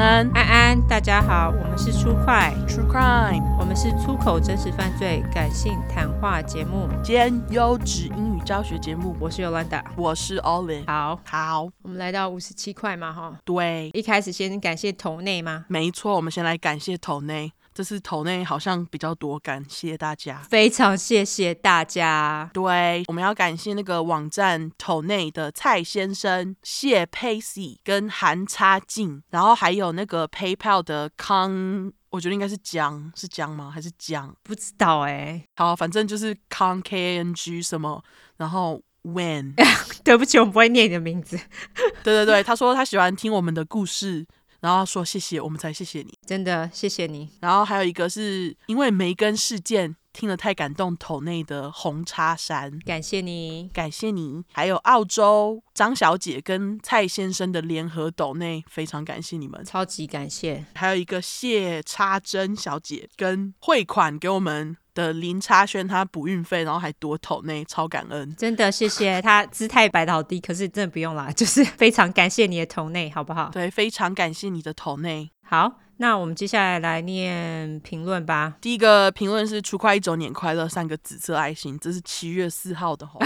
安，安安，大家好，我们是出快。True Crime，我们是出口真实犯罪感性谈话节目。兼优质英语教学节目。我是 Yolanda，我是 Olin。好。好，我们来到五十七块嘛，哈，对，一开始先感谢头内吗？没错，我们先来感谢头内。这次斗内好像比较多，感谢大家，非常谢谢大家。对，我们要感谢那个网站斗内的蔡先生、谢 Pacey 跟韩差劲，然后还有那个 PayPal 的康，我觉得应该是江，是江吗？还是江？不知道哎、欸。好，反正就是康 K N G 什么，然后 When。对不起，我不会念你的名字。对对对，他说他喜欢听我们的故事。然后说谢谢，我们才谢谢你，真的谢谢你。然后还有一个是因为梅根事件听了太感动，头内的红叉山，感谢你，感谢你。还有澳洲张小姐跟蔡先生的联合斗内，非常感谢你们，超级感谢。还有一个谢叉珍小姐跟汇款给我们的林差轩，他补运费，然后还多投那，超感恩，真的谢谢他姿态摆的好低，可是真的不用啦，就是非常感谢你的投内，好不好？对，非常感谢你的投内，好。那我们接下来来念评论吧。第一个评论是“出快一周年快乐”三个紫色爱心，这是七月四号的吼。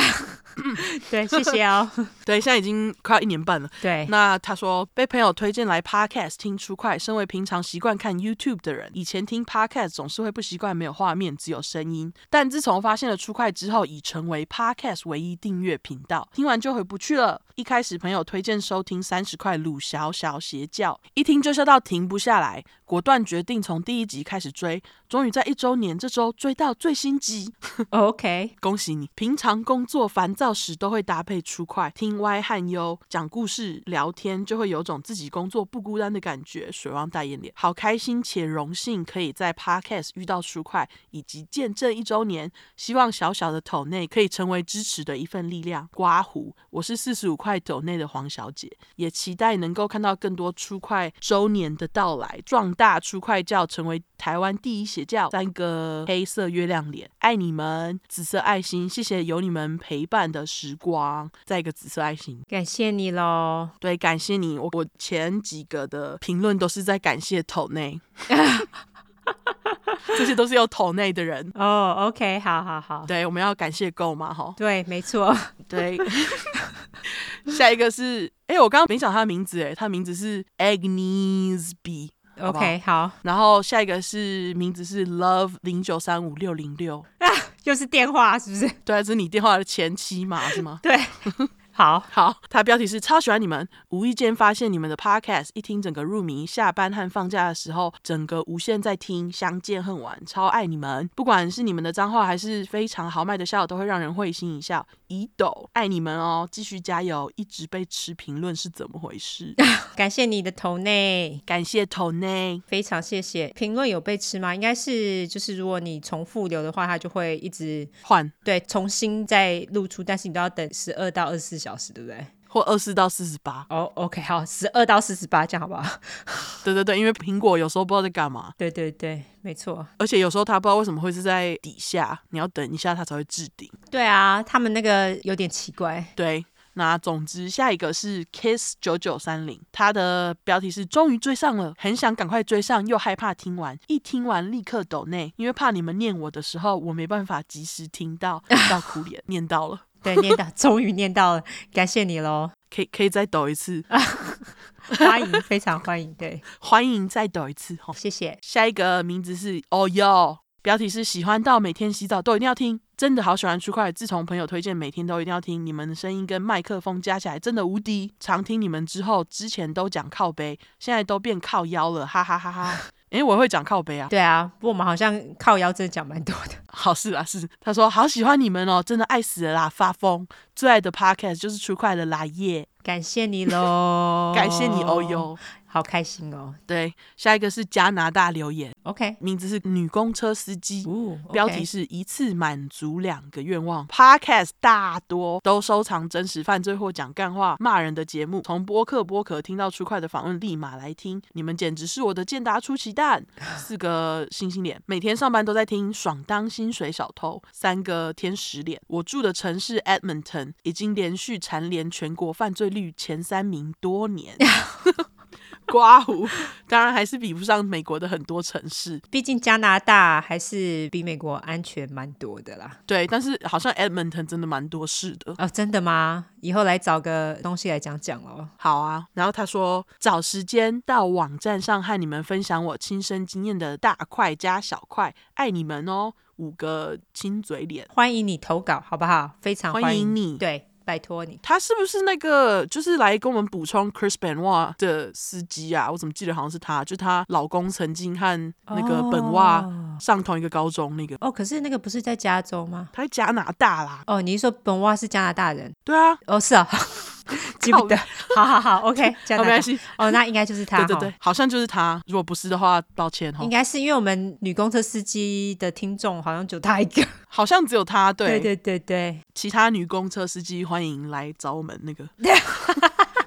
对，谢谢哦。对，现在已经快要一年半了。对，那他说被朋友推荐来 Podcast 听出快，身为平常习惯看 YouTube 的人，以前听 Podcast 总是会不习惯没有画面，只有声音。但自从发现了出快之后，已成为 Podcast 唯一订阅频道，听完就回不去了。一开始朋友推荐收听三十块鲁小小邪教，一听就笑到停不下来。果断决定从第一集开始追，终于在一周年这周追到最新集。OK，恭喜你！平常工作烦躁时都会搭配出快听 Y 和 U 讲故事聊天，就会有种自己工作不孤单的感觉。水汪大眼脸，好开心且荣幸可以在 Podcast 遇到出快，以及见证一周年。希望小小的头内可以成为支持的一份力量。刮胡，我是四十五块头内的黄小姐，也期待能够看到更多出快周年的到来。壮大出快教，成为台湾第一邪教。三个黑色月亮脸，爱你们，紫色爱心，谢谢有你们陪伴的时光。再一个紫色爱心，感谢你喽。对，感谢你。我我前几个的评论都是在感谢头内，这些都是有头内的人。哦、oh，OK，好好好。对，我们要感谢够嘛，哈。对，没错。对。下一个是，哎，我刚刚没讲他的名字，哎，他的名字是 Agnes B。OK，好，然后下一个是名字是 Love 零九三五六零六啊，又是电话是不是？对，这是你电话的前妻嘛，是吗？对，好好，他标题是超喜欢你们，无意间发现你们的 Podcast，一听整个入迷，下班和放假的时候，整个无限在听，相见恨晚，超爱你们，不管是你们的脏话还是非常豪迈的笑，都会让人会心一笑。一抖，爱你们哦，继续加油！一直被吃评论是怎么回事？感谢你的头内，感谢头内，非常谢谢。评论有被吃吗？应该是，就是如果你重复留的话，它就会一直换，对，重新再露出，但是你都要等十二到二十四小时，对不对？或二十四到四十八。哦，OK，好，十二到四十八，这样好不好？对对对，因为苹果有时候不知道在干嘛。对对对，没错。而且有时候它不知道为什么会是在底下，你要等一下它才会置顶。对啊，他们那个有点奇怪。对，那总之下一个是 Kiss 九九三零，它的标题是终于追上了，很想赶快追上，又害怕听完，一听完立刻抖内，因为怕你们念我的时候我没办法及时听到，到哭脸，念到了。对，念到，终于念到了，感谢你喽！可以可以再抖一次，欢迎，非常欢迎，对，欢迎再抖一次，谢谢。下一个名字是哦哟，标题是喜欢到每天洗澡都一定要听，真的好喜欢出快，自从朋友推荐，每天都一定要听，你们的声音跟麦克风加起来真的无敌，常听你们之后，之前都讲靠背，现在都变靠腰了，哈哈哈哈。哎，我会讲靠背啊。对啊，不过我们好像靠腰真的讲蛮多的。好事啊，是。他说好喜欢你们哦，真的爱死了啦，发疯。最爱的 podcast 就是出快的啦耶，感谢你喽，感谢你哦哟。好开心哦！对，下一个是加拿大留言，OK，名字是女公车司机，哦 okay、标题是一次满足两个愿望。Podcast 大多都收藏真实犯罪或讲干话骂人的节目，从播客播客听到出快的访问，立马来听，你们简直是我的健达出奇蛋。四个星星脸，每天上班都在听，爽当薪水小偷。三个天使脸，我住的城市 Edmonton 已经连续蝉联全国犯罪率前三名多年。刮胡，当然还是比不上美国的很多城市。毕竟加拿大还是比美国安全蛮多的啦。对，但是好像 Edmonton 真的蛮多事的。哦，真的吗？以后来找个东西来讲讲哦。好啊。然后他说找时间到网站上和你们分享我亲身经验的大块加小块，爱你们哦。五个亲嘴脸，欢迎你投稿，好不好？非常欢迎，欢迎你。对。拜托你，他是不是那个就是来跟我们补充 Chris Benoit 的司机啊？我怎么记得好像是他，就是她老公曾经和那个本袜上同一个高中那个。哦，可是那个不是在加州吗？他在加拿大啦。哦，你是说本袜是加拿大人？对啊。哦，是啊。记不得，好好好，OK，没关系。哦，那应该就是他，对对对，好像就是他。如果不是的话，抱歉哈。应该是因为我们女公车司机的听众好像就他一个，好像只有他。对对对对对，其他女公车司机欢迎来找我们那个，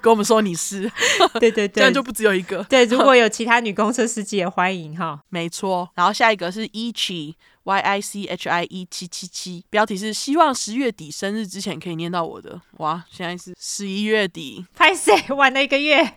跟我们说你是，对对对，这样就不只有一个。对，如果有其他女公车司机也欢迎哈。没错，然后下一个是 Ichi。Y I C H I E 七七七，标题是希望十月底生日之前可以念到我的。哇，现在是十一月底，拍谢晚了一个月。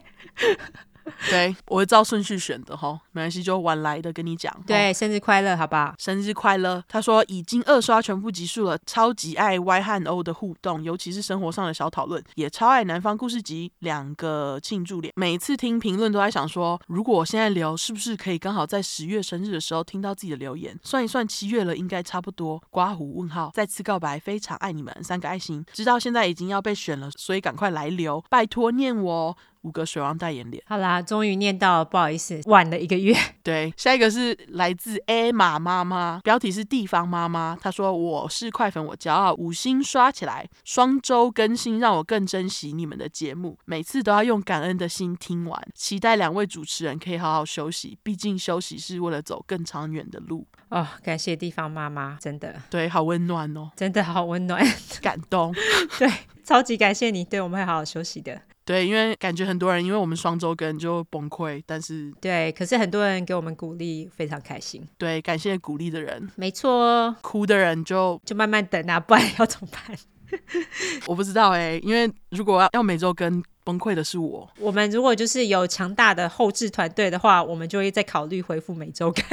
对，我会照顺序选的哈，没关系，就晚来的跟你讲。对，生日快乐，好不好？生日快乐。他说已经二刷全部集数了，超级爱 Y 和 O 的互动，尤其是生活上的小讨论，也超爱南方故事集两个庆祝脸。每次听评论都在想说，如果我现在留，是不是可以刚好在十月生日的时候听到自己的留言？算一算，七月了，应该差不多。刮胡问号，再次告白，非常爱你们，三个爱心。知道现在已经要被选了，所以赶快来留，拜托念我。五个水王代言脸，好啦，终于念到了，不好意思，晚了一个月。对，下一个是来自 Emma 妈妈，标题是地方妈妈。她说：“我是快粉，我骄傲，五星刷起来，双周更新，让我更珍惜你们的节目，每次都要用感恩的心听完。期待两位主持人可以好好休息，毕竟休息是为了走更长远的路。”哦，感谢地方妈妈，真的，对，好温暖哦，真的好温暖，感动，对，超级感谢你，对，我们会好好休息的。对，因为感觉很多人因为我们双周更就崩溃，但是对，可是很多人给我们鼓励，非常开心。对，感谢鼓励的人，没错，哭的人就就慢慢等啊，不然要怎么办？我不知道哎、欸，因为如果要要每周更。崩溃的是我。我们如果就是有强大的后置团队的话，我们就会再考虑恢复每周更。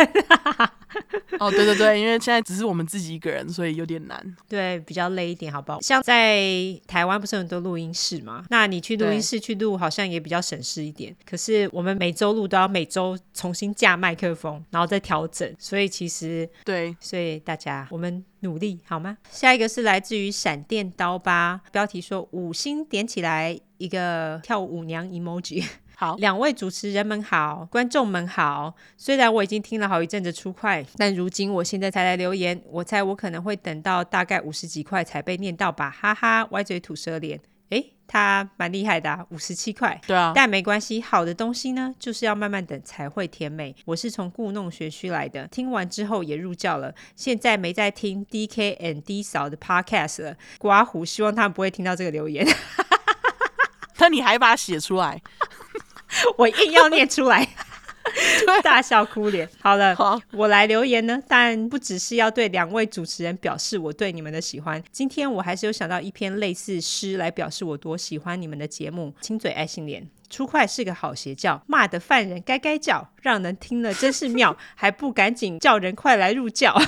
哦，对对对，因为现在只是我们自己一个人，所以有点难。对，比较累一点，好不好？像在台湾不是很多录音室吗？那你去录音室去录，好像也比较省事一点。可是我们每周录都要每周重新架麦克风，然后再调整，所以其实对，所以大家我们努力好吗？下一个是来自于闪电刀疤，标题说五星点起来。一个跳舞娘 emoji，好，两位主持人们好，观众们好。虽然我已经听了好一阵子出块，但如今我现在才来留言，我猜我可能会等到大概五十几块才被念到吧，哈哈，歪嘴吐舌脸。诶，他蛮厉害的啊，五十七块。对啊，但没关系，好的东西呢，就是要慢慢等才会甜美。我是从故弄玄虚来的，听完之后也入教了，现在没在听 DK and D 嫂的 podcast 了。刮胡，希望他们不会听到这个留言。那你还把它写出来，我硬要念出来，大笑哭脸。好了，好，我来留言呢，但不只是要对两位主持人表示我对你们的喜欢。今天我还是有想到一篇类似诗来表示我多喜欢你们的节目。亲嘴爱心脸，出快是个好邪教，骂的犯人该该叫，让人听了真是妙，还不赶紧叫人快来入教。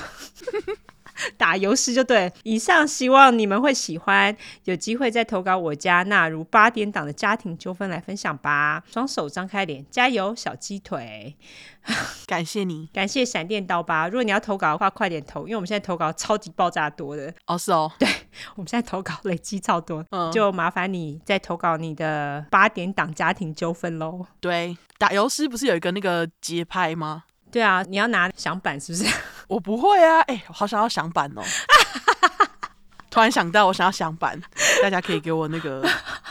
打油诗就对，以上希望你们会喜欢，有机会再投稿我家纳入八点档的家庭纠纷来分享吧。双手张开脸，加油，小鸡腿！感谢你，感谢闪电刀疤。如果你要投稿的话，快点投，因为我们现在投稿超级爆炸多的。哦，是哦，对，我们现在投稿累积超多，嗯，就麻烦你再投稿你的八点档家庭纠纷喽。对，打油诗不是有一个那个节拍吗？对啊，你要拿响板是不是？我不会啊，哎、欸，我好想要响板哦！突然想到，我想要响板，大家可以给我那个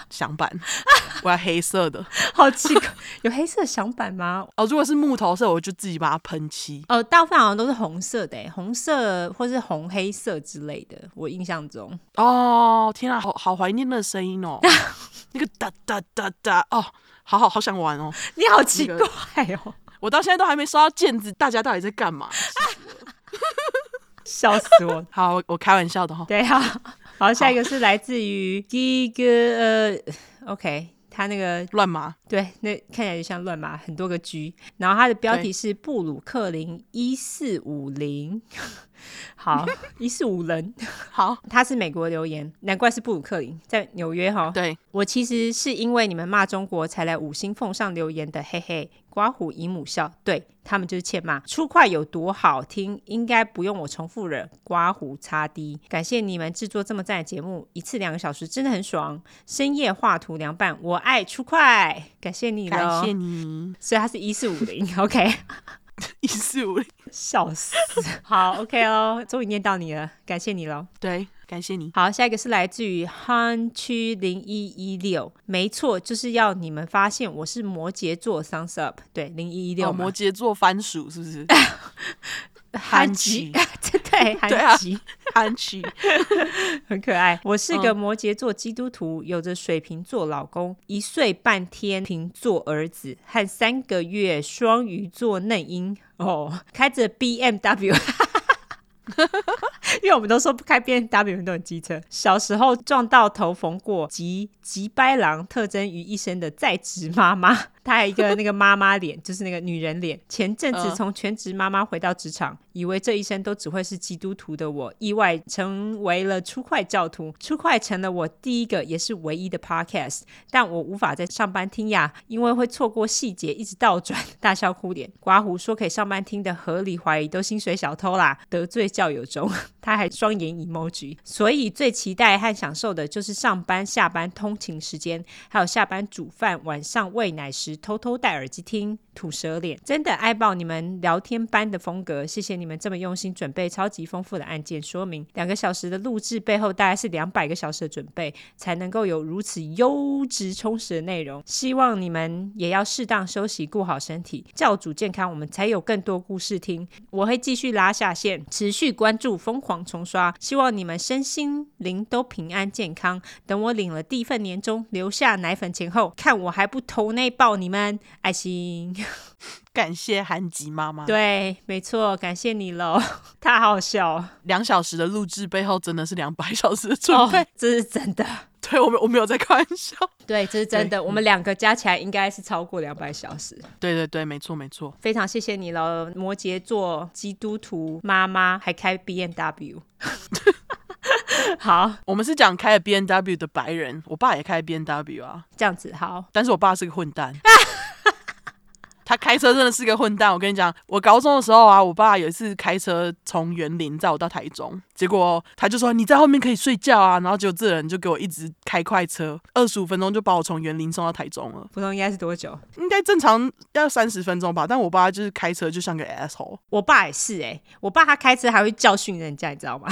响板，我要黑色的。好奇怪，有黑色响板吗？哦，如果是木头色，我就自己把它喷漆。哦，大部分好像都是红色的，红色或是红黑色之类的。我印象中。哦，天啊，好好怀念那个声音哦，那个哒哒哒哒，哦，好好好想玩哦。你好奇怪哦。我到现在都还没收到毽子，大家到底在干嘛？笑死我！好，我开玩笑的哈。对，好，好，下一个是来自于第一个呃，OK。他那个乱码，对，那看起来就像乱码，很多个 G。然后他的标题是布鲁克林一四五零。好，一四五人，好，他是美国留言，难怪是布鲁克林，在纽约哈。对，我其实是因为你们骂中国才来五星奉上留言的，嘿嘿，刮胡姨母笑，对他们就是欠骂。出快有多好听，应该不用我重复了。刮胡擦滴，感谢你们制作这么赞的节目，一次两个小时真的很爽。深夜画图凉拌，我爱出快，感谢你了，感谢你。所以他是一四五零，OK。一四五零，笑死！好，OK 哦，终于念到你了，感谢你喽。对，感谢你。好，下一个是来自于汉区零一一六，没错，就是要你们发现我是摩羯座，Thumbs up。对，零一一六，摩羯座番薯是不是？憨吉，对，憨吉，憨吉，很可爱。我是个摩羯座基督徒，有着水瓶座老公，一岁半天秤座儿子和三个月双鱼座嫩婴。哦，开着 BMW。因为我们都说不开 BMW 都很机车。小时候撞到头缝过，集吉白狼特征于一身的在职妈妈，她还有一个那个妈妈脸，就是那个女人脸。前阵子从全职妈妈回到职场，以为这一生都只会是基督徒的我，意外成为了出快教徒。出快成了我第一个也是唯一的 Podcast，但我无法在上班听呀，因为会错过细节，一直倒转，大笑哭脸。刮胡说可以上班听的，合理怀疑都薪水小偷啦，得罪教友中。他还双眼 emoji，所以最期待和享受的就是上班、下班通勤时间，还有下班煮饭、晚上喂奶时偷偷戴耳机听。吐舌脸，真的爱爆你们聊天般的风格，谢谢你们这么用心准备超级丰富的案件说明。两个小时的录制背后，大概是两百个小时的准备，才能够有如此优质充实的内容。希望你们也要适当休息，顾好身体，教主健康，我们才有更多故事听。我会继续拉下线，持续关注，疯狂重刷。希望你们身心灵都平安健康。等我领了第一份年终，留下奶粉钱后，看我还不投内爆你们爱心。感谢韩吉妈妈，对，没错，感谢你喽，太好笑。两小时的录制背后，真的是两百小时的准备，哦，这是真的。对，我们我没有在开玩笑，对，这是真的。我们两个加起来应该是超过两百小时。对对对，没错没错。非常谢谢你了，摩羯座基督徒妈妈还开 BMW。好，我们是讲开了 B N W 的白人，我爸也开 B N W 啊，这样子好。但是我爸是个混蛋。他开车真的是个混蛋，我跟你讲，我高中的时候啊，我爸有一次开车从园林载我到台中，结果他就说，你在后面可以睡觉啊，然后结果这人就给我一直开快车，二十五分钟就把我从园林送到台中了。不知道应该是多久？应该正常要三十分钟吧，但我爸就是开车就像个 asshole。我爸也是哎、欸，我爸他开车还会教训人家，你知道吗？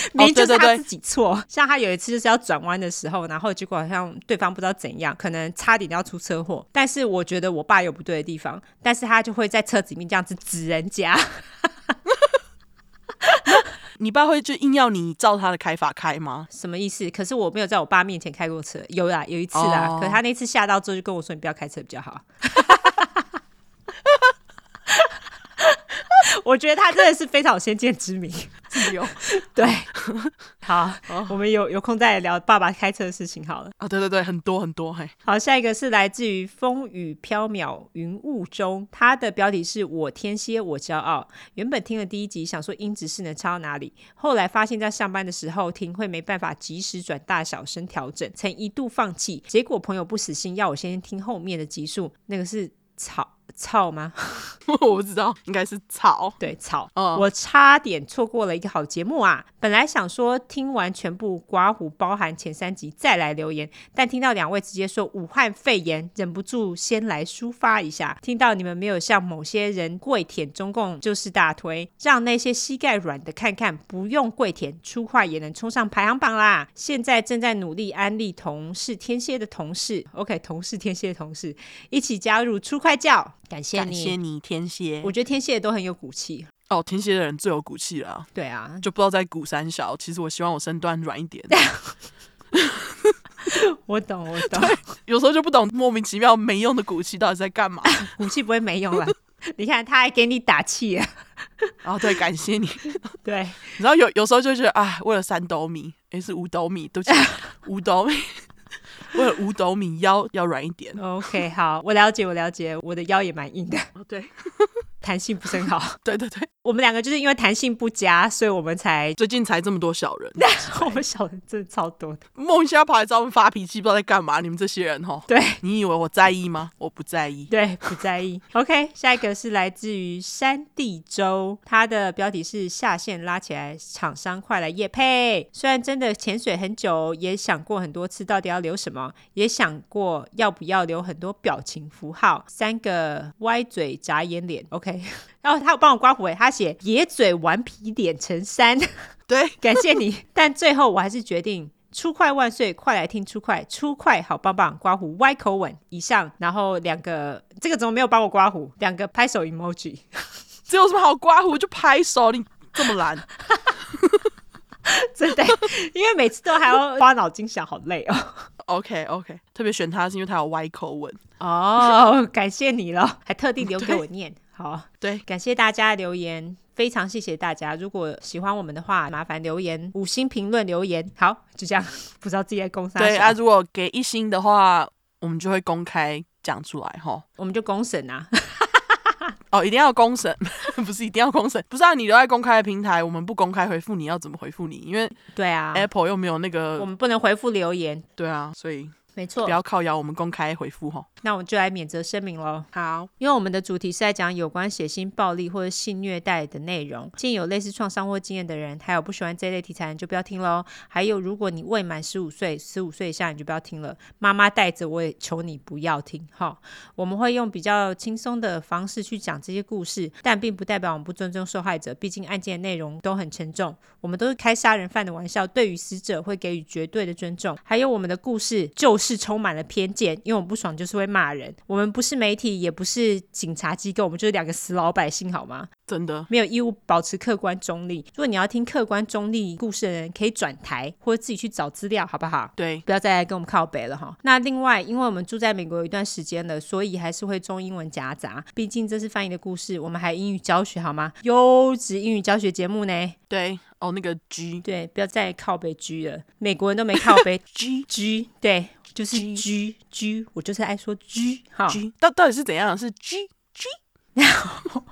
明明就是他自己错，哦、对对对，像他有一次就是要转弯的时候，然后结果好像对方不知道怎样，可能差点要出车祸。但是我觉得我爸有不对的地方，但是他就会在车子里面这样子指人家。你爸会就硬要你照他的开法开吗？什么意思？可是我没有在我爸面前开过车，有啦，有一次啦。哦、可他那次吓到之后就跟我说：“你不要开车比较好。” 我觉得他真的是非常有先见之明，自由 对。好，哦、我们有有空再聊爸爸开车的事情好了。啊、哦，对对对，很多很多嘿。好，下一个是来自于风雨飘渺云雾中，它的标题是我天蝎我骄傲。原本听了第一集，想说音质是能差到哪里，后来发现在上班的时候听会没办法及时转大小声调整，曾一度放弃。结果朋友不死心，要我先听后面的集数，那个是草。草吗？我不知道，应该是草。对，草。哦，我差点错过了一个好节目啊！本来想说听完全部刮胡，包含前三集再来留言，但听到两位直接说武汉肺炎，忍不住先来抒发一下。听到你们没有像某些人跪舔中共就是大推，让那些膝盖软的看看，不用跪舔，出快也能冲上排行榜啦！现在正在努力安利同是天蝎的同事，OK，同是天蝎的同事一起加入出快教。感谢你，感谢你，天蝎。我觉得天蝎都很有骨气哦，天蝎的人最有骨气了。对啊，就不知道在鼓三小。其实我希望我身段软一点。我懂，我懂。有时候就不懂莫名其妙没用的骨气到底在干嘛。骨气不会没用了，你看他还给你打气啊。哦，对，感谢你。对，然后有有时候就觉得啊，为了三斗米，诶，是五斗米，对不起，五斗米。为了五斗米，腰要软一点。OK，好，我了解，我了解，我的腰也蛮硬的。哦，对。弹性不是很好，对对对，我们两个就是因为弹性不佳，所以我们才最近才这么多小人。我们小人真的超多的，莫名其妙跑来找我们发脾气，不知道在干嘛。你们这些人哦，对，你以为我在意吗？我不在意，对，不在意。OK，下一个是来自于山地州，它的标题是下线拉起来，厂商快来夜配。虽然真的潜水很久，也想过很多次到底要留什么，也想过要不要留很多表情符号，三个歪嘴眨眼脸。OK。然后他有帮我刮胡，他写野嘴顽皮脸成山，对，感谢你。但最后我还是决定出快万岁，快来听出快，出快好棒棒，刮胡歪口吻。以上，然后两个这个怎么没有帮我刮胡？两个拍手 emoji，这有什么好刮胡？就拍手，你这么懒，真的，因为每次都还要花脑筋想，好累哦。OK OK，特别选他是因为他有歪口吻。哦，感谢你了，还特地留给我念。好，对，感谢大家留言，非常谢谢大家。如果喜欢我们的话，麻烦留言五星评论留言。好，就这样，不知道自己在公三。对啊，如果给一星的话，我们就会公开讲出来哈。我们就公审啊。哦，一定要公审，不是一定要公审，不是啊？你留在公开的平台，我们不公开回复，你要怎么回复你？因为对啊，Apple 又没有那个，我们不能回复留言。对啊，所以。没错，不要靠谣，我们公开回复哈。那我们就来免责声明喽。好，因为我们的主题是在讲有关血腥暴力或者性虐待的内容，建议有类似创伤或经验的人，还有不喜欢这类题材的人就不要听喽。还有，如果你未满十五岁，十五岁以下你就不要听了。妈妈带着我也求你不要听哈。我们会用比较轻松的方式去讲这些故事，但并不代表我们不尊重受害者，毕竟案件的内容都很沉重。我们都是开杀人犯的玩笑，对于死者会给予绝对的尊重。还有，我们的故事就是充满了偏见。因为我们不爽就是会骂人，我们不是媒体，也不是警察机构，我们就是两个死老百姓，好吗？真的没有义务保持客观中立。如果你要听客观中立故事的人，可以转台或者自己去找资料，好不好？对，不要再来跟我们靠北了哈。那另外，因为我们住在美国有一段时间了，所以还是会中英文夹杂。毕竟这是翻译的故事，我们还英语教学，好吗？优质英语教学节目呢？对，哦，那个 G，对，不要再靠背 G 了，美国人都没靠背 G G，对。就是 G G，, G 我就是爱说 G 哈，G 到到底是怎样？是 G G，然后。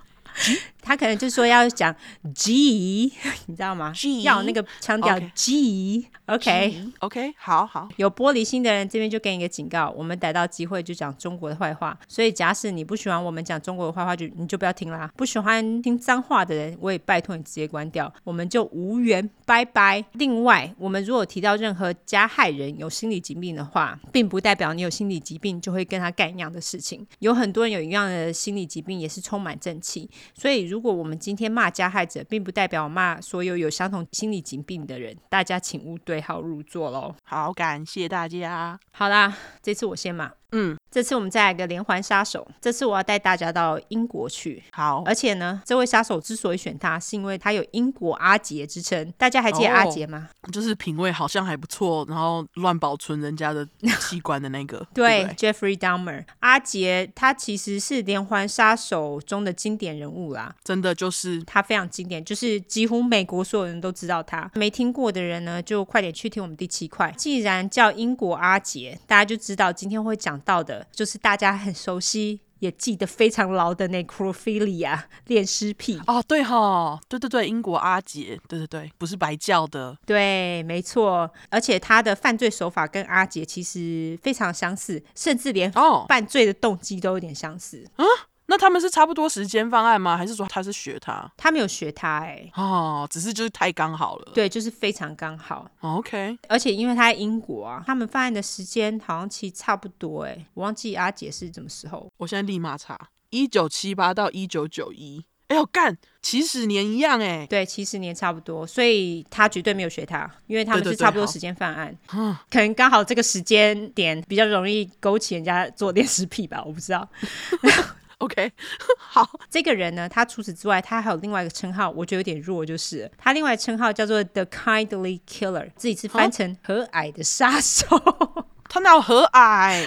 他可能就说要讲 G，你知道吗？G 要那个腔调 G，OK OK，好好。有玻璃心的人这边就给你一个警告，我们逮到机会就讲中国的坏话。所以假使你不喜欢我们讲中国的坏话，就你就不要听啦。不喜欢听脏话的人，我也拜托你直接关掉，我们就无缘，拜拜。另外，我们如果提到任何加害人有心理疾病的话，并不代表你有心理疾病就会跟他干一样的事情。有很多人有一样的心理疾病，也是充满正气。所以如如果我们今天骂加害者，并不代表骂所有有相同心理疾病的人，大家请勿对号入座喽。好，感谢大家。好啦，这次我先骂。嗯，这次我们再来个连环杀手。这次我要带大家到英国去。好，而且呢，这位杀手之所以选他，是因为他有英国阿杰之称。大家还记得阿杰吗？哦，就是品味好像还不错，然后乱保存人家的器官的那个。对，对，对，Jeffrey Dahmer。阿杰他其实是连环杀手中的经典人物啦，真的就是他非常经典，就是几乎美国所有人都知道他。没听过的人呢，就快点去听我们第七块。既然叫英国阿杰，大家就知道今天会讲。到的就是大家很熟悉也记得非常牢的 necrophilia 恋尸癖。哦，对哈，对对对，英国阿杰，对对对，不是白叫的，对，没错，而且他的犯罪手法跟阿杰其实非常相似，甚至连犯罪的动机都有点相似。啊。哦那他们是差不多时间犯案吗？还是说他是学他？他没有学他、欸，哎，哦，只是就是太刚好了。对，就是非常刚好。哦、OK，而且因为他在英国啊，他们犯案的时间好像其实差不多、欸，哎，我忘记阿姐是什么时候。我现在立马查，一九七八到一九九一，哎呦干，七十年一样哎、欸。对，七十年差不多，所以他绝对没有学他，因为他们是差不多时间犯案。嗯，可能刚好这个时间点比较容易勾起人家做恋尸癖吧，我不知道。OK，好，这个人呢，他除此之外，他还有另外一个称号，我觉得有点弱，就是他另外称号叫做 The Kindly Killer，自己是翻成和蔼的杀手。他哪有和蔼？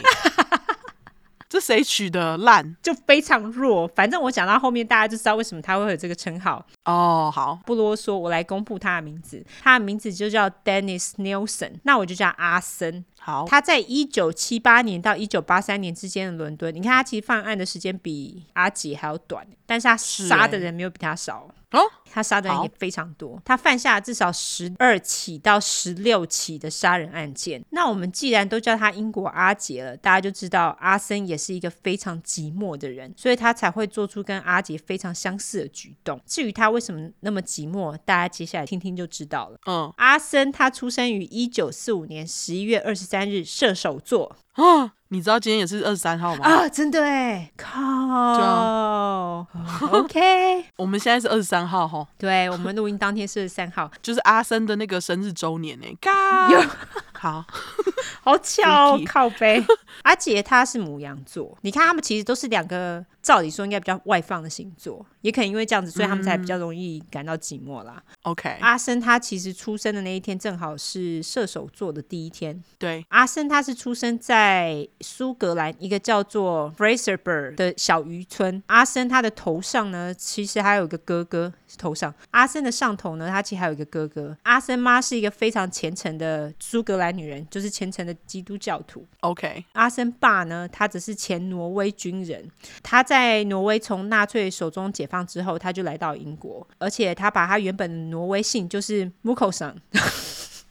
这谁取的烂？就非常弱。反正我讲到后面，大家就知道为什么他会有这个称号。哦，好，不啰嗦，我来公布他的名字。他的名字就叫 Dennis Nelson，那我就叫阿森。好，他在一九七八年到一九八三年之间的伦敦，你看他其实犯案的时间比阿杰还要短，但是他杀的人没有比他少。哦，他杀的人也非常多，他犯下了至少十二起到十六起的杀人案件。那我们既然都叫他英国阿杰了，大家就知道阿森也是一个非常寂寞的人，所以他才会做出跟阿杰非常相似的举动。至于他为什么那么寂寞，大家接下来听听就知道了。嗯，阿森他出生于一九四五年十一月二十三三日，射手座。啊，你知道今天也是二十三号吗？啊，真的哎，靠，OK，我们现在是二十三号哈，对，我们录音当天是二十三号，就是阿森的那个生日周年哎，嘎，好。好巧，哦，靠背。阿杰他是牡羊座，你看他们其实都是两个，照理说应该比较外放的星座，也可能因为这样子，所以他们才比较容易感到寂寞啦。OK，阿森他其实出生的那一天正好是射手座的第一天。对，阿森他是出生在苏格兰一个叫做 Fraserburgh 的小渔村。阿森他的头上呢，其实还有一个哥哥。头上，阿森的上头呢，他其实还有一个哥哥。阿森妈是一个非常虔诚的苏格兰女人，就是虔诚的基督教徒。OK，阿森爸呢，他只是前挪威军人。他在挪威从纳粹手中解放之后，他就来到英国，而且他把他原本的挪威姓就是 Mukosson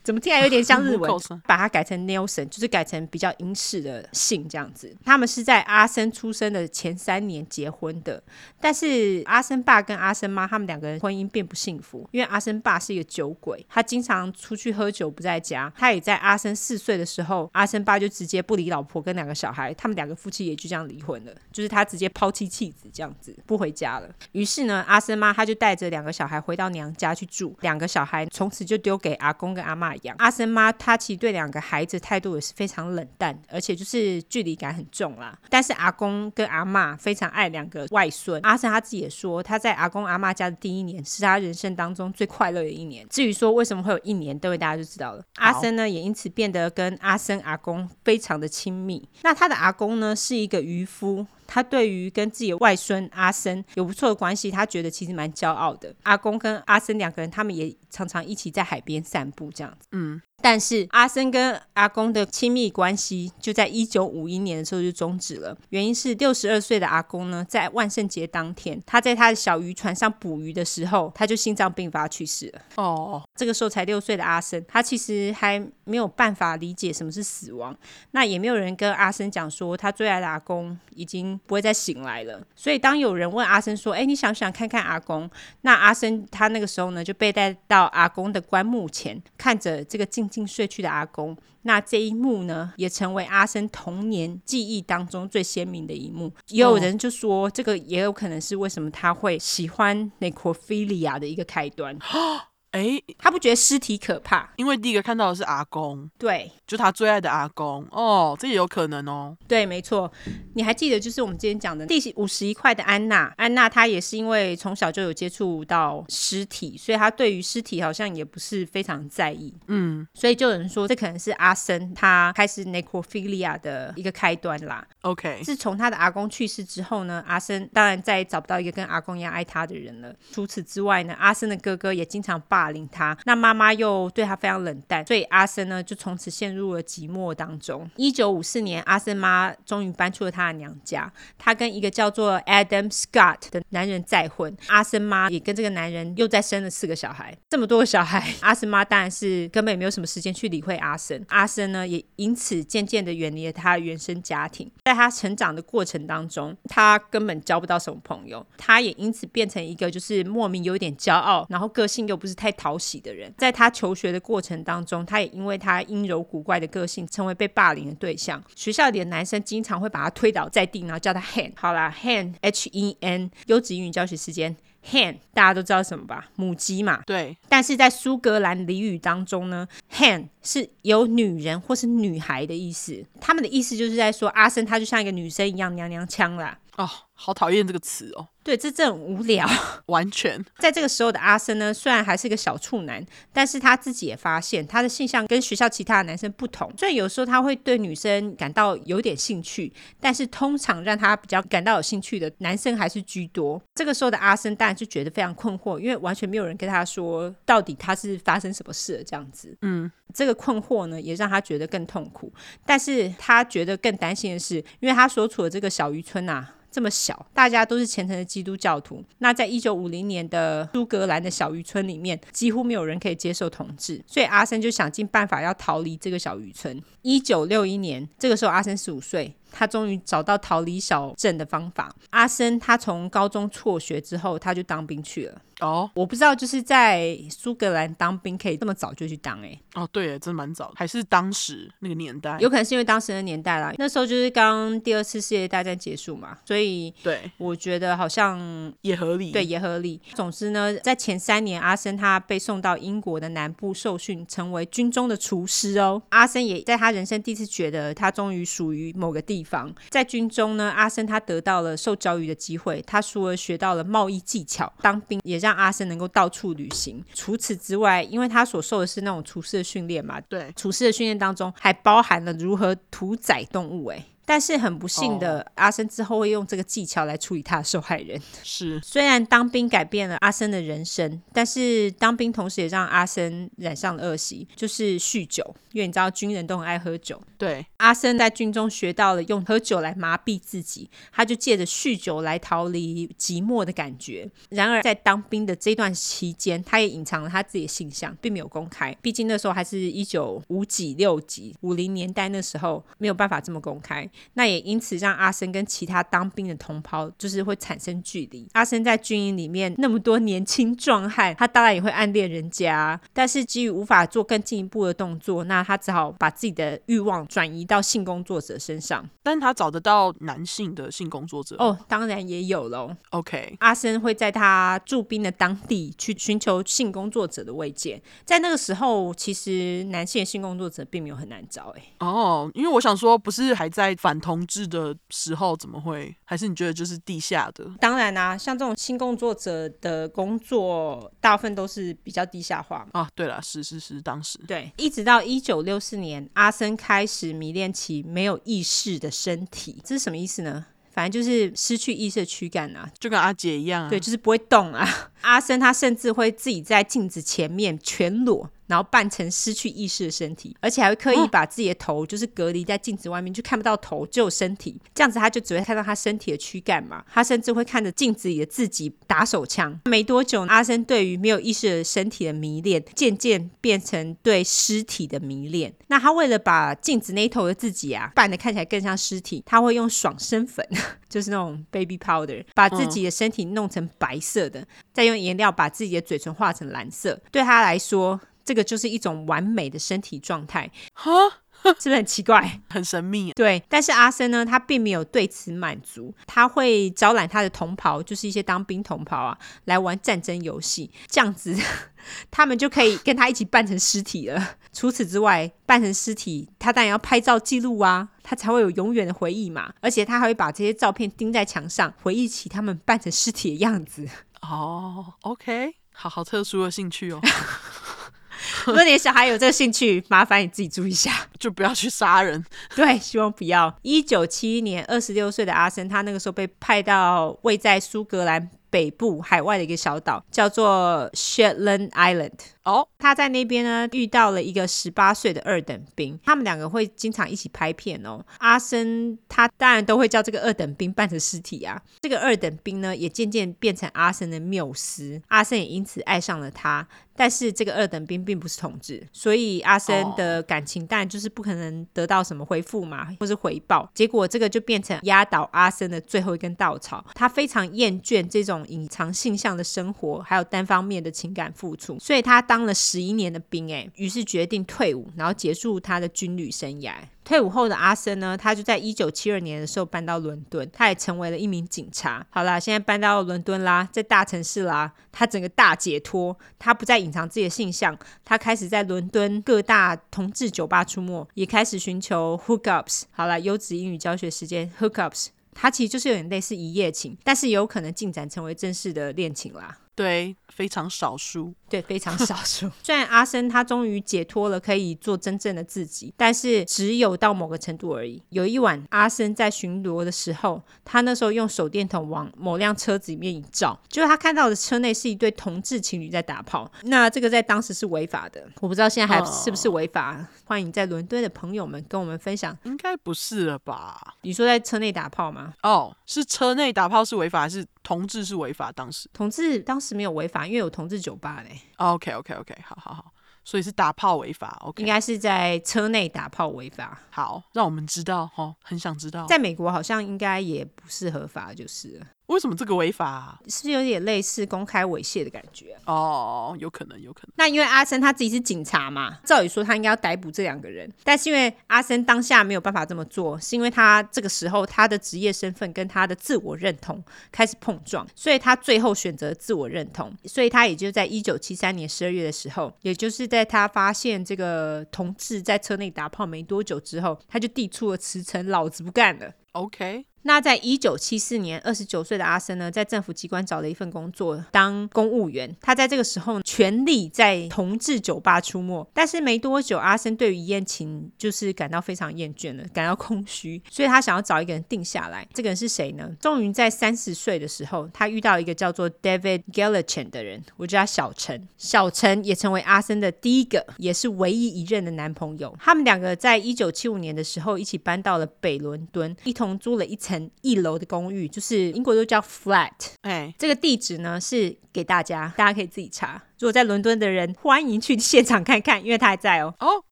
怎么听起来有点像日文？把它改成 Nelson，就是改成比较英式的姓这样子。他们是在阿森出生的前三年结婚的，但是阿森爸跟阿森妈他们两个人婚姻并不幸福，因为阿森爸是一个酒鬼，他经常出去喝酒不在家。他也在阿森四岁的时候，阿森爸就直接不理老婆跟两个小孩，他们两个夫妻也就这样离婚了，就是他直接抛弃妻弃子这样子不回家了。于是呢，阿森妈他就带着两个小孩回到娘家去住，两个小孩从此就丢给阿公跟阿嬷。阿森妈她其实对两个孩子态度也是非常冷淡，而且就是距离感很重啦。但是阿公跟阿嬷非常爱两个外孙。阿森他自己也说，他在阿公阿嬷家的第一年是他人生当中最快乐的一年。至于说为什么会有一年，各位大家就知道了。阿森呢也因此变得跟阿森阿公非常的亲密。那他的阿公呢是一个渔夫。他对于跟自己的外孙阿森有不错的关系，他觉得其实蛮骄傲的。阿公跟阿森两个人，他们也常常一起在海边散步这样子。嗯。但是阿森跟阿公的亲密关系就在一九五一年的时候就终止了，原因是六十二岁的阿公呢，在万圣节当天，他在他的小渔船上捕鱼的时候，他就心脏病发去世了。哦，这个时候才六岁的阿森，他其实还没有办法理解什么是死亡，那也没有人跟阿森讲说他最爱的阿公已经不会再醒来了。所以当有人问阿森说：“哎，你想不想看看阿公？”那阿森他那个时候呢，就被带到阿公的棺木前，看着这个镜。静睡去的阿公，那这一幕呢，也成为阿森童年记忆当中最鲜明的一幕。也有人就说，这个也有可能是为什么他会喜欢 necrophilia 的一个开端。哎，他不觉得尸体可怕，因为第一个看到的是阿公，对，就他最爱的阿公哦，这也有可能哦。对，没错，你还记得就是我们今天讲的第五十一块的安娜，安娜她也是因为从小就有接触到尸体，所以她对于尸体好像也不是非常在意。嗯，所以就有人说这可能是阿森他开始 necrophilia 的一个开端啦。OK，自从他的阿公去世之后呢，阿森当然再也找不到一个跟阿公一样爱他的人了。除此之外呢，阿森的哥哥也经常把霸凌他，那妈妈又对他非常冷淡，所以阿森呢就从此陷入了寂寞当中。一九五四年，阿森妈终于搬出了他的娘家，他跟一个叫做 Adam Scott 的男人再婚，阿森妈也跟这个男人又再生了四个小孩。这么多个小孩，阿森妈当然是根本也没有什么时间去理会阿森。阿森呢也因此渐渐的远离了他原生家庭，在他成长的过程当中，他根本交不到什么朋友，他也因此变成一个就是莫名有点骄傲，然后个性又不是太。讨喜的人，在他求学的过程当中，他也因为他阴柔古怪的个性，成为被霸凌的对象。学校里的男生经常会把他推倒在地，然后叫他 hen。好啦，hen h e n，优质英语教学时间，hen 大家都知道什么吧？母鸡嘛。对。但是在苏格兰俚语当中呢，hen 是有女人或是女孩的意思。他们的意思就是在说阿森他就像一个女生一样娘娘腔啦。哦。好讨厌这个词哦。对，这这很无聊。完全在这个时候的阿森呢，虽然还是个小处男，但是他自己也发现他的性向跟学校其他的男生不同。所以有时候他会对女生感到有点兴趣，但是通常让他比较感到有兴趣的男生还是居多。这个时候的阿森当然就觉得非常困惑，因为完全没有人跟他说到底他是发生什么事了这样子。嗯，这个困惑呢，也让他觉得更痛苦。但是他觉得更担心的是，因为他所处的这个小渔村啊。这么大家都是虔诚的基督教徒。那在一九五零年的苏格兰的小渔村里面，几乎没有人可以接受统治，所以阿森就想尽办法要逃离这个小渔村。一九六一年，这个时候阿森十五岁。他终于找到逃离小镇的方法。阿森他从高中辍学之后，他就当兵去了。哦，我不知道就是在苏格兰当兵可以这么早就去当哎。哦，对，真蛮早，还是当时那个年代，有可能是因为当时的年代啦。那时候就是刚第二次世界大战结束嘛，所以对，我觉得好像也合理。对，也合理。总之呢，在前三年，阿森他被送到英国的南部受训，成为军中的厨师哦。阿森也在他人生第一次觉得他终于属于某个地方。在军中呢，阿森他得到了受教育的机会。他除了学到了贸易技巧，当兵也让阿森能够到处旅行。除此之外，因为他所受的是那种厨师的训练嘛，对，厨师的训练当中还包含了如何屠宰动物，哎。但是很不幸的，oh. 阿森之后会用这个技巧来处理他的受害人。是，虽然当兵改变了阿森的人生，但是当兵同时也让阿森染上了恶习，就是酗酒。因为你知道军人都很爱喝酒。对，阿森在军中学到了用喝酒来麻痹自己，他就借着酗酒来逃离寂寞的感觉。然而在当兵的这段期间，他也隐藏了他自己的性向，并没有公开。毕竟那时候还是一九五几六几五零年代，那时候没有办法这么公开。那也因此让阿生跟其他当兵的同袍就是会产生距离。阿生在军营里面那么多年轻壮汉，他当然也会暗恋人家，但是基于无法做更进一步的动作，那他只好把自己的欲望转移到性工作者身上。但他找得到男性的性工作者哦，当然也有喽。OK，阿生会在他驻兵的当地去寻求性工作者的慰藉。在那个时候，其实男性的性工作者并没有很难找哎。哦，因为我想说，不是还在反同志的时候，怎么会？还是你觉得就是地下的？当然啦、啊，像这种性工作者的工作，大部分都是比较地下化啊。对了，是是是，当时对，一直到一九六四年，阿森开始迷恋起没有意识的身体，这是什么意思呢？反正就是失去意识的躯干啊，就跟阿姐一样啊。对，就是不会动啊。阿森他甚至会自己在镜子前面全裸。然后扮成失去意识的身体，而且还会刻意把自己的头就是隔离在镜子外面，就看不到头，只有身体。这样子他就只会看到他身体的躯干嘛。他甚至会看着镜子里的自己打手枪。没多久，阿森对于没有意识的身体的迷恋，渐渐变成对尸体的迷恋。那他为了把镜子那一头的自己啊扮得看起来更像尸体，他会用爽身粉，就是那种 baby powder，把自己的身体弄成白色的，再用颜料把自己的嘴唇画成蓝色。对他来说，这个就是一种完美的身体状态，哈，是不是很奇怪，很神秘？对，但是阿森呢，他并没有对此满足，他会招揽他的同袍，就是一些当兵同袍啊，来玩战争游戏，这样子 他们就可以跟他一起扮成尸体了。除此之外，扮成尸体，他当然要拍照记录啊，他才会有永远的回忆嘛。而且他还会把这些照片钉在墙上，回忆起他们扮成尸体的样子。哦，OK，好好特殊的兴趣哦。如果你的小孩有这个兴趣，麻烦你自己注意一下，就不要去杀人。对，希望不要。一九七一年，二十六岁的阿森，他那个时候被派到位在苏格兰北部海外的一个小岛，叫做 Shetland Island。哦，他在那边呢遇到了一个十八岁的二等兵，他们两个会经常一起拍片哦。阿森他当然都会叫这个二等兵扮成尸体啊。这个二等兵呢也渐渐变成阿森的缪斯，阿森也因此爱上了他。但是这个二等兵并不是同志，所以阿森的感情当然就是不可能得到什么回复嘛，或是回报。结果这个就变成压倒阿森的最后一根稻草。他非常厌倦这种隐藏性向的生活，还有单方面的情感付出，所以他当。当了十一年的兵，哎，于是决定退伍，然后结束他的军旅生涯。退伍后的阿森呢，他就在一九七二年的时候搬到伦敦，他也成为了一名警察。好啦，现在搬到伦敦啦，在大城市啦，他整个大解脱，他不再隐藏自己的性向，他开始在伦敦各大同志酒吧出没，也开始寻求 hookups。好啦，优质英语教学时间，hookups。它其实就是有点类似一夜情，但是有可能进展成为正式的恋情啦。对，非常少数。对，非常少数。虽然阿森他终于解脱了，可以做真正的自己，但是只有到某个程度而已。有一晚，阿森在巡逻的时候，他那时候用手电筒往某辆车子里面一照，就是他看到的车内是一对同志情侣在打炮。那这个在当时是违法的，我不知道现在还是不是违法。哦、欢迎在伦敦的朋友们跟我们分享。应该不是了吧？你说在车内打炮吗？哦，是车内打炮是违法，还是同志是违法？当时同志当时没有违法，因为有同志酒吧嘞。OK OK OK，好好好，所以是打炮违法，OK，应该是在车内打炮违法。好，让我们知道哦，很想知道，在美国好像应该也不是合法，就是。为什么这个违法啊？是不是有点类似公开猥亵的感觉啊？哦，有可能，有可能。那因为阿森他自己是警察嘛，照理说他应该要逮捕这两个人，但是因为阿森当下没有办法这么做，是因为他这个时候他的职业身份跟他的自我认同开始碰撞，所以他最后选择自我认同，所以他也就在一九七三年十二月的时候，也就是在他发现这个同志在车内打炮没多久之后，他就递出了辞呈，老子不干了。OK。那在一九七四年，二十九岁的阿森呢，在政府机关找了一份工作，当公务员。他在这个时候全力在同志酒吧出没，但是没多久，阿森对于一夜情就是感到非常厌倦了，感到空虚，所以他想要找一个人定下来。这个人是谁呢？终于在三十岁的时候，他遇到一个叫做 David Gallachen 的人，我叫他小陈。小陈也成为阿森的第一个，也是唯一一任的男朋友。他们两个在一九七五年的时候一起搬到了北伦敦，一同租了一层层。一楼的公寓，就是英国都叫 flat，哎，这个地址呢是给大家，大家可以自己查。如果在伦敦的人，欢迎去现场看看，因为他还在哦。哦，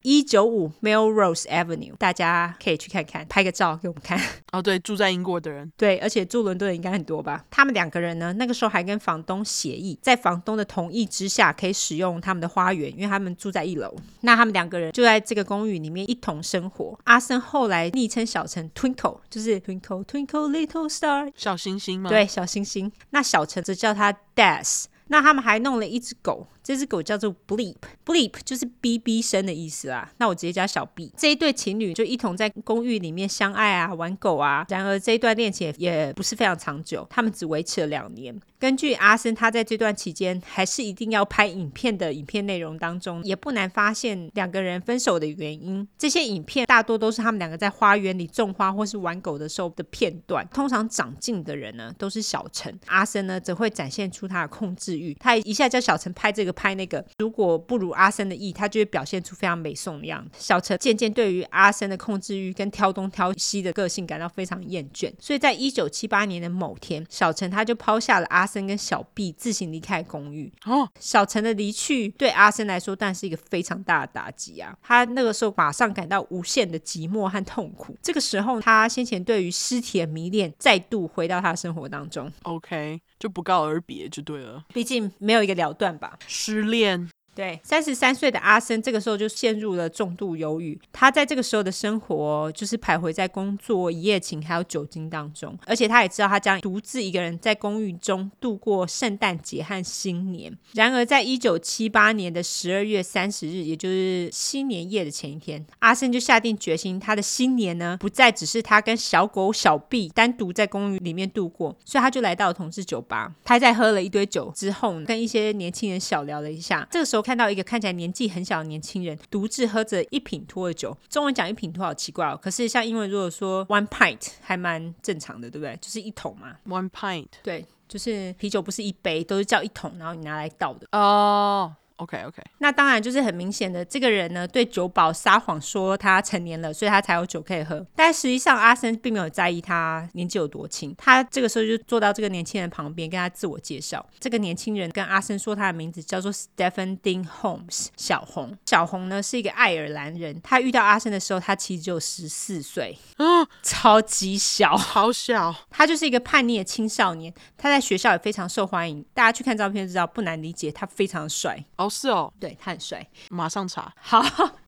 一九五 Melrose Avenue，大家可以去看看，拍个照给我们看。哦，对，住在英国的人，对，而且住伦敦的应该很多吧？他们两个人呢，那个时候还跟房东协议，在房东的同意之下，可以使用他们的花园，因为他们住在一楼。那他们两个人就在这个公寓里面一同生活。阿森后来昵称小陈 Twinkle，就是 Twinkle Twinkle Little Star，小星星吗？对，小星星。那小陈则叫他 Des。那他们还弄了一只狗。这只狗叫做 Bleep，Bleep 就是哔哔声的意思啊。那我直接叫小 B。这一对情侣就一同在公寓里面相爱啊，玩狗啊。然而这一段恋情也也不是非常长久，他们只维持了两年。根据阿森，他在这段期间还是一定要拍影片的影片内容当中，也不难发现两个人分手的原因。这些影片大多都是他们两个在花园里种花或是玩狗的时候的片段。通常长进的人呢，都是小陈。阿森呢，则会展现出他的控制欲，他一下叫小陈拍这个。拍那个，如果不如阿森的意，他就会表现出非常美颂的样子。小陈渐渐对于阿森的控制欲跟挑东挑西的个性感到非常厌倦，所以在一九七八年的某天，小陈他就抛下了阿森跟小 B，自行离开公寓。哦，小陈的离去对阿森来说，但是一个非常大的打击啊！他那个时候马上感到无限的寂寞和痛苦。这个时候，他先前对于尸体的迷恋再度回到他的生活当中。OK，就不告而别就对了，毕竟没有一个了断吧。失恋。对，三十三岁的阿森这个时候就陷入了重度忧郁。他在这个时候的生活就是徘徊在工作、一夜情还有酒精当中，而且他也知道他将独自一个人在公寓中度过圣诞节和新年。然而，在一九七八年的十二月三十日，也就是新年夜的前一天，阿森就下定决心，他的新年呢不再只是他跟小狗小 B 单独在公寓里面度过，所以他就来到了同志酒吧。他在喝了一堆酒之后，跟一些年轻人小聊了一下。这个时候。看到一个看起来年纪很小的年轻人独自喝着一品脱的酒，中文讲一品脱好奇怪哦。可是像英文如果说 one pint 还蛮正常的，对不对？就是一桶嘛。one pint 对，就是啤酒不是一杯，都是叫一桶，然后你拿来倒的哦。Oh. OK OK，那当然就是很明显的，这个人呢对酒保撒谎说他成年了，所以他才有酒可以喝。但实际上阿森并没有在意他年纪有多轻，他这个时候就坐到这个年轻人旁边，跟他自我介绍。这个年轻人跟阿森说他的名字叫做 Stephen Dean Holmes，小红。小红呢是一个爱尔兰人，他遇到阿森的时候，他其实只有十四岁，嗯，超级小，好小。他就是一个叛逆的青少年，他在学校也非常受欢迎，大家去看照片就知道，不难理解，他非常帅。是哦，对，他很帅，马上查。好。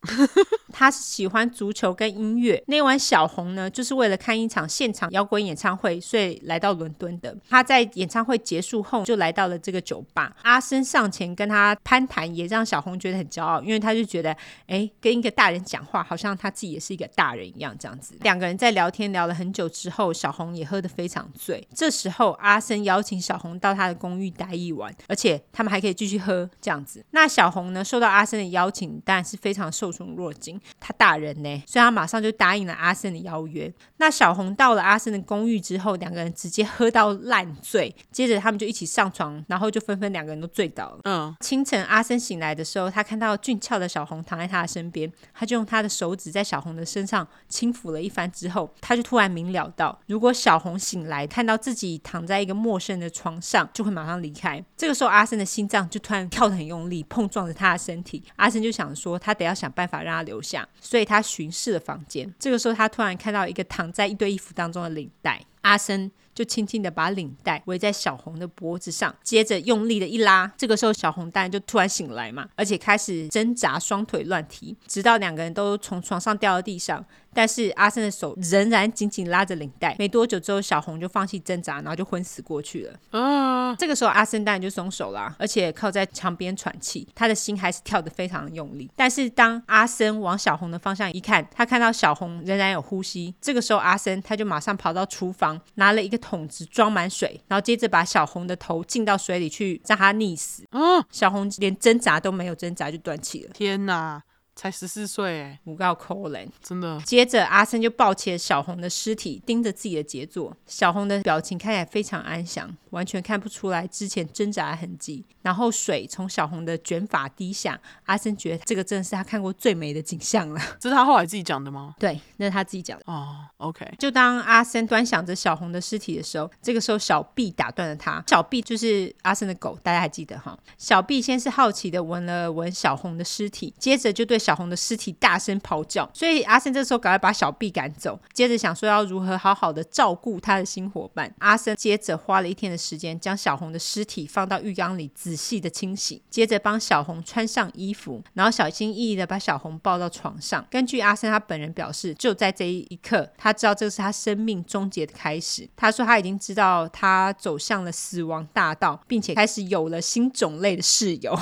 他喜欢足球跟音乐。那晚小红呢，就是为了看一场现场摇滚演唱会，所以来到伦敦的。他在演唱会结束后，就来到了这个酒吧。阿森上前跟他攀谈，也让小红觉得很骄傲，因为他就觉得，哎，跟一个大人讲话，好像他自己也是一个大人一样，这样子。两个人在聊天聊了很久之后，小红也喝得非常醉。这时候，阿森邀请小红到他的公寓待一晚，而且他们还可以继续喝，这样子。那小红呢，受到阿森的邀请，当然是非常受宠若惊。他大人呢，所以他马上就答应了阿森的邀约。那小红到了阿森的公寓之后，两个人直接喝到烂醉，接着他们就一起上床，然后就纷纷两个人都醉倒了。嗯，清晨阿森醒来的时候，他看到俊俏的小红躺在他的身边，他就用他的手指在小红的身上轻抚了一番之后，他就突然明了到，如果小红醒来看到自己躺在一个陌生的床上，就会马上离开。这个时候阿森的心脏就突然跳得很用力，碰撞着他的身体。阿森就想说，他得要想办法让他留下，所以他巡视了房间。这个时候他突然看到一个躺在一堆衣服当中的领带，阿森就轻轻的把领带围在小红的脖子上，接着用力的一拉。这个时候小红当然就突然醒来嘛，而且开始挣扎，双腿乱踢，直到两个人都从床上掉到地上。但是阿森的手仍然紧紧拉着领带。没多久之后，小红就放弃挣扎，然后就昏死过去了。啊！这个时候阿森当然就松手了，而且靠在墙边喘气，他的心还是跳得非常用力。但是当阿森往小红的方向一看，他看到小红仍然有呼吸。这个时候阿森他就马上跑到厨房，拿了一个桶子装满水，然后接着把小红的头浸到水里去，让她溺死。啊！小红连挣扎都没有挣扎就断气了。天哪！才十四岁哎，不够可怜，真的。接着阿森就抱起了小红的尸体，盯着自己的杰作。小红的表情看起来非常安详，完全看不出来之前挣扎的痕迹。然后水从小红的卷发滴下，阿森觉得这个真的是他看过最美的景象了。这是他后来自己讲的吗？对，那是他自己讲的。哦，OK。就当阿森端详着小红的尸体的时候，这个时候小 B 打断了他。小 B 就是阿森的狗，大家还记得哈？小 B 先是好奇的闻了闻小红的尸体，接着就对。小红的尸体大声咆哮，所以阿森这时候赶快把小毕赶走，接着想说要如何好好的照顾他的新伙伴。阿森接着花了一天的时间，将小红的尸体放到浴缸里仔细的清洗，接着帮小红穿上衣服，然后小心翼翼的把小红抱到床上。根据阿森他本人表示，就在这一刻，他知道这是他生命终结的开始。他说他已经知道他走向了死亡大道，并且开始有了新种类的室友。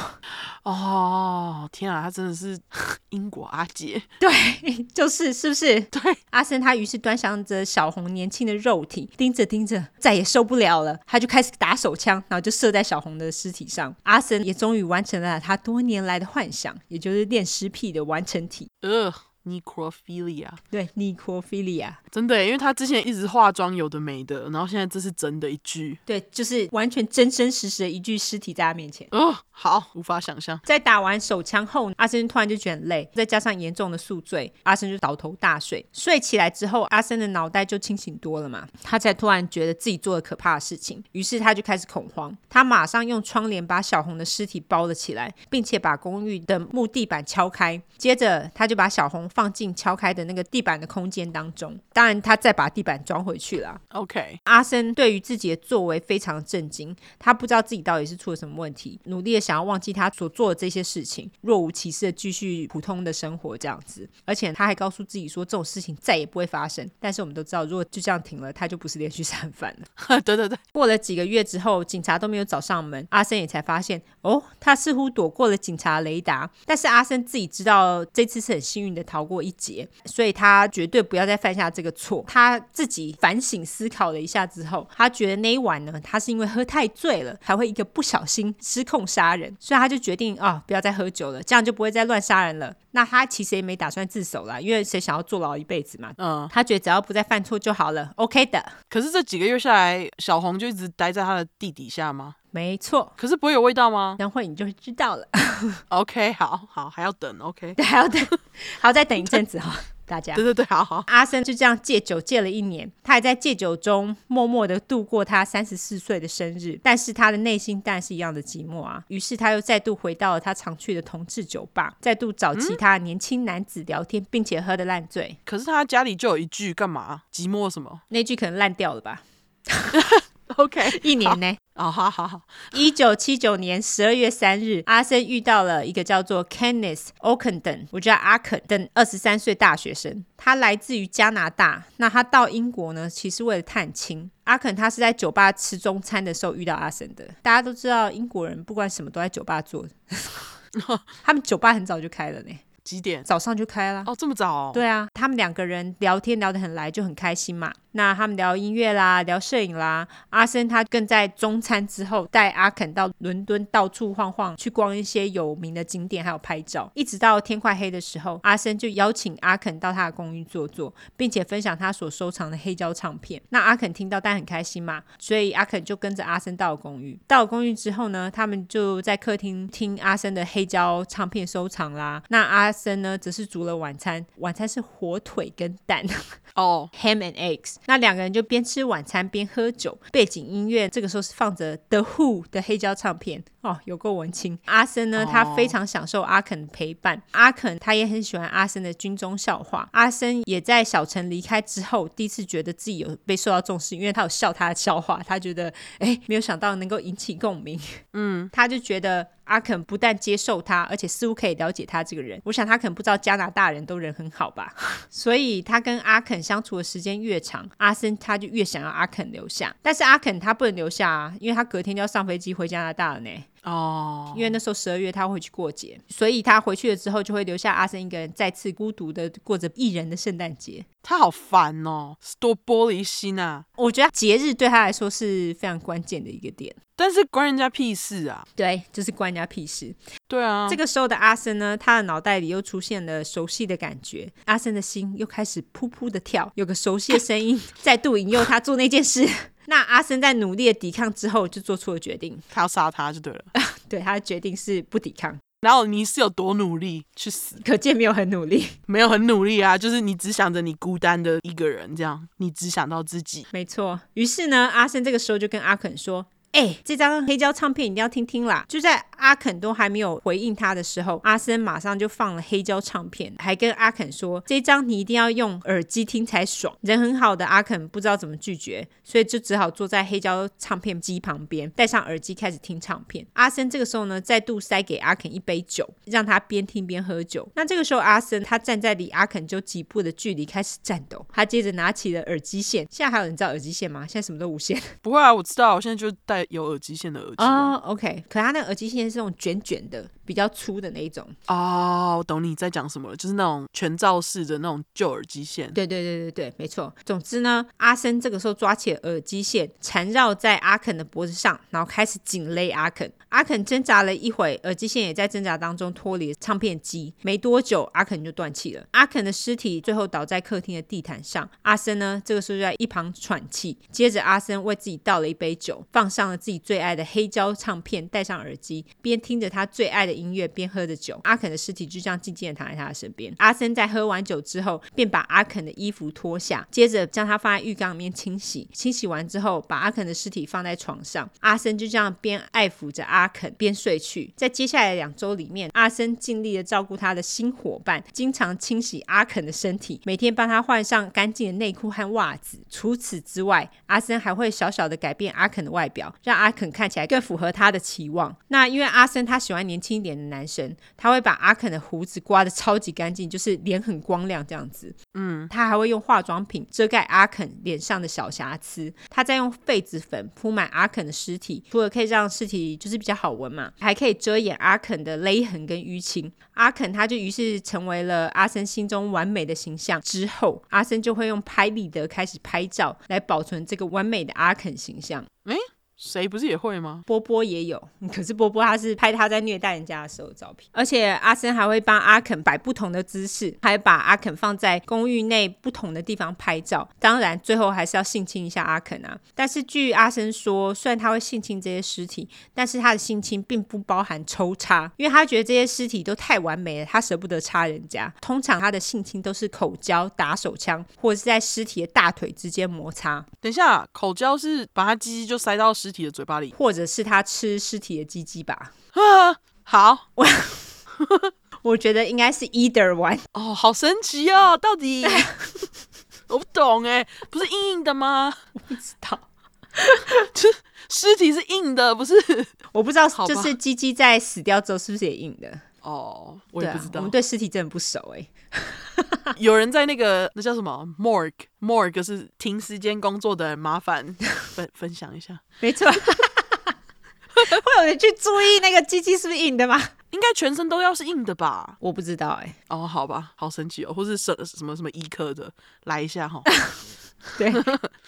哦，天啊，他真的是。因果阿姐，对，就是是不是？对，阿森他于是端详着小红年轻的肉体，盯着盯着，再也受不了了，他就开始打手枪，然后就射在小红的尸体上。阿森也终于完成了他多年来的幻想，也就是恋尸癖的完成体。呃。Necrophilia，对，Necrophilia，真的，因为他之前一直化妆有的没的，然后现在这是真的一具，对，就是完全真真实实的一具尸体在他面前。哦，好，无法想象。在打完手枪后，阿森突然就觉得很累，再加上严重的宿醉，阿森就倒头大睡。睡起来之后，阿森的脑袋就清醒多了嘛，他才突然觉得自己做了可怕的事情，于是他就开始恐慌，他马上用窗帘把小红的尸体包了起来，并且把公寓的木地板敲开，接着他就把小红。放进敲开的那个地板的空间当中，当然他再把地板装回去了。OK，阿森对于自己的作为非常震惊，他不知道自己到底是出了什么问题，努力的想要忘记他所做的这些事情，若无其事的继续普通的生活这样子。而且他还告诉自己说，这种事情再也不会发生。但是我们都知道，如果就这样停了，他就不是连续杀犯了。对对对。过了几个月之后，警察都没有找上门，阿森也才发现，哦，他似乎躲过了警察雷达。但是阿森自己知道，这次是很幸运的逃过一劫，所以他绝对不要再犯下这个错。他自己反省思考了一下之后，他觉得那一晚呢，他是因为喝太醉了，才会一个不小心失控杀人，所以他就决定啊、哦，不要再喝酒了，这样就不会再乱杀人了。那他其实也没打算自首啦，因为谁想要坐牢一辈子嘛？嗯，他觉得只要不再犯错就好了，OK 的。可是这几个月下来，小红就一直待在他的地底下吗？没错。可是不会有味道吗？等会你就会知道了。OK，好好，还要等。OK，对，还要等，还要再等一阵子哈。大家对对对，好好。阿森就这样戒酒戒了一年，他还在戒酒中默默的度过他三十四岁的生日，但是他的内心当然是一样的寂寞啊。于是他又再度回到了他常去的同志酒吧，再度找其他年轻男子聊天，并且喝得烂醉。可是他家里就有一句，干嘛？寂寞什么？那句可能烂掉了吧。OK，一年呢？哦，好好好。一九七九年十二月三日，阿森遇到了一个叫做 Kenneth Ockenden，我叫阿肯等二十三岁大学生。他来自于加拿大，那他到英国呢，其实为了探亲。阿肯他是在酒吧吃中餐的时候遇到阿森的。大家都知道，英国人不管什么都在酒吧做，他们酒吧很早就开了呢。几点？早上就开了。哦，这么早哦？对啊，他们两个人聊天聊得很来，就很开心嘛。那他们聊音乐啦，聊摄影啦。阿森他更在中餐之后带阿肯到伦敦到处晃晃，去逛一些有名的景点，还有拍照。一直到天快黑的时候，阿森就邀请阿肯到他的公寓坐坐，并且分享他所收藏的黑胶唱片。那阿肯听到，但很开心嘛，所以阿肯就跟着阿森到了公寓。到了公寓之后呢，他们就在客厅听阿森的黑胶唱片收藏啦。那阿森呢，则是煮了晚餐，晚餐是火腿跟蛋 哦、oh.，ham and eggs。那两个人就边吃晚餐边喝酒，背景音乐这个时候是放着 The Who 的黑胶唱片哦，有够文青。阿森呢，他非常享受阿肯的陪伴，阿肯他也很喜欢阿森的军中笑话。阿森也在小陈离开之后，第一次觉得自己有被受到重视，因为他有笑他的笑话，他觉得哎，没有想到能够引起共鸣，嗯，他就觉得。阿肯不但接受他，而且似乎可以了解他这个人。我想他可能不知道加拿大人都人很好吧，所以他跟阿肯相处的时间越长，阿森他就越想要阿肯留下。但是阿肯他不能留下啊，因为他隔天就要上飞机回加拿大了呢。哦，因为那时候十二月他会去过节，所以他回去了之后就会留下阿森一个人，再次孤独的过着一人的圣诞节。他好烦哦，多玻璃心啊！我觉得节日对他来说是非常关键的一个点。但是关人家屁事啊！对，就是关人家屁事。对啊，这个时候的阿森呢，他的脑袋里又出现了熟悉的感觉，阿森的心又开始噗噗的跳，有个熟悉的声音再度引诱他做那件事。那阿森在努力的抵抗之后，就做出了决定，他要杀他就对了。对，他的决定是不抵抗。然后你是有多努力去死？可见没有很努力，没有很努力啊，就是你只想着你孤单的一个人，这样你只想到自己。没错。于是呢，阿森这个时候就跟阿肯说。哎，这张黑胶唱片一定要听听啦！就在阿肯都还没有回应他的时候，阿森马上就放了黑胶唱片，还跟阿肯说：“这张你一定要用耳机听才爽。”人很好的阿肯不知道怎么拒绝，所以就只好坐在黑胶唱片机旁边，戴上耳机开始听唱片。阿森这个时候呢，再度塞给阿肯一杯酒，让他边听边喝酒。那这个时候，阿森他站在离阿肯就几步的距离开始颤抖，他接着拿起了耳机线。现在还有人知道耳机线吗？现在什么都无线。不会啊，我知道，我现在就戴。有耳机线的耳机哦、oh，OK，可他那个耳机线是那种卷卷的，比较粗的那一种哦。我、oh, 懂你在讲什么了，就是那种全罩式的那种旧耳机线。对对对对对，没错。总之呢，阿森这个时候抓起耳机线，缠绕在阿肯的脖子上，然后开始紧勒阿肯。阿肯挣扎了一会，耳机线也在挣扎当中脱离了唱片机。没多久，阿肯就断气了。阿肯的尸体最后倒在客厅的地毯上。阿森呢，这个时候就在一旁喘气。接着，阿森为自己倒了一杯酒，放上了。自己最爱的黑胶唱片，戴上耳机，边听着他最爱的音乐，边喝着酒。阿肯的尸体就这样静静的躺在他的身边。阿森在喝完酒之后，便把阿肯的衣服脱下，接着将他放在浴缸里面清洗。清洗完之后，把阿肯的尸体放在床上。阿森就这样边爱抚着阿肯，边睡去。在接下来两周里面，阿森尽力的照顾他的新伙伴，经常清洗阿肯的身体，每天帮他换上干净的内裤和袜子。除此之外，阿森还会小小的改变阿肯的外表。让阿肯看起来更符合他的期望。那因为阿森他喜欢年轻一点的男生，他会把阿肯的胡子刮得超级干净，就是脸很光亮这样子。嗯，他还会用化妆品遮盖阿肯脸上的小瑕疵。他再用痱子粉铺满阿肯的尸体，除了可以让尸体就是比比较好闻嘛，还可以遮掩阿肯的勒痕跟淤青。阿肯他就于是成为了阿森心中完美的形象。之后，阿森就会用拍立得开始拍照来保存这个完美的阿肯形象。诶谁不是也会吗？波波也有，可是波波他是拍他在虐待人家的时候的照片，而且阿森还会帮阿肯摆不同的姿势，还把阿肯放在公寓内不同的地方拍照。当然，最后还是要性侵一下阿肯啊。但是据阿森说，虽然他会性侵这些尸体，但是他的性侵并不包含抽插，因为他觉得这些尸体都太完美了，他舍不得插人家。通常他的性侵都是口交、打手枪，或者是在尸体的大腿之间摩擦。等一下，口交是把他鸡鸡就塞到尸体的嘴巴里，或者是他吃尸体的鸡鸡吧？啊，好，我 我觉得应该是 either one。哦，好神奇哦！到底 我不懂哎，不是硬硬的吗？我不知道。这尸体是硬的，不是？我不知道，就是鸡鸡在死掉之后是不是也硬的？哦，我也不知道。啊、我们对尸体真的不熟哎、欸。有人在那个那叫什么 morgue，morgue 是停时间工作的人，麻烦 分分享一下。没错，会有人去注意那个机器是不是硬的吗？应该全身都要是硬的吧？我不知道哎、欸。哦，好吧，好神奇哦，或是什什么什么医科的来一下哈。对，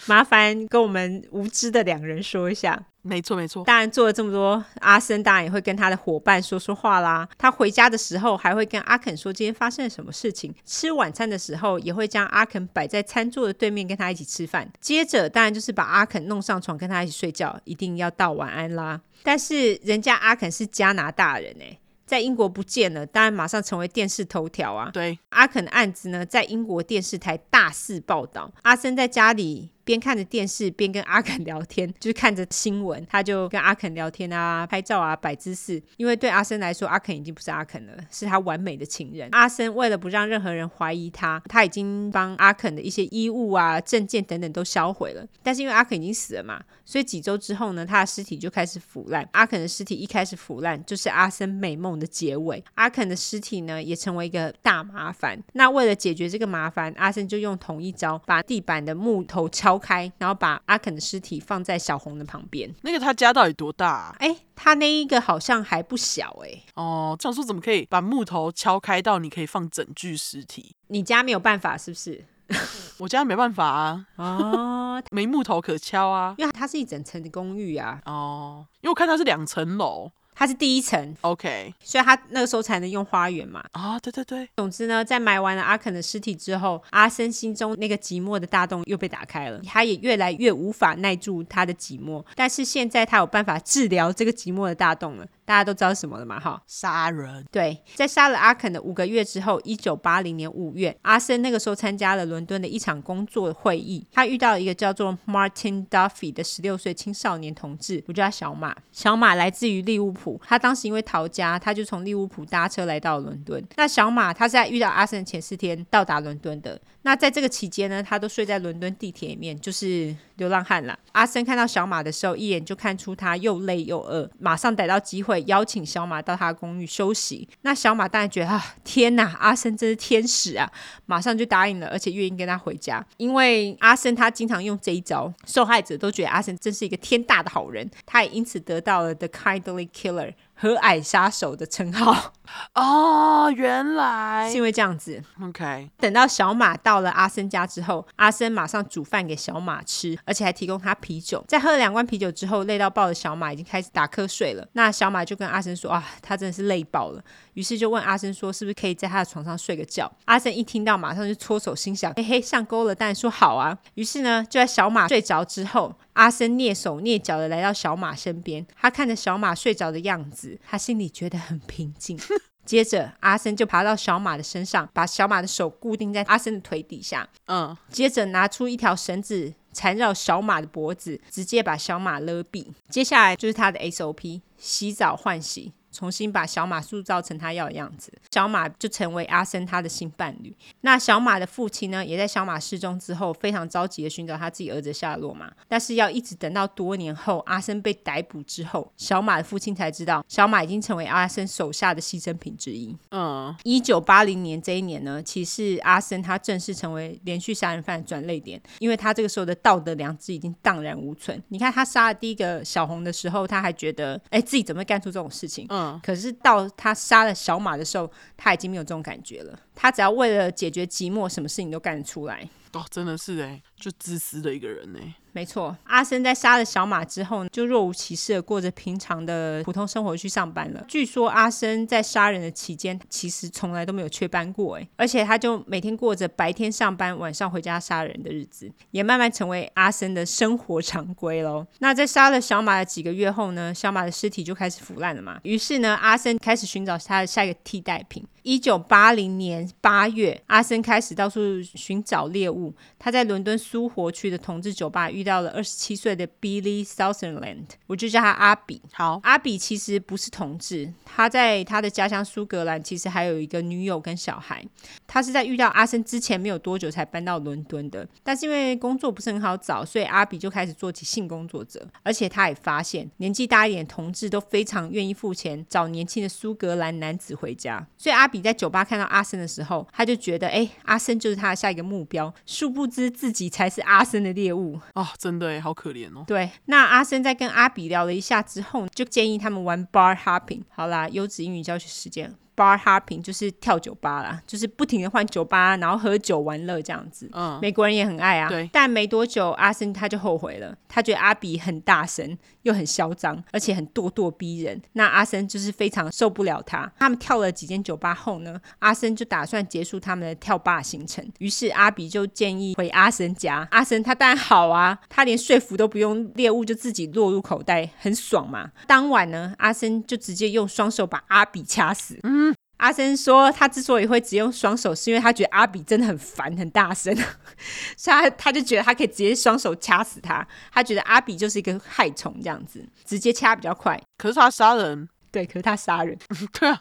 麻烦跟我们无知的两人说一下。没错，没错。当然做了这么多，阿森当然也会跟他的伙伴说说话啦。他回家的时候还会跟阿肯说今天发生了什么事情。吃晚餐的时候也会将阿肯摆在餐桌的对面跟他一起吃饭。接着当然就是把阿肯弄上床跟他一起睡觉，一定要道晚安啦。但是人家阿肯是加拿大人哎。在英国不见了，当然马上成为电视头条啊！对，阿肯的案子呢，在英国电视台大肆报道。阿森在家里。边看着电视边跟阿肯 聊天，就是看着新闻，他就跟阿肯聊天啊、拍照啊、摆姿势。因为对阿森来说，阿肯已经不是阿肯了，是他完美的情人。阿森为了不让任何人怀疑他，他已经帮阿肯的一些衣物啊、证件等等都销毁了。但是因为阿肯已经死了嘛，所以几周之后呢，他的尸体就开始腐烂。阿肯的尸体一开始腐烂，就是阿森美梦的结尾。阿肯的尸体呢，也成为一个大麻烦。那为了解决这个麻烦，阿森就用同一招，把地板的木头敲开，然后把阿肯的尸体放在小红的旁边。那个他家到底多大啊？哎，他那一个好像还不小哎。哦，这样说怎么可以把木头敲开到你可以放整具尸体？你家没有办法是不是？我家没办法啊。哦，没木头可敲啊，因为它是一整层的公寓啊。哦，因为我看它是两层楼。它是第一层，OK，所以他那个时候才能用花园嘛。啊，oh, 对对对。总之呢，在埋完了阿肯的尸体之后，阿森心中那个寂寞的大洞又被打开了，他也越来越无法耐住他的寂寞。但是现在他有办法治疗这个寂寞的大洞了。大家都知道什么了嘛？哈，杀人。对，在杀了阿肯的五个月之后，一九八零年五月，阿森那个时候参加了伦敦的一场工作会议，他遇到了一个叫做 Martin Duffy 的十六岁青少年同志，我叫他小马。小马来自于利物浦，他当时因为逃家，他就从利物浦搭车来到伦敦。那小马他是在遇到阿森前四天到达伦敦的。那在这个期间呢，他都睡在伦敦地铁里面，就是流浪汉了。阿森看到小马的时候，一眼就看出他又累又饿，马上逮到机会。邀请小马到他的公寓休息，那小马当然觉得啊，天哪，阿森真是天使啊，马上就答应了，而且愿意跟他回家。因为阿森他经常用这一招，受害者都觉得阿森真是一个天大的好人，他也因此得到了 The Kindly Killer。和蔼杀手的称号哦，原来是因为这样子。OK，等到小马到了阿森家之后，阿森马上煮饭给小马吃，而且还提供他啤酒。在喝了两罐啤酒之后，累到爆的小马已经开始打瞌睡了。那小马就跟阿森说：“啊，他真的是累爆了。”于是就问阿森说：“是不是可以在他的床上睡个觉？”阿森一听到，马上就搓手，心想：“嘿嘿，上钩了。”当然说好啊。于是呢，就在小马睡着之后，阿森蹑手蹑脚的来到小马身边，他看着小马睡着的样子，他心里觉得很平静。接着，阿森就爬到小马的身上，把小马的手固定在阿森的腿底下。嗯，接着拿出一条绳子缠绕小马的脖子，直接把小马勒毙。接下来就是他的 SOP：洗澡换洗。重新把小马塑造成他要的样子，小马就成为阿森他的新伴侣。那小马的父亲呢，也在小马失踪之后，非常着急的寻找他自己儿子的下落嘛。但是要一直等到多年后，阿森被逮捕之后，小马的父亲才知道，小马已经成为阿森手下的牺牲品之一。嗯，一九八零年这一年呢，其实阿森他正式成为连续杀人犯的转捩点，因为他这个时候的道德良知已经荡然无存。你看他杀了第一个小红的时候，他还觉得，哎，自己怎么会干出这种事情？嗯。可是到他杀了小马的时候，他已经没有这种感觉了。他只要为了解决寂寞，什么事情都干得出来。哦，真的是哎，就自私的一个人呢。没错，阿森在杀了小马之后，就若无其事的过着平常的普通生活去上班了。据说阿森在杀人的期间，其实从来都没有缺班过哎，而且他就每天过着白天上班、晚上回家杀人的日子，也慢慢成为阿森的生活常规喽。那在杀了小马的几个月后呢，小马的尸体就开始腐烂了嘛。于是呢，阿森开始寻找他的下一个替代品。一九八零年八月，阿森开始到处寻找猎物。他在伦敦苏活区的同志酒吧遇到了二十七岁的 Billy Sutherland，我就叫他阿比。好，阿比其实不是同志，他在他的家乡苏格兰其实还有一个女友跟小孩。他是在遇到阿森之前没有多久才搬到伦敦的，但是因为工作不是很好找，所以阿比就开始做起性工作者。而且他也发现，年纪大一点的同志都非常愿意付钱找年轻的苏格兰男子回家，所以阿比。在酒吧看到阿森的时候，他就觉得，哎、欸，阿森就是他的下一个目标。殊不知自己才是阿森的猎物啊、哦！真的哎，好可怜哦。对，那阿森在跟阿比聊了一下之后，就建议他们玩 bar hopping。好啦，优质英语教学时间。Bar hopping 就是跳酒吧啦，就是不停的换酒吧，然后喝酒玩乐这样子。嗯，美国人也很爱啊。对。但没多久，阿森他就后悔了，他觉得阿比很大声，又很嚣张，而且很咄咄逼人。那阿森就是非常受不了他。他们跳了几间酒吧后呢，阿森就打算结束他们的跳吧行程。于是阿比就建议回阿森家。阿森他当然好啊，他连说服都不用，猎物就自己落入口袋，很爽嘛。当晚呢，阿森就直接用双手把阿比掐死。嗯。阿森说，他之所以会只用双手，是因为他觉得阿比真的很烦，很大声，所以他他就觉得他可以直接双手掐死他。他觉得阿比就是一个害虫，这样子直接掐比较快。可是他杀人，对，可是他杀人，对啊。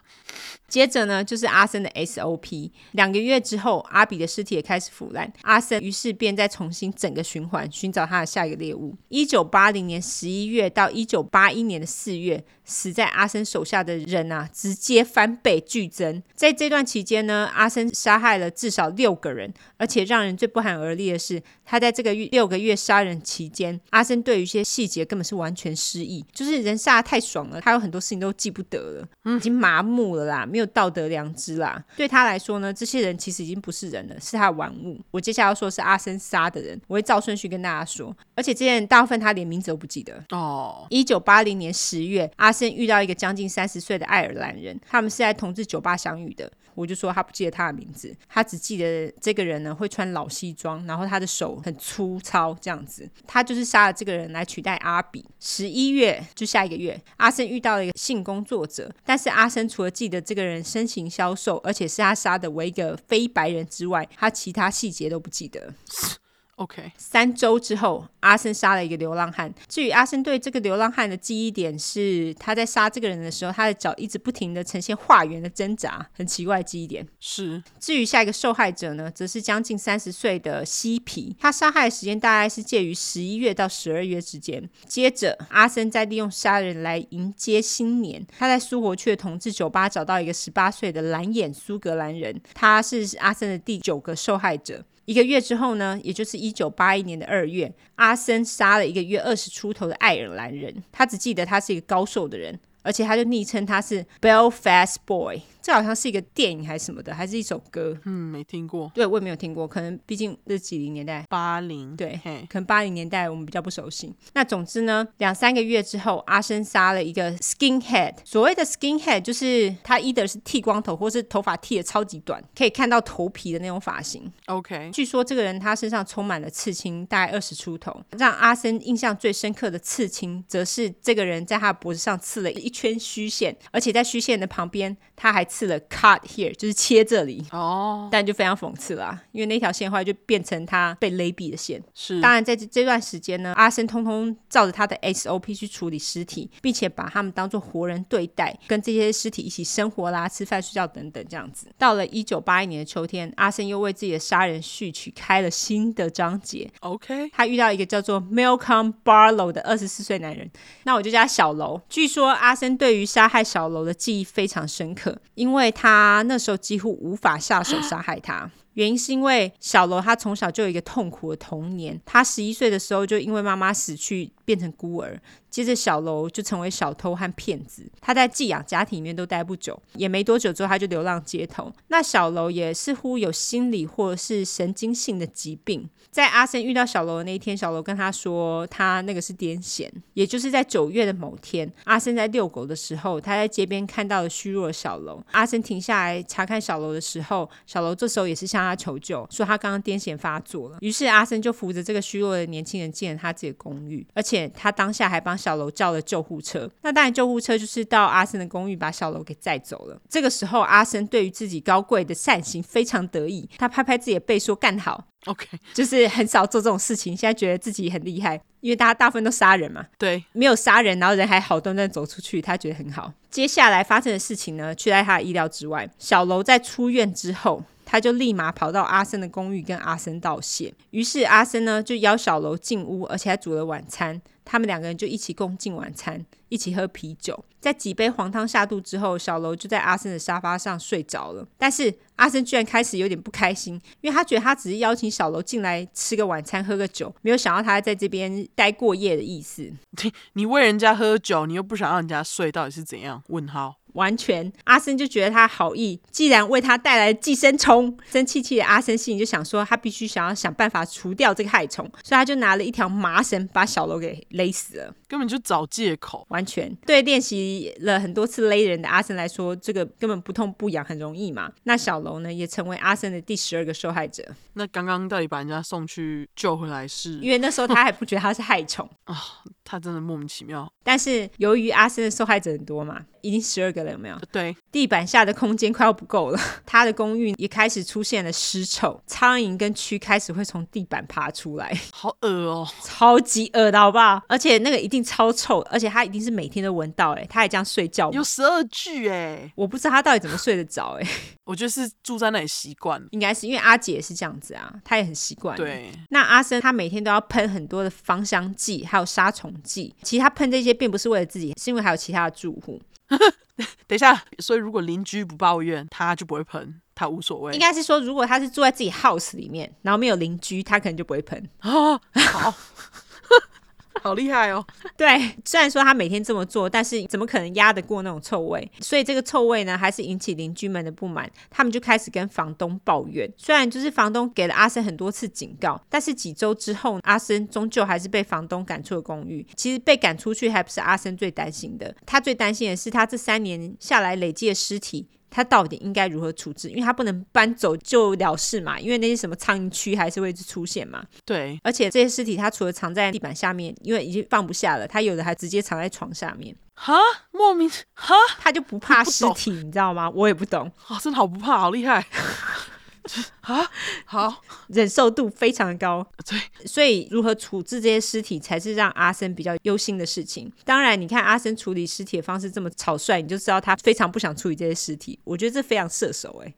接着呢，就是阿森的 SOP。两个月之后，阿比的尸体也开始腐烂。阿森于是便再重新整个循环，寻找他的下一个猎物。一九八零年十一月到一九八一年的四月，死在阿森手下的人啊，直接翻倍剧增。在这段期间呢，阿森杀害了至少六个人，而且让人最不寒而栗的是，他在这个月六个月杀人期间，阿森对于一些细节根本是完全失忆，就是人杀的太爽了，他有很多事情都记不得了，已经麻木了啦。没有道德良知啦，对他来说呢，这些人其实已经不是人了，是他的玩物。我接下来要说的是阿森杀的人，我会照顺序跟大家说。而且这些人大部分他连名字都不记得哦。一九八零年十月，阿森遇到一个将近三十岁的爱尔兰人，他们是在同志酒吧相遇的。我就说他不记得他的名字，他只记得这个人呢会穿老西装，然后他的手很粗糙这样子。他就是杀了这个人来取代阿比。十一月就下一个月，阿森遇到了一个性工作者，但是阿森除了记得这个人身形消瘦，而且是他杀的唯一一个非白人之外，他其他细节都不记得。OK，三周之后，阿森杀了一个流浪汉。至于阿森对这个流浪汉的记忆点是，他在杀这个人的时候，他的脚一直不停的呈现画圆的挣扎，很奇怪的记忆点。是。至于下一个受害者呢，则是将近三十岁的西皮，他杀害的时间大概是介于十一月到十二月之间。接着，阿森在利用杀人来迎接新年。他在苏活区的同志酒吧找到一个十八岁的蓝眼苏格兰人，他是阿森的第九个受害者。一个月之后呢，也就是一九八一年的二月，阿森杀了一个约二十出头的爱尔兰人。他只记得他是一个高瘦的人，而且他就昵称他是 Belfast Boy。这好像是一个电影还是什么的，还是一首歌？嗯，没听过。对，我也没有听过。可能毕竟是几零年代，八零。对，嘿可能八零年代我们比较不熟悉。那总之呢，两三个月之后，阿森杀了一个 skinhead。所谓的 skinhead 就是他 either 是剃光头，或是头发剃的超级短，可以看到头皮的那种发型。OK。据说这个人他身上充满了刺青，大概二十出头。让阿森印象最深刻的刺青，则是这个人在他脖子上刺了一圈虚线，而且在虚线的旁边，他还刺。刺了 cut here 就是切这里哦，oh. 但就非常讽刺啦，因为那条线后来就变成他被勒毙的线。是，当然在这这段时间呢，阿森通通照着他的 SOP 去处理尸体，并且把他们当做活人对待，跟这些尸体一起生活啦、吃饭、睡觉等等这样子。到了一九八一年的秋天，阿森又为自己的杀人序曲开了新的章节。OK，他遇到一个叫做 Malcolm Barlow 的二十四岁男人，那我就叫他小楼。据说阿森对于杀害小楼的记忆非常深刻，因为他那时候几乎无法下手杀害他。原因是因为小楼他从小就有一个痛苦的童年，他十一岁的时候就因为妈妈死去变成孤儿，接着小楼就成为小偷和骗子。他在寄养家庭里面都待不久，也没多久之后他就流浪街头。那小楼也似乎有心理或者是神经性的疾病。在阿森遇到小楼的那一天，小楼跟他说他那个是癫痫，也就是在九月的某天，阿森在遛狗的时候，他在街边看到了虚弱的小楼。阿森停下来查看小楼的时候，小楼这时候也是向他求救，说他刚刚癫痫发作了。于是阿森就扶着这个虚弱的年轻人进了他自己的公寓，而且他当下还帮小楼叫了救护车。那当然，救护车就是到阿森的公寓把小楼给载走了。这个时候，阿森对于自己高贵的善行非常得意，他拍拍自己的背说：“干好。” OK，就是很少做这种事情，现在觉得自己很厉害，因为大家大部分都杀人嘛。对，没有杀人，然后人还好端端走出去，他觉得很好。接下来发生的事情呢，却在他的意料之外。小楼在出院之后，他就立马跑到阿森的公寓跟阿森道谢。于是阿森呢就邀小楼进屋，而且还煮了晚餐。他们两个人就一起共进晚餐，一起喝啤酒。在几杯黄汤下肚之后，小楼就在阿森的沙发上睡着了。但是阿森居然开始有点不开心，因为他觉得他只是邀请小楼进来吃个晚餐、喝个酒，没有想到他在这边待过夜的意思。你喂人家喝酒，你又不想让人家睡，到底是怎样？问号。完全，阿森就觉得他好意，既然为他带来寄生虫，生气气的阿森心里就想说，他必须想要想办法除掉这个害虫，所以他就拿了一条麻绳把小楼给勒死了，根本就找借口。完全对练习了很多次勒人的阿森来说，这个根本不痛不痒，很容易嘛。那小楼呢，也成为阿森的第十二个受害者。那刚刚到底把人家送去救回来是？因为那时候他还不觉得他是害虫 啊，他真的莫名其妙。但是由于阿森的受害者很多嘛。已经十二个了，有没有？对，地板下的空间快要不够了。他的公寓也开始出现了尸臭，苍蝇跟蛆开始会从地板爬出来，好恶哦，超级恶的好不好？而且那个一定超臭，而且他一定是每天都闻到，哎，他还这样睡觉，有十二具哎，我不知道他到底怎么睡得着，哎，我觉得是住在那里习惯，应该是因为阿姐也是这样子啊，他也很习惯。对，那阿森他每天都要喷很多的芳香剂，还有杀虫剂。其实他喷这些并不是为了自己，是因为还有其他的住户。等一下，所以如果邻居不抱怨，他就不会喷，他无所谓。应该是说，如果他是住在自己 house 里面，然后没有邻居，他可能就不会喷。哦，好，好厉害哦。对，虽然说他每天这么做，但是怎么可能压得过那种臭味？所以这个臭味呢，还是引起邻居们的不满。他们就开始跟房东抱怨。虽然就是房东给了阿森很多次警告，但是几周之后，阿森终究还是被房东赶出了公寓。其实被赶出去还不是阿森最担心的，他最担心的是他这三年下来累积的尸体。他到底应该如何处置？因为他不能搬走就了事嘛，因为那些什么苍蝇蛆还是会出现嘛。对，而且这些尸体他除了藏在地板下面，因为已经放不下了，他有的还直接藏在床下面。哈，莫名哈，他就不怕尸体，你知道吗？我也不懂。啊，真的好不怕，好厉害。啊，好，忍受度非常的高。对，所以如何处置这些尸体才是让阿森比较忧心的事情。当然，你看阿森处理尸体的方式这么草率，你就知道他非常不想处理这些尸体。我觉得这非常射手哎，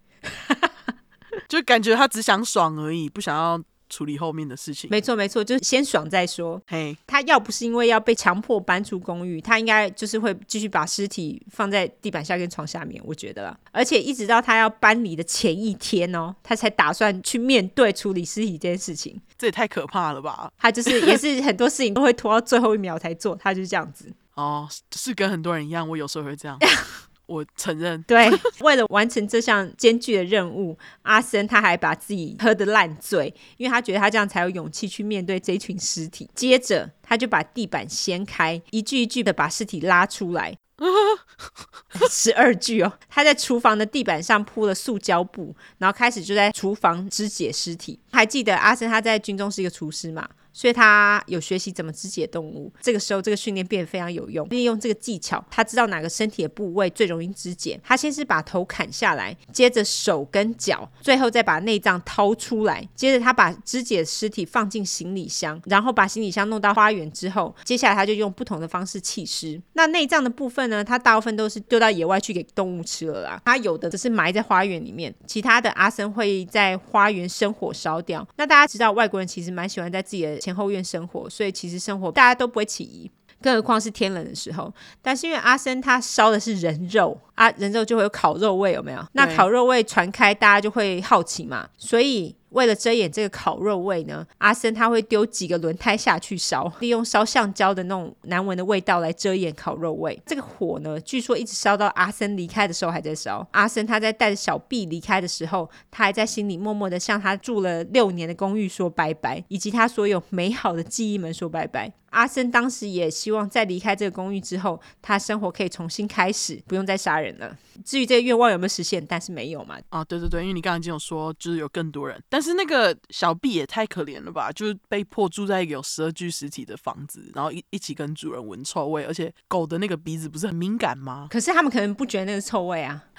就感觉他只想爽而已，不想要。处理后面的事情，没错没错，就是先爽再说。嘿，他要不是因为要被强迫搬出公寓，他应该就是会继续把尸体放在地板下跟床下面，我觉得啦。而且一直到他要搬离的前一天哦，他才打算去面对处理尸体这件事情。这也太可怕了吧！他就是也是很多事情都会拖到最后一秒才做，他就是这样子。哦，是跟很多人一样，我有时候会这样。我承认，对，为了完成这项艰巨的任务，阿森他还把自己喝得烂醉，因为他觉得他这样才有勇气去面对这群尸体。接着，他就把地板掀开，一具一具的把尸体拉出来，十二具哦。他在厨房的地板上铺了塑胶布，然后开始就在厨房肢解尸体。还记得阿森他在军中是一个厨师嘛？所以他有学习怎么肢解动物，这个时候这个训练变得非常有用。利用这个技巧，他知道哪个身体的部位最容易肢解。他先是把头砍下来，接着手跟脚，最后再把内脏掏出来。接着他把肢解的尸体放进行李箱，然后把行李箱弄到花园之后，接下来他就用不同的方式弃尸。那内脏的部分呢，他大部分都是丢到野外去给动物吃了啦。他有的只是埋在花园里面，其他的阿森会在花园生火烧掉。那大家知道外国人其实蛮喜欢在自己的前后院生活，所以其实生活大家都不会起疑，更何况是天冷的时候。但是因为阿森他烧的是人肉啊，人肉就会有烤肉味，有没有？那烤肉味传开，大家就会好奇嘛，所以。为了遮掩这个烤肉味呢，阿森他会丢几个轮胎下去烧，利用烧橡胶的那种难闻的味道来遮掩烤肉味。这个火呢，据说一直烧到阿森离开的时候还在烧。阿森他在带着小毕离开的时候，他还在心里默默的向他住了六年的公寓说拜拜，以及他所有美好的记忆们说拜拜。阿森当时也希望在离开这个公寓之后，他生活可以重新开始，不用再杀人了。至于这个愿望有没有实现，但是没有嘛。啊，对对对，因为你刚刚已经有说，就是有更多人，但但是那个小 B 也太可怜了吧，就是被迫住在一个有十二具尸体的房子，然后一一起跟主人闻臭味，而且狗的那个鼻子不是很敏感吗？可是他们可能不觉得那个臭味啊。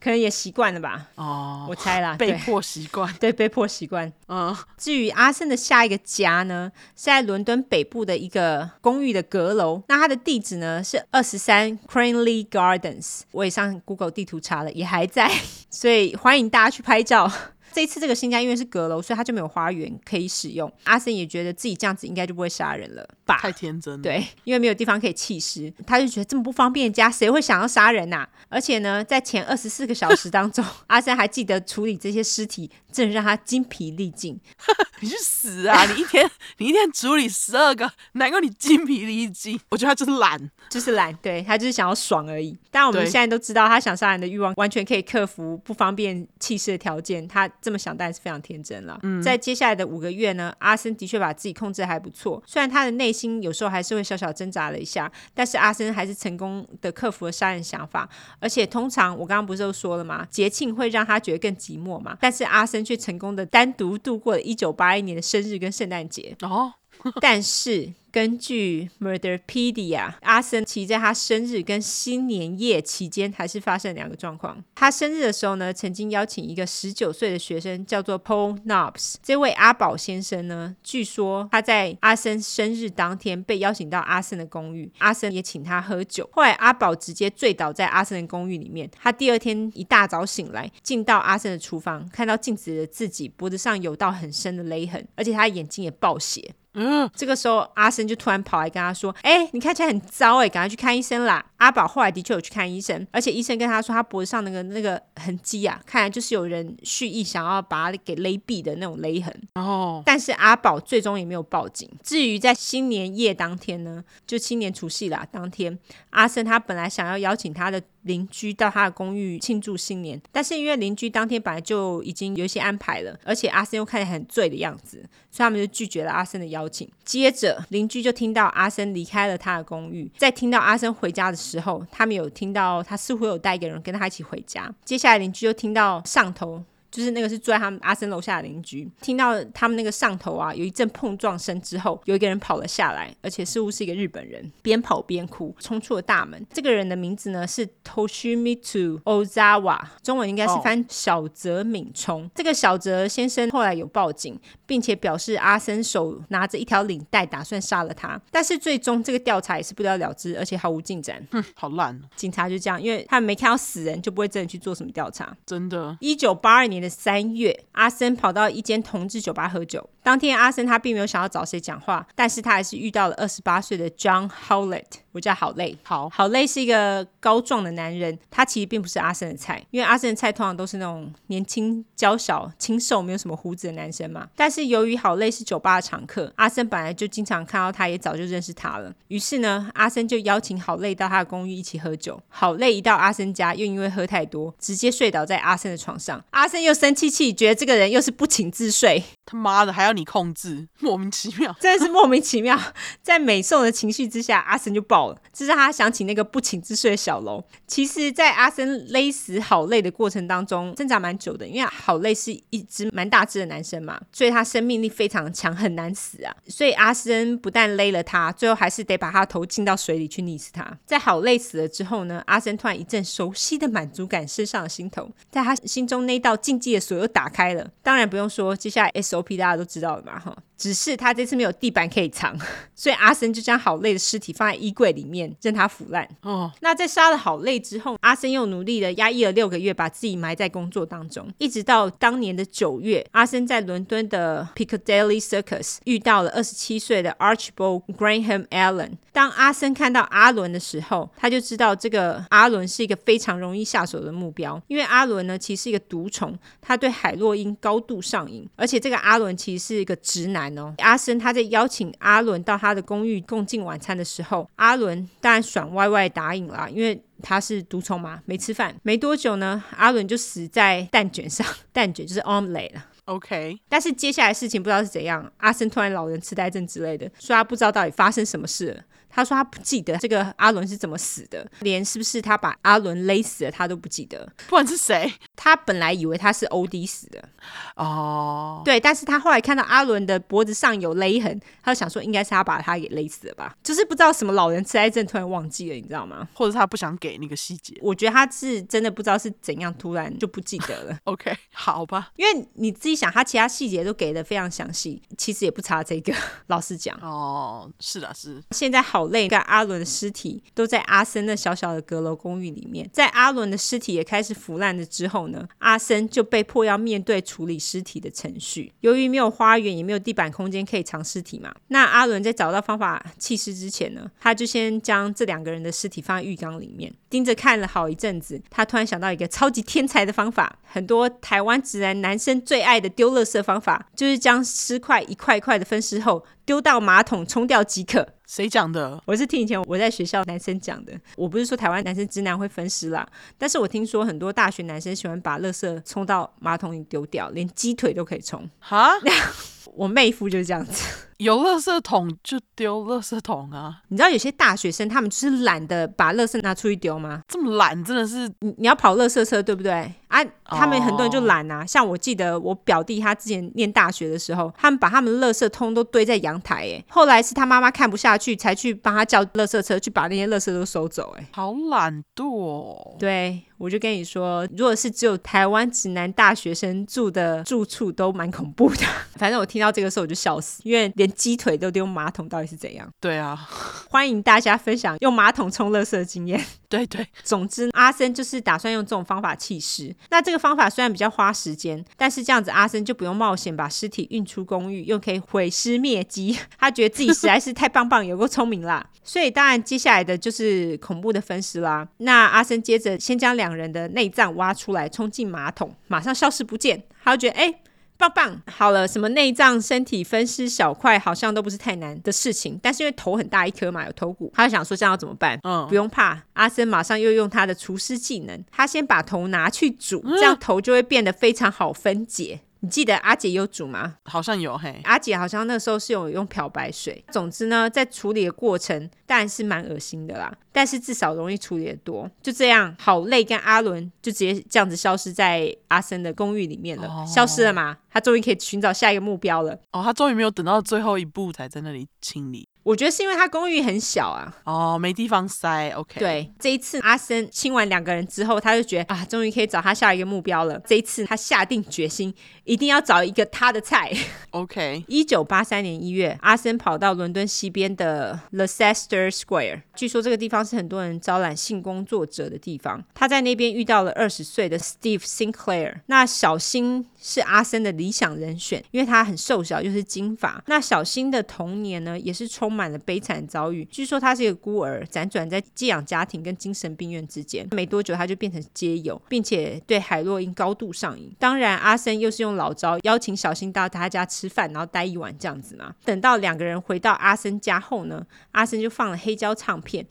可能也习惯了吧，哦，我猜啦，被迫习惯，对，被迫习惯。嗯，至于阿森的下一个家呢，是在伦敦北部的一个公寓的阁楼，那它的地址呢是二十三 Cranley Gardens，我也上 Google 地图查了，也还在，所以欢迎大家去拍照。这一次这个新家因为是阁楼，所以他就没有花园可以使用。阿森也觉得自己这样子应该就不会杀人了吧？太天真了。对，因为没有地方可以弃尸，他就觉得这么不方便的家，谁会想要杀人呐、啊？而且呢，在前二十四个小时当中，阿森还记得处理这些尸体，真的让他精疲力尽。你去死啊！你一天你一天处理十二个，难怪你精疲力尽。我觉得他就是懒，就是懒，对，他就是想要爽而已。但我们现在都知道，他想杀人的欲望完全可以克服不方便气势的条件。他这么想，当然是非常天真了。嗯，在接下来的五个月呢，阿森的确把自己控制得还不错。虽然他的内心有时候还是会小小挣扎了一下，但是阿森还是成功的克服了杀人想法。而且通常我刚刚不是都说了吗？节庆会让他觉得更寂寞嘛。但是阿森却成功的单独度过了一九八一年的生日跟圣诞节。哦，但是。根据 Murderpedia，阿森其在他生日跟新年夜期间还是发生两个状况。他生日的时候呢，曾经邀请一个十九岁的学生叫做 Paul Knobs，。这位阿宝先生呢，据说他在阿森生日当天被邀请到阿森的公寓，阿森也请他喝酒。后来阿宝直接醉倒在阿森的公寓里面。他第二天一大早醒来，进到阿森的厨房，看到镜子的自己脖子上有道很深的勒痕，而且他眼睛也爆血。嗯，这个时候阿森就突然跑来跟他说：“哎，你看起来很糟哎，赶快去看医生啦！”阿宝后来的确有去看医生，而且医生跟他说，他脖子上那个那个痕迹啊，看来就是有人蓄意想要把他给勒毙的那种勒痕。哦，但是阿宝最终也没有报警。至于在新年夜当天呢，就新年除夕啦，当天阿森他本来想要邀请他的。邻居到他的公寓庆祝新年，但是因为邻居当天本来就已经有一些安排了，而且阿森又看起来很醉的样子，所以他们就拒绝了阿森的邀请。接着邻居就听到阿森离开了他的公寓，在听到阿森回家的时之后，他们有听到他似乎有带一个人跟他一起回家。接下来邻居就听到上头。就是那个是住在他们阿森楼下的邻居，听到他们那个上头啊有一阵碰撞声之后，有一个人跑了下来，而且似乎是一个日本人，边跑边哭，冲出了大门。这个人的名字呢是 Toshimitsu Ozawa，中文应该是翻小泽敏充。Oh. 这个小泽先生后来有报警，并且表示阿森手拿着一条领带打算杀了他，但是最终这个调查也是不了了之，而且毫无进展。哼，好烂。警察就这样，因为他们没看到死人，就不会真的去做什么调查。真的，一九八二年三月，阿森跑到一间同志酒吧喝酒。当天，阿森他并没有想要找谁讲话，但是他还是遇到了二十八岁的 John Howlett。我叫好累，好好累是一个高壮的男人，他其实并不是阿森的菜，因为阿森的菜通常都是那种年轻娇小、清瘦、没有什么胡子的男生嘛。但是由于好累是酒吧的常客，阿森本来就经常看到他，也早就认识他了。于是呢，阿森就邀请好累到他的公寓一起喝酒。好累一到阿森家，又因为喝太多，直接睡倒在阿森的床上。阿森又生气气，觉得这个人又是不请自睡，他妈的还要你控制，莫名其妙，真的是莫名其妙。在美颂的情绪之下，阿森就爆了。这是他想起那个不请自睡的小楼。其实，在阿森勒死好累的过程当中，挣扎蛮久的，因为好累是一只蛮大只的男生嘛，所以他生命力非常强，很难死啊。所以阿森不但勒了他，最后还是得把他头浸到水里去溺死他。在好累死了之后呢，阿森突然一阵熟悉的满足感升上了心头，在他心中那道禁忌的锁又打开了。当然不用说，接下来 SOP 大家都知道知道的嘛，哈。只是他这次没有地板可以藏，所以阿森就将好累的尸体放在衣柜里面，任它腐烂。哦，那在杀了好累之后，阿森又努力的压抑了六个月，把自己埋在工作当中，一直到当年的九月，阿森在伦敦的 Piccadilly Circus 遇到了二十七岁的 Archibald Graham Allen。当阿森看到阿伦的时候，他就知道这个阿伦是一个非常容易下手的目标，因为阿伦呢其实是一个毒虫，他对海洛因高度上瘾，而且这个阿伦其实是一个直男。阿森他在邀请阿伦到他的公寓共进晚餐的时候，阿伦当然爽歪歪答应了，因为他是毒虫嘛，没吃饭。没多久呢，阿伦就死在蛋卷上，蛋卷就是 omelette 了。OK，但是接下来事情不知道是怎样，阿森突然老人痴呆症之类的，说他不知道到底发生什么事了。他说他不记得这个阿伦是怎么死的，连是不是他把阿伦勒死了他都不记得。不管是谁，他本来以为他是欧弟死的。哦，对，但是他后来看到阿伦的脖子上有勒痕，他就想说应该是他把他给勒死了吧？就是不知道什么老人痴呆症突然忘记了，你知道吗？或者他不想给那个细节？我觉得他是真的不知道是怎样突然就不记得了。OK，好吧，因为你自己想，他其他细节都给的非常详细，其实也不差这个。老实讲，哦，是的，是。现在好累，跟阿伦的尸体都在阿森那小小的阁楼公寓里面。在阿伦的尸体也开始腐烂了之后阿森就被迫要面对处理尸体的程序。由于没有花园，也没有地板空间可以藏尸体嘛，那阿伦在找到方法弃尸之前呢，他就先将这两个人的尸体放在浴缸里面，盯着看了好一阵子。他突然想到一个超级天才的方法，很多台湾直男男生最爱的丢垃圾方法，就是将尸块一块块的分尸后丢到马桶冲掉即可。谁讲的？我是听以前我在学校男生讲的。我不是说台湾男生直男会分尸啦，但是我听说很多大学男生喜欢把垃圾冲到马桶里丢掉，连鸡腿都可以冲。哈，我妹夫就是这样子。有垃圾桶就丢垃圾桶啊！你知道有些大学生他们就是懒得把垃圾拿出去丢吗？这么懒真的是你你要跑垃圾车对不对啊？他们很多人就懒啊。Oh. 像我记得我表弟他之前念大学的时候，他们把他们垃圾通都堆在阳台，哎，后来是他妈妈看不下去才去帮他叫垃圾车去把那些垃圾都收走，哎，好懒惰哦。对，我就跟你说，如果是只有台湾直男大学生住的住处都蛮恐怖的。反正我听到这个时候我就笑死，因为连鸡腿都丢马桶，到底是怎样？对啊，欢迎大家分享用马桶冲垃圾的经验。对对，总之阿森就是打算用这种方法弃尸。那这个方法虽然比较花时间，但是这样子阿森就不用冒险把尸体运出公寓，又可以毁尸灭迹。他觉得自己实在是太棒棒，有够聪明啦。所以当然接下来的就是恐怖的分尸啦。那阿森接着先将两人的内脏挖出来，冲进马桶，马上消失不见。他就觉得哎。诶棒棒，好了，什么内脏、身体分尸小块，好像都不是太难的事情。但是因为头很大一颗嘛，有头骨，他就想说这样要怎么办？嗯，不用怕，阿森马上又用他的厨师技能，他先把头拿去煮，这样头就会变得非常好分解。你记得阿姐有煮吗？好像有嘿。阿姐好像那时候是有用漂白水。总之呢，在处理的过程当然是蛮恶心的啦，但是至少容易处理的多。就这样，好累跟阿伦就直接这样子消失在阿森的公寓里面了，哦、消失了嘛？他终于可以寻找下一个目标了。哦，他终于没有等到最后一步才在那里清理。我觉得是因为他公寓很小啊，哦，没地方塞。OK，对，这一次阿森亲完两个人之后，他就觉得啊，终于可以找他下一个目标了。这一次他下定决心，一定要找一个他的菜。OK，一九八三年一月，阿森跑到伦敦西边的 Leicester Square，据说这个地方是很多人招揽性工作者的地方。他在那边遇到了二十岁的 Steve Sinclair。那小新是阿森的理想人选，因为他很瘦小，又是金发。那小新的童年呢，也是充满了悲惨遭遇。据说他是一个孤儿，辗转在寄养家庭跟精神病院之间。没多久，他就变成街友，并且对海洛因高度上瘾。当然，阿森又是用老招，邀请小新到他家吃饭，然后待一晚这样子嘛。等到两个人回到阿森家后呢，阿森就放了黑胶唱片。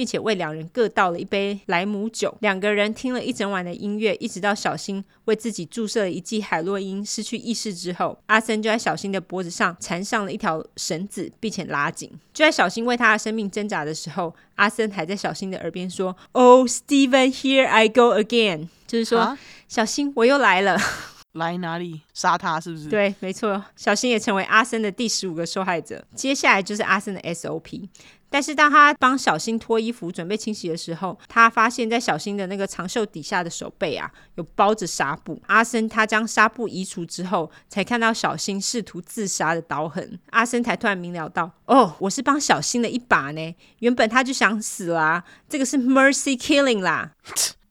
并且为两人各倒了一杯莱姆酒，两个人听了一整晚的音乐，一直到小新为自己注射了一剂海洛因，失去意识之后，阿森就在小新的脖子上缠上了一条绳子，并且拉紧。就在小新为他的生命挣扎的时候，阿森还在小新的耳边说：“Oh, Steven, here I go again。”就是说，啊、小新，我又来了。来哪里杀他？是不是？对，没错。小新也成为阿森的第十五个受害者。接下来就是阿森的 SOP。但是当他帮小新脱衣服准备清洗的时候，他发现，在小新的那个长袖底下的手背啊，有包着纱布。阿森他将纱布移除之后，才看到小新试图自杀的刀痕。阿森才突然明了到：哦，我是帮小新的一把呢。原本他就想死啦，啊，这个是 mercy killing 啦。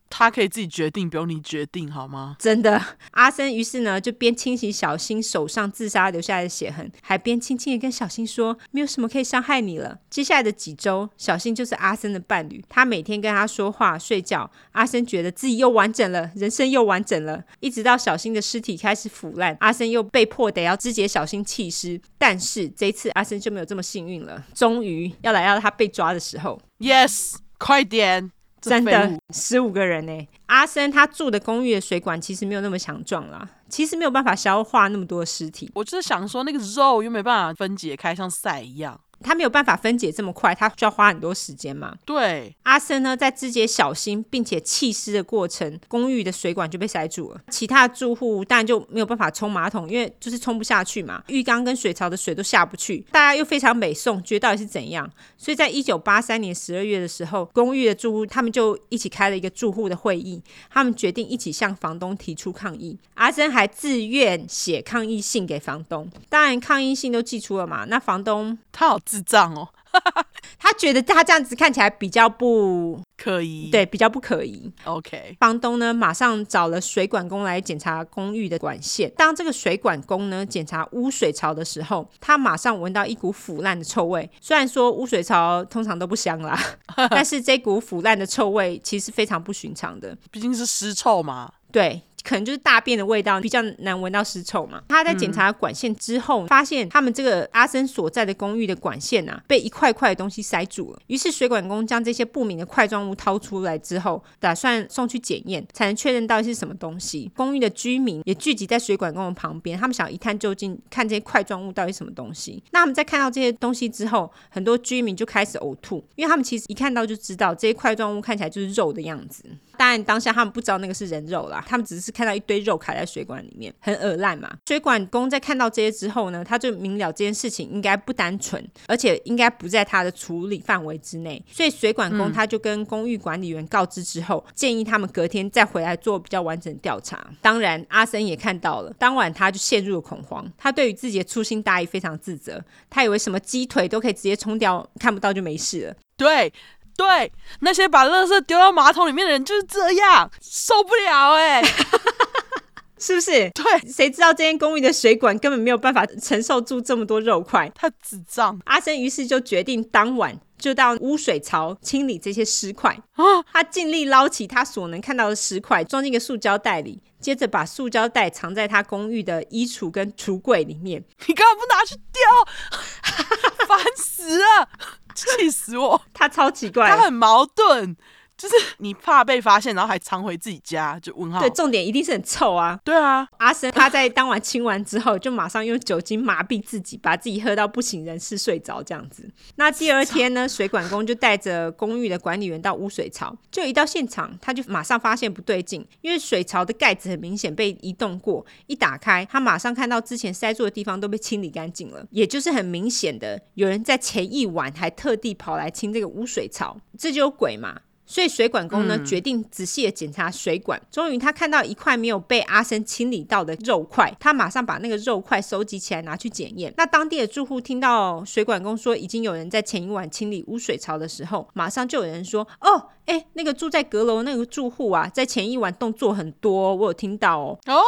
他可以自己决定，不用你决定，好吗？真的，阿森于是呢就边清洗小新手上自杀留下来的血痕，还边轻轻的跟小新说：“没有什么可以伤害你了。”接下来的几周，小新就是阿森的伴侣，他每天跟他说话、睡觉。阿森觉得自己又完整了，人生又完整了。一直到小新的尸体开始腐烂，阿森又被迫得要肢解小新弃尸。但是这一次，阿森就没有这么幸运了。终于要来到他被抓的时候，Yes，快点！真的十五个人呢。阿森他住的公寓的水管其实没有那么强壮啦，其实没有办法消化那么多尸体。我就是想说，那个肉又没办法分解开，像塞一样。他没有办法分解这么快，他需要花很多时间嘛。对，阿森呢，在肢解小心并且弃尸的过程，公寓的水管就被塞住了，其他的住户当然就没有办法冲马桶，因为就是冲不下去嘛，浴缸跟水槽的水都下不去，大家又非常美送，觉得到底是怎样？所以在一九八三年十二月的时候，公寓的住户他们就一起开了一个住户的会议，他们决定一起向房东提出抗议。阿森还自愿写抗议信给房东，当然抗议信都寄出了嘛，那房东他好智障哦。他觉得他这样子看起来比较不可疑，对，比较不可疑。OK，房东呢马上找了水管工来检查公寓的管线。当这个水管工呢检查污水槽的时候，他马上闻到一股腐烂的臭味。虽然说污水槽通常都不香啦，但是这股腐烂的臭味其实非常不寻常的，毕竟是尸臭嘛。对。可能就是大便的味道比较难闻到尸臭嘛。他在检查管线之后，发现他们这个阿森所在的公寓的管线啊，被一块块的东西塞住了。于是水管工将这些不明的块状物掏出来之后，打算送去检验，才能确认到底是什么东西。公寓的居民也聚集在水管工的旁边，他们想一探究竟，看这些块状物到底是什么东西。那他们在看到这些东西之后，很多居民就开始呕吐，因为他们其实一看到就知道这些块状物看起来就是肉的样子。当然，当下他们不知道那个是人肉啦，他们只是看到一堆肉卡在水管里面，很恶烂嘛。水管工在看到这些之后呢，他就明了这件事情应该不单纯，而且应该不在他的处理范围之内，所以水管工他就跟公寓管理员告知之后，嗯、建议他们隔天再回来做比较完整的调查。当然，阿森也看到了，当晚他就陷入了恐慌，他对于自己的粗心大意非常自责，他以为什么鸡腿都可以直接冲掉，看不到就没事了。对。对，那些把垃圾丢到马桶里面的人就是这样，受不了哎、欸，是不是？对，谁知道这间公寓的水管根本没有办法承受住这么多肉块，他智障。阿森于是就决定当晚就到污水槽清理这些尸块啊，他尽力捞起他所能看到的尸块，装进一个塑胶袋里，接着把塑胶袋藏在他公寓的衣橱跟橱柜里面。你干嘛不拿去丢？烦死了！气死我！他超奇怪，他很矛盾。就是你怕被发现，然后还藏回自己家，就问号。对，重点一定是很臭啊。对啊，阿森他在当晚清完之后，就马上用酒精麻痹自己，把自己喝到不省人事，睡着这样子。那第二天呢，水管工就带着公寓的管理员到污水槽，就一到现场，他就马上发现不对劲，因为水槽的盖子很明显被移动过，一打开，他马上看到之前塞住的地方都被清理干净了，也就是很明显的有人在前一晚还特地跑来清这个污水槽，这就有鬼嘛。所以水管工呢，嗯、决定仔细的检查水管，终于他看到一块没有被阿森清理到的肉块，他马上把那个肉块收集起来拿去检验。那当地的住户听到水管工说已经有人在前一晚清理污水槽的时候，马上就有人说：“哦，哎，那个住在阁楼那个住户啊，在前一晚动作很多，我有听到哦。”哦。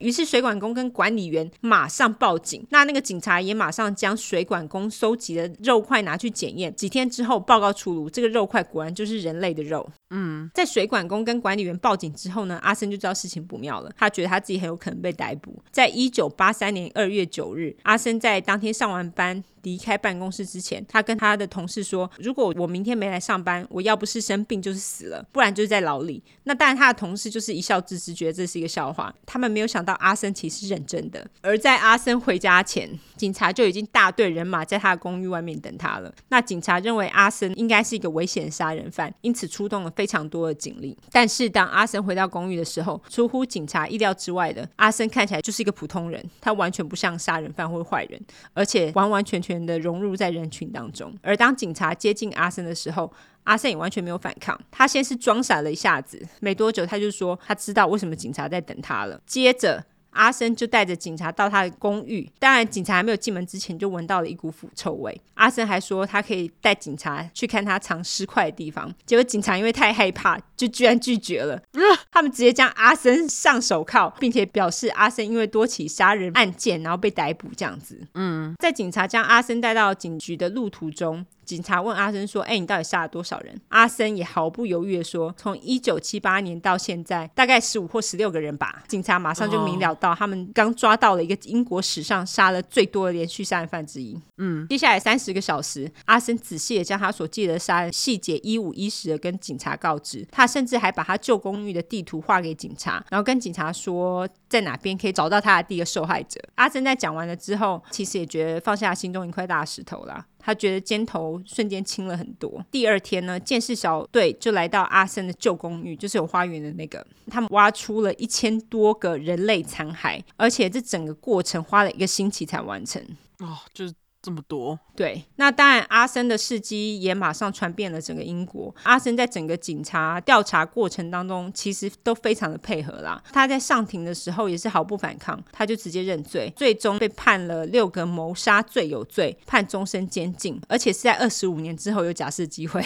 于是水管工跟管理员马上报警，那那个警察也马上将水管工收集的肉块拿去检验。几天之后报告出炉，这个肉块果然就是人类的肉。嗯，在水管工跟管理员报警之后呢，阿森就知道事情不妙了，他觉得他自己很有可能被逮捕。在一九八三年二月九日，阿森在当天上完班离开办公室之前，他跟他的同事说：“如果我明天没来上班，我要不是生病就是死了，不然就是在牢里。”那当然，他的同事就是一笑置之，觉得这是一个笑话。他们没有想到阿森其实是认真的。而在阿森回家前，警察就已经大队人马在他的公寓外面等他了。那警察认为阿森应该是一个危险杀人犯，因此出动了非常多的警力。但是当阿森回到公寓的时候，出乎警察意料之外的，阿森看起来就是一个普通人，他完全不像杀人犯或坏人，而且完完全全。的融入在人群当中，而当警察接近阿森的时候，阿森也完全没有反抗。他先是装傻了一下子，没多久他就说他知道为什么警察在等他了。接着。阿森就带着警察到他的公寓，当然警察还没有进门之前就闻到了一股腐臭味。阿森还说他可以带警察去看他藏尸块的地方，结果警察因为太害怕，就居然拒绝了。他们直接将阿森上手铐，并且表示阿森因为多起杀人案件，然后被逮捕这样子。嗯，在警察将阿森带到警局的路途中。警察问阿森说：“哎，你到底杀了多少人？”阿森也毫不犹豫的说：“从一九七八年到现在，大概十五或十六个人吧。”警察马上就明了到，他们刚抓到了一个英国史上杀了最多的连续杀人犯之一。嗯，接下来三十个小时，阿森仔细的将他所记得的杀人细节一五一十的跟警察告知。他甚至还把他旧公寓的地图画给警察，然后跟警察说。在哪边可以找到他的第一个受害者。阿森在讲完了之后，其实也觉得放下心中一块大石头啦。他觉得肩头瞬间轻了很多。第二天呢，建设小队就来到阿森的旧公寓，就是有花园的那个。他们挖出了一千多个人类残骸，而且这整个过程花了一个星期才完成。哦，就是。这么多，对，那当然，阿森的事迹也马上传遍了整个英国。阿森在整个警察调查过程当中，其实都非常的配合啦。他在上庭的时候也是毫不反抗，他就直接认罪，最终被判了六个谋杀罪有罪，判终身监禁，而且是在二十五年之后有假释机会。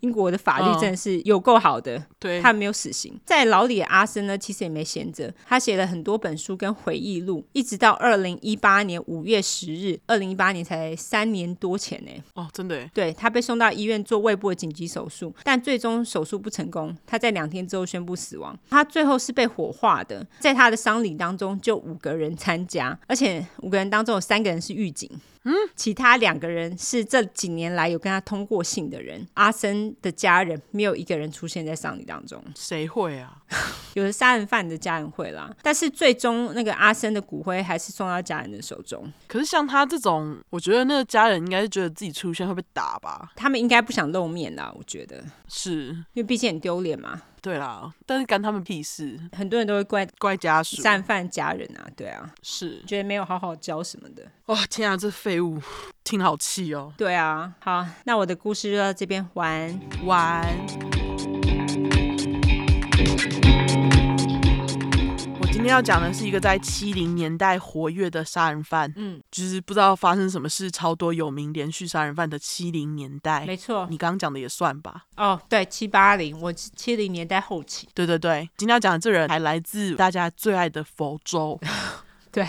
英国的法律真的是有够好的，对，他没有死刑。在牢里的阿森呢，其实也没闲着，他写了很多本书跟回忆录，一直到二零一八年五月十日，二零一八年才三年多前呢。哦，真的。对，他被送到医院做胃部的紧急手术，但最终手术不成功，他在两天之后宣布死亡。他最后是被火化的，在他的丧礼当中就五个人参加，而且五个人当中有三个人是狱警。嗯，其他两个人是这几年来有跟他通过信的人。阿森的家人没有一个人出现在丧礼当中。谁会啊？有的杀人犯的家人会啦，但是最终那个阿森的骨灰还是送到家人的手中。可是像他这种，我觉得那个家人应该是觉得自己出现会被打吧？他们应该不想露面啦，我觉得是因为毕竟很丢脸嘛。对啦，但是干他们屁事？很多人都会怪怪家属、杀人犯家人啊，对啊，是觉得没有好好教什么的。哇，天啊，这废物，听好气哦。对啊，好，那我的故事就到这边，完完。今天要讲的是一个在七零年代活跃的杀人犯，嗯，就是不知道发生什么事，超多有名连续杀人犯的七零年代，没错，你刚刚讲的也算吧？哦，对，七八零，我七零年代后期，对对对，今天要讲的这人还来自大家最爱的佛州，对，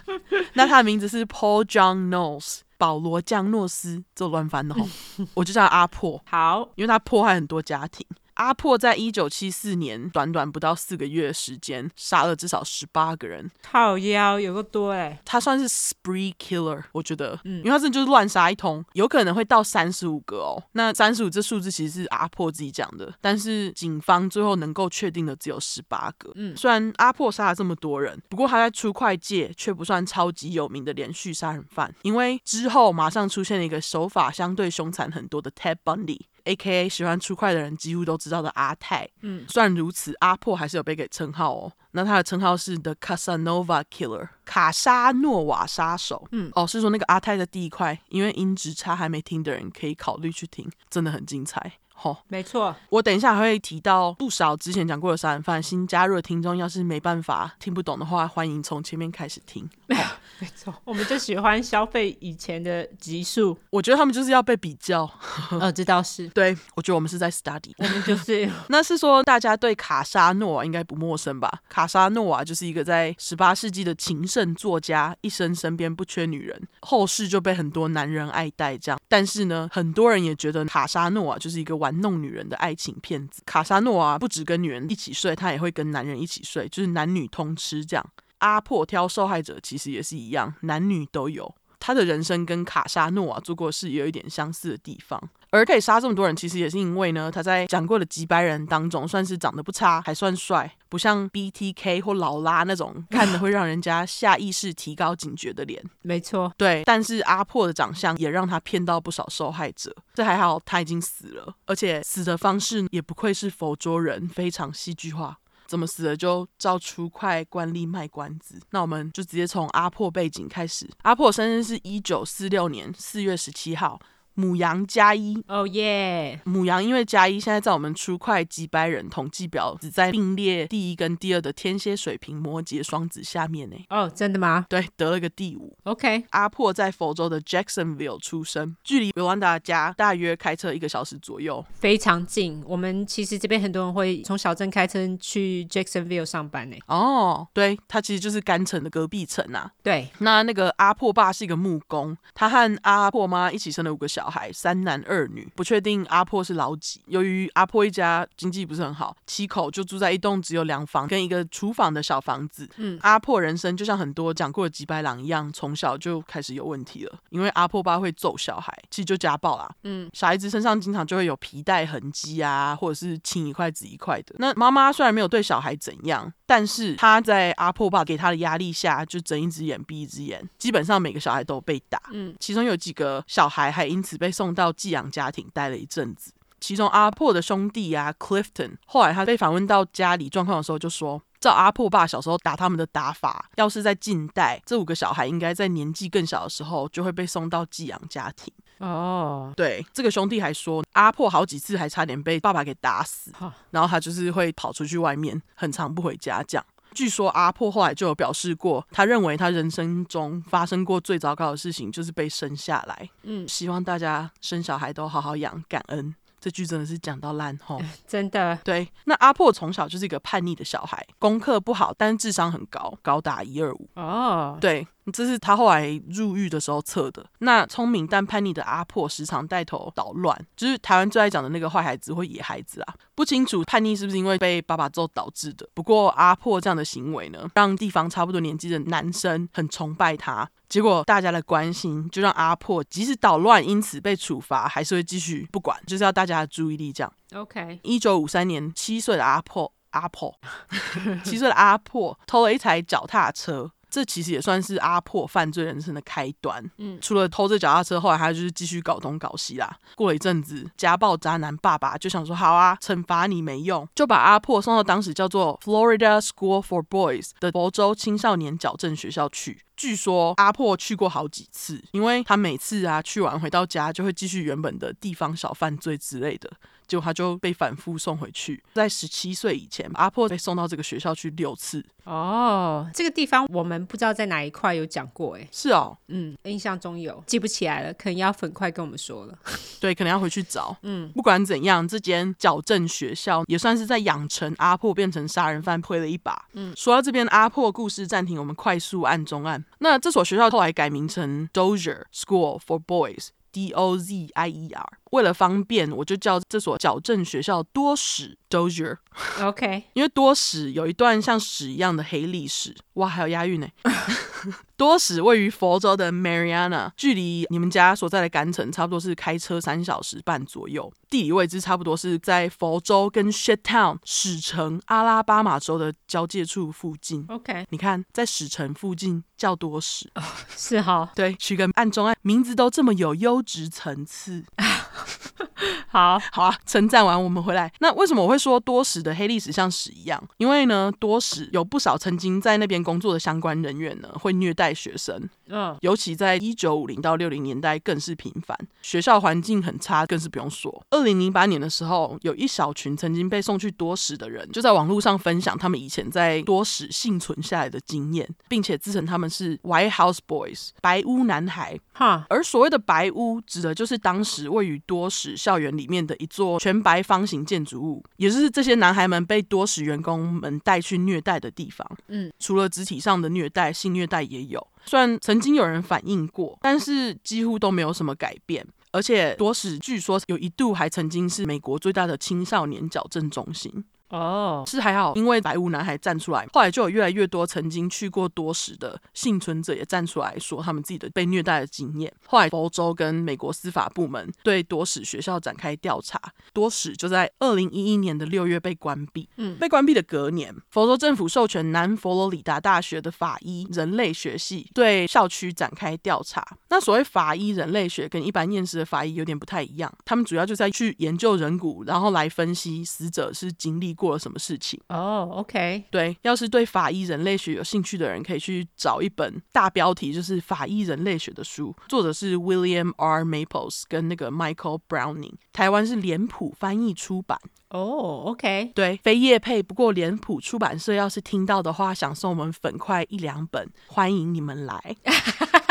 那他的名字是 Paul John Knowles，保罗江诺斯，这乱翻的吼，我就叫他阿破，好，因为他迫害很多家庭。阿破在一九七四年短短不到四个月的时间，杀了至少十八个人。靠腰有个多哎，他算是 spree killer，我觉得，嗯，因为他真的就是乱杀一通，有可能会到三十五个哦。那三十五这数字其实是阿破自己讲的，但是警方最后能够确定的只有十八个。嗯，虽然阿破杀了这么多人，不过他在出快界却不算超级有名的连续杀人犯，因为之后马上出现了一个手法相对凶残很多的 Ted Bundy。A.K.A. 喜欢出快的人几乎都知道的阿泰，嗯，虽然如此，阿破还是有被给称号哦。那他的称号是 The Casanova Killer，卡沙诺瓦杀手。嗯，哦，是说那个阿泰的第一块，因为音质差还没听的人可以考虑去听，真的很精彩。好、哦，没错，我等一下还会提到不少之前讲过的杀人犯。新加入的听众要是没办法听不懂的话，欢迎从前面开始听。哦、没错，我们就喜欢消费以前的集数。我觉得他们就是要被比较。呃、哦，这倒是。对，我觉得我们是在 study。我们就是。那是说大家对卡沙诺瓦应该不陌生吧？卡沙诺瓦就是一个在十八世纪的情圣作家，一生身边不缺女人，后世就被很多男人爱戴。这样，但是呢，很多人也觉得卡沙诺瓦就是一个玩弄女人的爱情骗子。卡萨诺啊不止跟女人一起睡，他也会跟男人一起睡，就是男女通吃这样。阿破挑受害者其实也是一样，男女都有。他的人生跟卡莎诺瓦做过事有一点相似的地方。而可以杀这么多人，其实也是因为呢，他在讲过的几百人当中，算是长得不差，还算帅，不像 BTK 或劳拉那种 看着会让人家下意识提高警觉的脸。没错，对。但是阿破的长相也让他骗到不少受害者。这还好，他已经死了，而且死的方式也不愧是佛桌人，非常戏剧化。怎么死了就照出块惯例卖关子。那我们就直接从阿破背景开始。阿破生日是一九四六年四月十七号。牡羊加一，哦耶！母羊因为加一，现在在我们出快几百人统计表只在并列第一跟第二的天蝎、水瓶、摩羯、双子下面呢。哦，真的吗？对，得了个第五。OK，阿破在佛州的 Jacksonville 出生，距离尤兰达家大约开车一个小时左右，非常近。我们其实这边很多人会从小镇开车去 Jacksonville 上班呢。哦，对，他其实就是甘城的隔壁城啊。对，那那个阿破爸是一个木工，他和阿破妈一起生了五个小孩。小孩三男二女，不确定阿婆是老几。由于阿婆一家经济不是很好，七口就住在一栋只有两房跟一个厨房的小房子。嗯，阿婆人生就像很多讲过的几百郎一样，从小就开始有问题了。因为阿婆爸会揍小孩，其实就家暴啦。嗯，小孩子身上经常就会有皮带痕迹啊，或者是青一块紫一块的。那妈妈虽然没有对小孩怎样，但是他在阿破爸给他的压力下，就睁一只眼闭一只眼，基本上每个小孩都被打。嗯，其中有几个小孩还因此被送到寄养家庭待了一阵子。其中阿破的兄弟啊，Clifton，后来他被访问到家里状况的时候，就说：照阿破爸小时候打他们的打法，要是在近代，这五个小孩应该在年纪更小的时候就会被送到寄养家庭。哦，对，这个兄弟还说，阿破好几次还差点被爸爸给打死，然后他就是会跑出去外面，很常不回家这样。据说阿破后来就有表示过，他认为他人生中发生过最糟糕的事情就是被生下来。嗯，希望大家生小孩都好好养，感恩。这句真的是讲到烂吼，真的。对，那阿破从小就是一个叛逆的小孩，功课不好，但是智商很高，高达一二五。哦，对。这是他后来入狱的时候测的。那聪明但叛逆的阿破时常带头捣乱，就是台湾最爱讲的那个坏孩子或野孩子啊。不清楚叛逆是不是因为被爸爸揍导致的。不过阿破这样的行为呢，让地方差不多年纪的男生很崇拜他。结果大家的关心就让阿破即使捣乱因此被处罚，还是会继续不管，就是要大家的注意力这样。OK，一九五三年，七岁的阿破，阿破，七岁的阿破偷了一台脚踏车。这其实也算是阿破犯罪人生的开端。嗯，除了偷这脚踏车，后来他就是继续搞东搞西啦。过了一阵子，家暴渣男爸爸就想说：“好啊，惩罚你没用，就把阿破送到当时叫做 Florida School for Boys 的佛州青少年矫正学校去。”据说阿破去过好几次，因为他每次啊去完回到家就会继续原本的地方小犯罪之类的，结果他就被反复送回去。在十七岁以前，阿破被送到这个学校去六次。哦，这个地方我们不知道在哪一块有讲过，哎，是哦，嗯，印象中有，记不起来了，可能要很快跟我们说了。对，可能要回去找。嗯，不管怎样，这间矫正学校也算是在养成阿破变成杀人犯推了一把。嗯，说到这边，阿破故事暂停，我们快速按中案。那这所学校后来改名成 Dozier School for Boys，D O Z I E R。为了方便，我就叫这所矫正学校多史 Dozier。OK，因为多史有一段像史一样的黑历史。哇，还有押韵呢。多史位于佛州的 Marianna，距离你们家所在的甘城差不多是开车三小时半左右。地理位置差不多是在佛州跟 Shit Town 史城阿拉巴马州的交界处附近。OK，你看在史城附近叫多史，oh, 是哈？对，取个暗中暗名字都这么有优质层次。好好啊，称赞完我们回来。那为什么我会说多时的黑历史像屎一样？因为呢，多时有不少曾经在那边工作的相关人员呢，会虐待学生。嗯，尤其在一九五零到六零年代更是频繁，学校环境很差，更是不用说。二零零八年的时候，有一小群曾经被送去多时的人，就在网络上分享他们以前在多时幸存下来的经验，并且自称他们是 White House Boys 白屋男孩。哈，而所谓的白屋，指的就是当时位于多史校园里面的一座全白方形建筑物，也就是这些男孩们被多史员工们带去虐待的地方。嗯，除了肢体上的虐待，性虐待也有。虽然曾经有人反映过，但是几乎都没有什么改变。而且多史据说有一度还曾经是美国最大的青少年矫正中心。哦，oh. 是还好，因为白屋男孩站出来，后来就有越来越多曾经去过多时的幸存者也站出来说他们自己的被虐待的经验。后来佛州跟美国司法部门对多史学校展开调查，多史就在二零一一年的六月被关闭。嗯，被关闭的隔年，佛州政府授权南佛罗里达大学的法医人类学系对校区展开调查。那所谓法医人类学跟一般验尸的法医有点不太一样，他们主要就在去研究人骨，然后来分析死者是经历过了什么事情哦、oh,，OK，对，要是对法医人类学有兴趣的人，可以去找一本大标题就是《法医人类学》的书，作者是 William R. Maples 跟那个 Michael Browning，台湾是脸谱翻译出版。哦、oh,，OK，对，非业配，不过脸谱出版社要是听到的话，想送我们粉块一两本，欢迎你们来。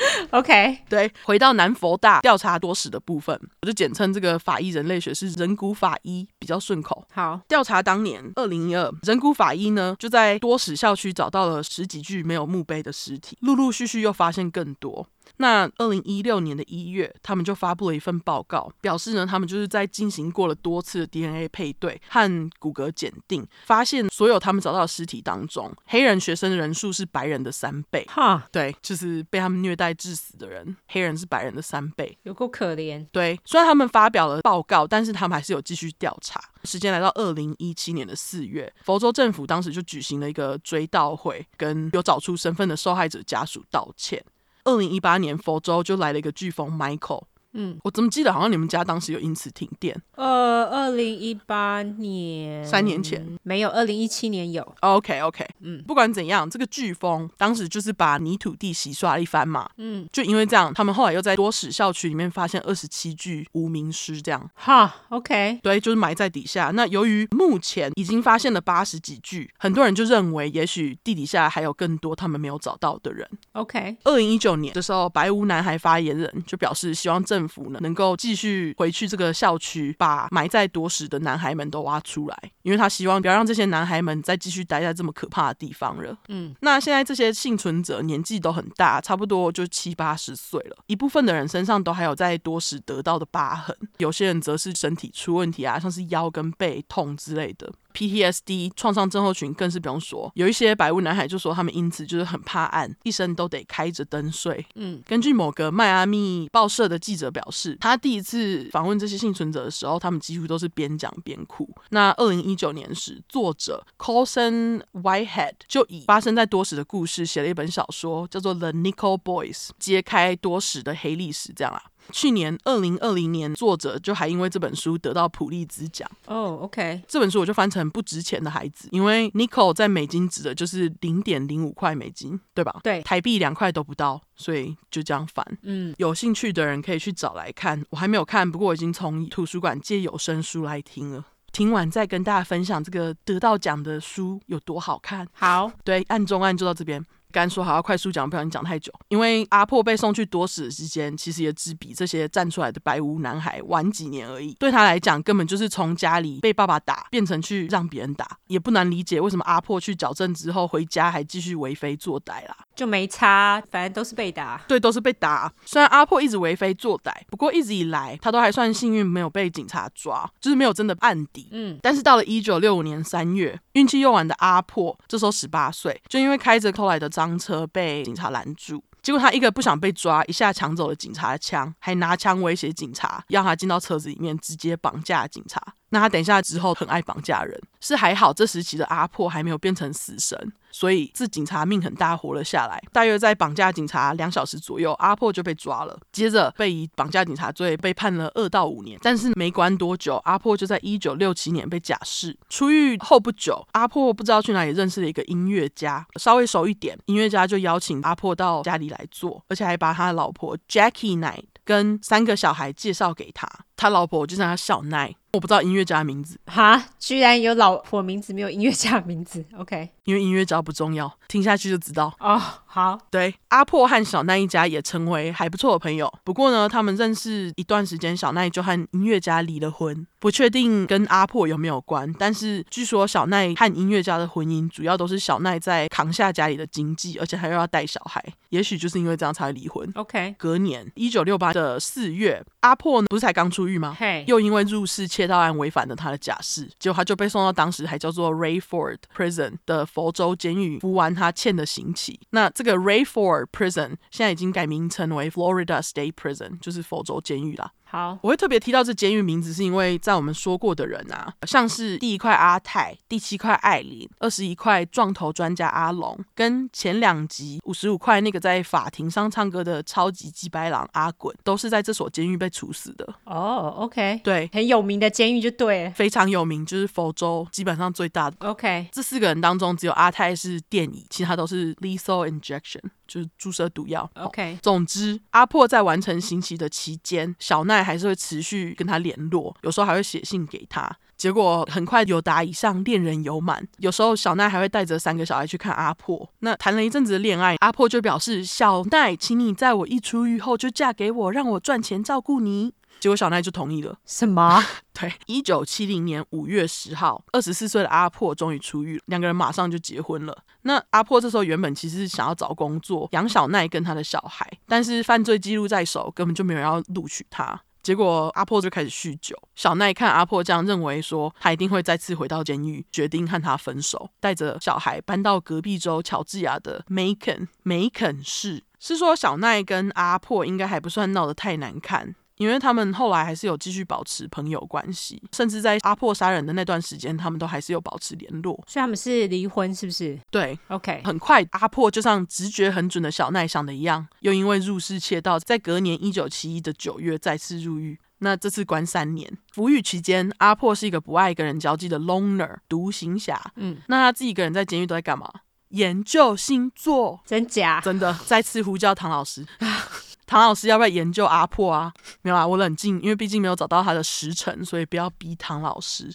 OK，对，回到南佛大调查多史的部分，我就简称这个法医人类学是人骨法医比较顺口。好，调查当年二零一二，人骨法医呢就在多史校区找到了十几具没有墓碑的尸体，陆陆续续又发现更多。那二零一六年的一月，他们就发布了一份报告，表示呢，他们就是在进行过了多次的 DNA 配对和骨骼检定，发现所有他们找到的尸体当中，黑人学生的人数是白人的三倍。哈，对，就是被他们虐待致死的人，黑人是白人的三倍，有够可怜。对，虽然他们发表了报告，但是他们还是有继续调查。时间来到二零一七年的四月，佛州政府当时就举行了一个追悼会，跟有找出身份的受害者家属道歉。二零一八年，佛州就来了一个飓风 Michael。嗯，我怎么记得好像你们家当时有因此停电？呃，二零一八年，三年前没有，二零一七年有。OK OK，嗯，不管怎样，这个飓风当时就是把泥土地洗刷了一番嘛。嗯，就因为这样，他们后来又在多史校区里面发现二十七具无名尸，这样。哈，OK，对，就是埋在底下。那由于目前已经发现了八十几具，很多人就认为也许地底下还有更多他们没有找到的人。OK，二零一九年的时候，白屋男孩发言人就表示希望政府府呢，能够继续回去这个校区，把埋在多时的男孩们都挖出来，因为他希望不要让这些男孩们再继续待在这么可怕的地方了。嗯，那现在这些幸存者年纪都很大，差不多就七八十岁了，一部分的人身上都还有在多时得到的疤痕，有些人则是身体出问题啊，像是腰跟背痛之类的。PTSD 创伤症候群更是不用说，有一些白屋男孩就说他们因此就是很怕暗，一生都得开着灯睡。嗯，根据某个迈阿密报社的记者表示，他第一次访问这些幸存者的时候，他们几乎都是边讲边哭。那二零一九年时，作者 Colson Whitehead 就以发生在多时的故事写了一本小说，叫做《The Nickel Boys》，揭开多时的黑历史，这样啊。去年二零二零年，作者就还因为这本书得到普利兹奖。哦、oh，OK，这本书我就翻成不值钱的孩子，因为 nickel 在美金指的就是零点零五块美金，对吧？对，台币两块都不到，所以就这样翻。嗯，有兴趣的人可以去找来看，我还没有看，不过我已经从图书馆借有声书来听了。听完再跟大家分享这个得到奖的书有多好看。好，对，案中案就到这边。刚说好要快速讲，不小心讲太久。因为阿破被送去多时的时间，其实也只比这些站出来的白屋男孩晚几年而已。对他来讲，根本就是从家里被爸爸打，变成去让别人打，也不难理解为什么阿破去矫正之后回家还继续为非作歹啦。就没差，反正都是被打。对，都是被打。虽然阿破一直为非作歹，不过一直以来他都还算幸运，没有被警察抓，就是没有真的案底。嗯。但是到了一九六五年三月，运气又晚的阿破，这时候十八岁，就因为开着偷来的赃车被警察拦住。结果他一个不想被抓，一下抢走了警察的枪，还拿枪威胁警察，要他进到车子里面直接绑架警察。那他等一下之后很爱绑架人，是还好这时期的阿破还没有变成死神，所以这警察命很大，活了下来。大约在绑架警察两小时左右，阿破就被抓了，接着被以绑架警察罪被判了二到五年。但是没关多久，阿破就在一九六七年被假释。出狱后不久，阿破不知道去哪里认识了一个音乐家，稍微熟一点，音乐家就邀请阿破到家里来做，而且还把他的老婆 Jackie Knight 跟三个小孩介绍给他。他老婆就叫他小奈。我不知道音乐家的名字哈，居然有老婆名字没有音乐家的名字，OK，因为音乐家不重要，听下去就知道哦。好，对，阿破和小奈一家也成为还不错的朋友。不过呢，他们认识一段时间，小奈就和音乐家离了婚，不确定跟阿破有没有关。但是据说小奈和音乐家的婚姻主要都是小奈在扛下家里的经济，而且还又要带小孩，也许就是因为这样才会离婚。OK，隔年一九六八的四月，阿破不是才刚出狱吗？嘿，又因为入室窃盗案违反了他的假释，结果他就被送到当时还叫做 Rayford Prison 的佛州监狱服完他欠的刑期。那这个 Rayford Prison 现在已经改名称为 Florida State Prison，就是佛州监狱啦。好，我会特别提到这监狱名字，是因为在我们说过的人啊，像是第一块阿泰、第七块艾琳、二十一块撞头专家阿龙，跟前两集五十五块那个在法庭上唱歌的超级鸡白狼阿滚，都是在这所监狱被处死的。哦、oh，OK，对，很有名的监狱就对，非常有名，就是佛州基本上最大的。OK，这四个人当中，只有阿泰是电椅，其他都是 lethal injection。就是注射毒药。OK，总之，阿破在完成刑期的期间，小奈还是会持续跟他联络，有时候还会写信给他。结果很快有达以上，恋人有满。有时候小奈还会带着三个小孩去看阿破。那谈了一阵子的恋爱，阿破就表示：“小奈，请你在我一出狱后就嫁给我，让我赚钱照顾你。”结果小奈就同意了。什么？对，一九七零年五月十号，二十四岁的阿破终于出狱，两个人马上就结婚了。那阿破这时候原本其实是想要找工作养小奈跟他的小孩，但是犯罪记录在手，根本就没有人要录取他。结果阿破就开始酗酒，小奈看阿破这样，认为说他一定会再次回到监狱，决定和他分手，带着小孩搬到隔壁州乔治亚的梅肯梅肯市。是说小奈跟阿破应该还不算闹得太难看。因为他们后来还是有继续保持朋友关系，甚至在阿破杀人的那段时间，他们都还是有保持联络。所以他们是离婚，是不是？对，OK。很快，阿破就像直觉很准的小奈想的一样，又因为入室窃盗，在隔年一九七一的九月再次入狱。那这次关三年，服狱期间，阿破是一个不爱跟人交际的 loner 独行侠。嗯，那他自己一个人在监狱都在干嘛？研究星座，真假？真的。再次呼叫唐老师。唐老师要不要研究阿破啊？没有啊，我冷静，因为毕竟没有找到他的时辰，所以不要逼唐老师。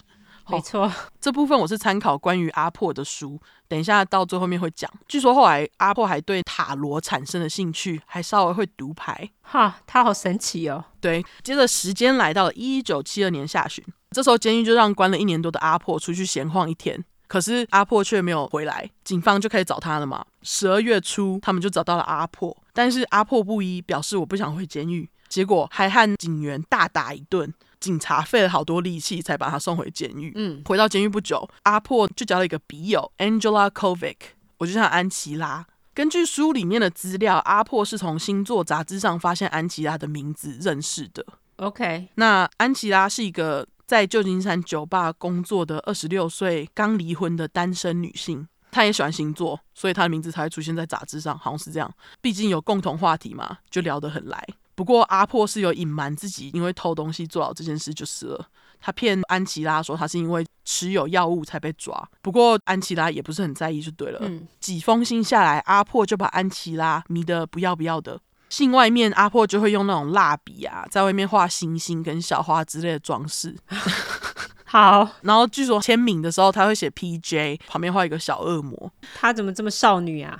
没错，这部分我是参考关于阿破的书，等一下到最后面会讲。据说后来阿破还对塔罗产生了兴趣，还稍微会读牌。哈，他好神奇哦。对，接着时间来到了一九七二年下旬，这时候监狱就让关了一年多的阿破出去闲晃一天。可是阿破却没有回来，警方就开始找他了嘛。十二月初，他们就找到了阿破，但是阿破不依，表示我不想回监狱，结果还和警员大打一顿，警察费了好多力气才把他送回监狱。嗯，回到监狱不久，阿破就交了一个笔友 Angela Kovic，我就像安琪拉。根据书里面的资料，阿破是从星座杂志上发现安琪拉的名字认识的。OK，那安琪拉是一个。在旧金山酒吧工作的二十六岁刚离婚的单身女性，她也喜欢星座，所以她的名字才会出现在杂志上，好像是这样。毕竟有共同话题嘛，就聊得很来。不过阿破是有隐瞒自己，因为偷东西做好这件事就是了。他骗安琪拉说他是因为持有药物才被抓，不过安琪拉也不是很在意就对了。嗯，几封信下来，阿破就把安琪拉迷得不要不要的。信外面，阿破就会用那种蜡笔啊，在外面画星星跟小花之类的装饰。好，然后据说签名的时候，他会写 PJ，旁边画一个小恶魔。他怎么这么少女啊？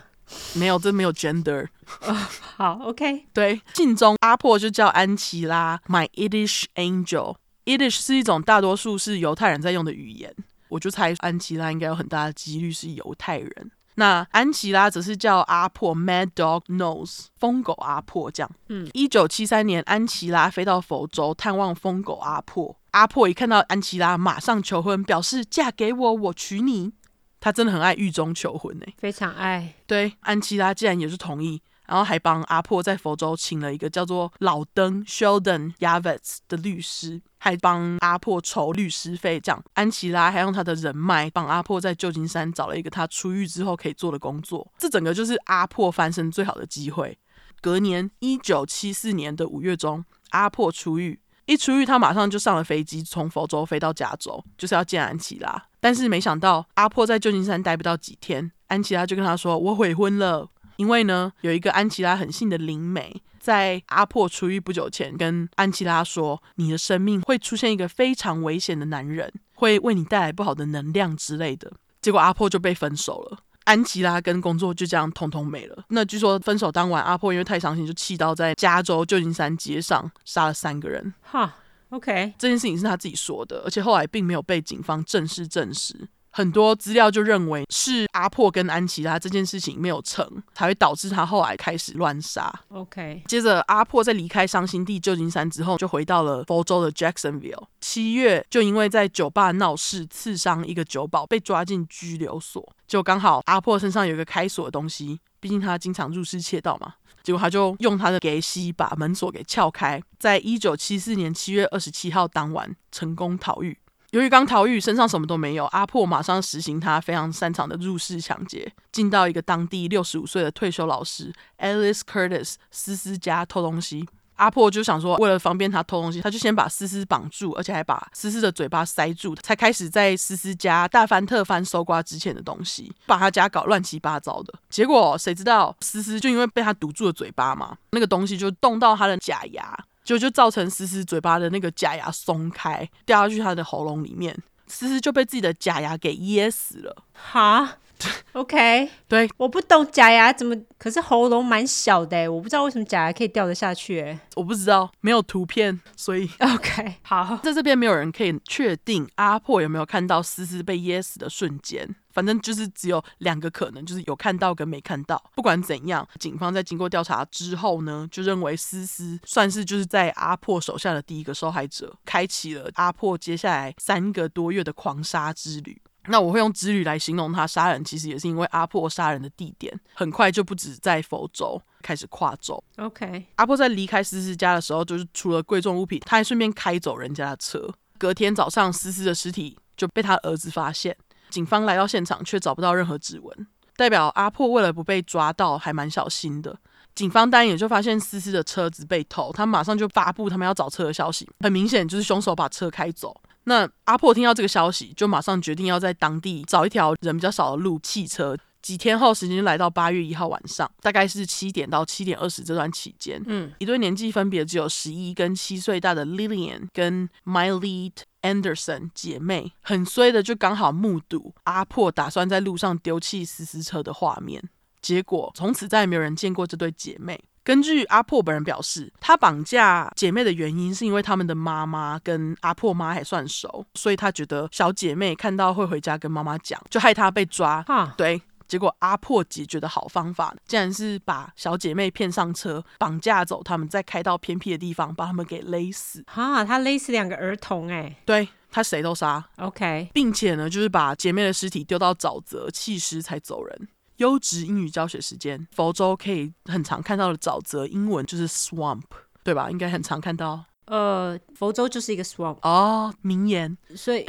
没有，这没有 gender。哦，好，OK。对，信中阿破就叫安琪拉，My Yiddish Angel。Yiddish 是一种大多数是犹太人在用的语言，我就猜安琪拉应该有很大的几率是犹太人。那安琪拉则是叫阿破 Mad Dog Nose 疯狗阿破这样。嗯，一九七三年，安琪拉飞到佛州探望疯狗阿破。阿破一看到安琪拉，马上求婚，表示嫁给我，我娶你。他真的很爱狱中求婚呢，非常爱。对，安琪拉竟然也是同意，然后还帮阿破在佛州请了一个叫做老登 Sheldon Yavets 的律师。还帮阿破筹律师费，这样安琪拉还用他的人脉帮阿破在旧金山找了一个他出狱之后可以做的工作，这整个就是阿破翻身最好的机会。隔年一九七四年的五月中，阿破出狱，一出狱他马上就上了飞机，从佛州飞到加州，就是要见安琪拉。但是没想到阿破在旧金山待不到几天，安琪拉就跟他说：“我悔婚了。”因为呢，有一个安琪拉很信的灵媒，在阿破出狱不久前，跟安琪拉说：“你的生命会出现一个非常危险的男人，会为你带来不好的能量之类的。”结果阿破就被分手了，安琪拉跟工作就这样通通没了。那据说分手当晚，阿破因为太伤心，就气到在加州旧金山街上杀了三个人。哈，OK，这件事情是他自己说的，而且后来并没有被警方正式证实。很多资料就认为是阿破跟安琪拉这件事情没有成，才会导致他后来开始乱杀。OK，接着阿破在离开伤心地旧金山之后，就回到了佛州的 Jacksonville。七月就因为在酒吧闹事刺伤一个酒保，被抓进拘留所。就刚好阿破身上有一个开锁的东西，毕竟他经常入室窃盗嘛。结果他就用他的给西把门锁给撬开，在一九七四年七月二十七号当晚成功逃狱。由于刚逃狱，身上什么都没有，阿破马上实行他非常擅长的入室抢劫，进到一个当地六十五岁的退休老师 Alice Curtis 思思家偷东西。阿破就想说，为了方便他偷东西，他就先把思思绑住，而且还把思思的嘴巴塞住，才开始在思思家大翻特翻搜刮之前的东西，把他家搞乱七八糟的。结果谁知道思思就因为被他堵住了嘴巴嘛，那个东西就动到他的假牙。就就造成思思嘴巴的那个假牙松开，掉下去她的喉咙里面，思思就被自己的假牙给噎死了。哈，OK，对，我不懂假牙怎么，可是喉咙蛮小的，我不知道为什么假牙可以掉得下去。哎，我不知道，没有图片，所以 OK，好，在这边没有人可以确定阿破有没有看到思思被噎死的瞬间。反正就是只有两个可能，就是有看到跟没看到。不管怎样，警方在经过调查之后呢，就认为思思算是就是在阿破手下的第一个受害者，开启了阿破接下来三个多月的狂杀之旅。那我会用之旅来形容他杀人，其实也是因为阿破杀人的地点很快就不止在佛州，开始跨州。OK，阿破在离开思思家的时候，就是除了贵重物品，他还顺便开走人家的车。隔天早上，思思的尸体就被他儿子发现。警方来到现场，却找不到任何指纹，代表阿破为了不被抓到，还蛮小心的。警方当然也就发现思思的车子被偷，他马上就发布他们要找车的消息。很明显就是凶手把车开走。那阿破听到这个消息，就马上决定要在当地找一条人比较少的路弃车。几天后，时间就来到八月一号晚上，大概是七点到七点二十这段期间，嗯，一对年纪分别只有十一跟七岁大的 Lillian 跟 Mylene Anderson 姐妹，很衰的就刚好目睹阿破打算在路上丢弃思思车的画面。结果从此再也没有人见过这对姐妹。根据阿破本人表示，他绑架姐妹的原因是因为他们的妈妈跟阿破妈还算熟，所以他觉得小姐妹看到会回家跟妈妈讲，就害她被抓。哈，对。结果阿破解决的好方法，竟然是把小姐妹骗上车，绑架走他们，再开到偏僻的地方把他们给勒死。哈，他勒死两个儿童，哎，对，他谁都杀。OK，并且呢，就是把姐妹的尸体丢到沼泽弃尸才走人。优质英语教学时间，佛州可以很常看到的沼泽英文就是 swamp，对吧？应该很常看到。呃，佛州就是一个 swamp 哦，名言，所以，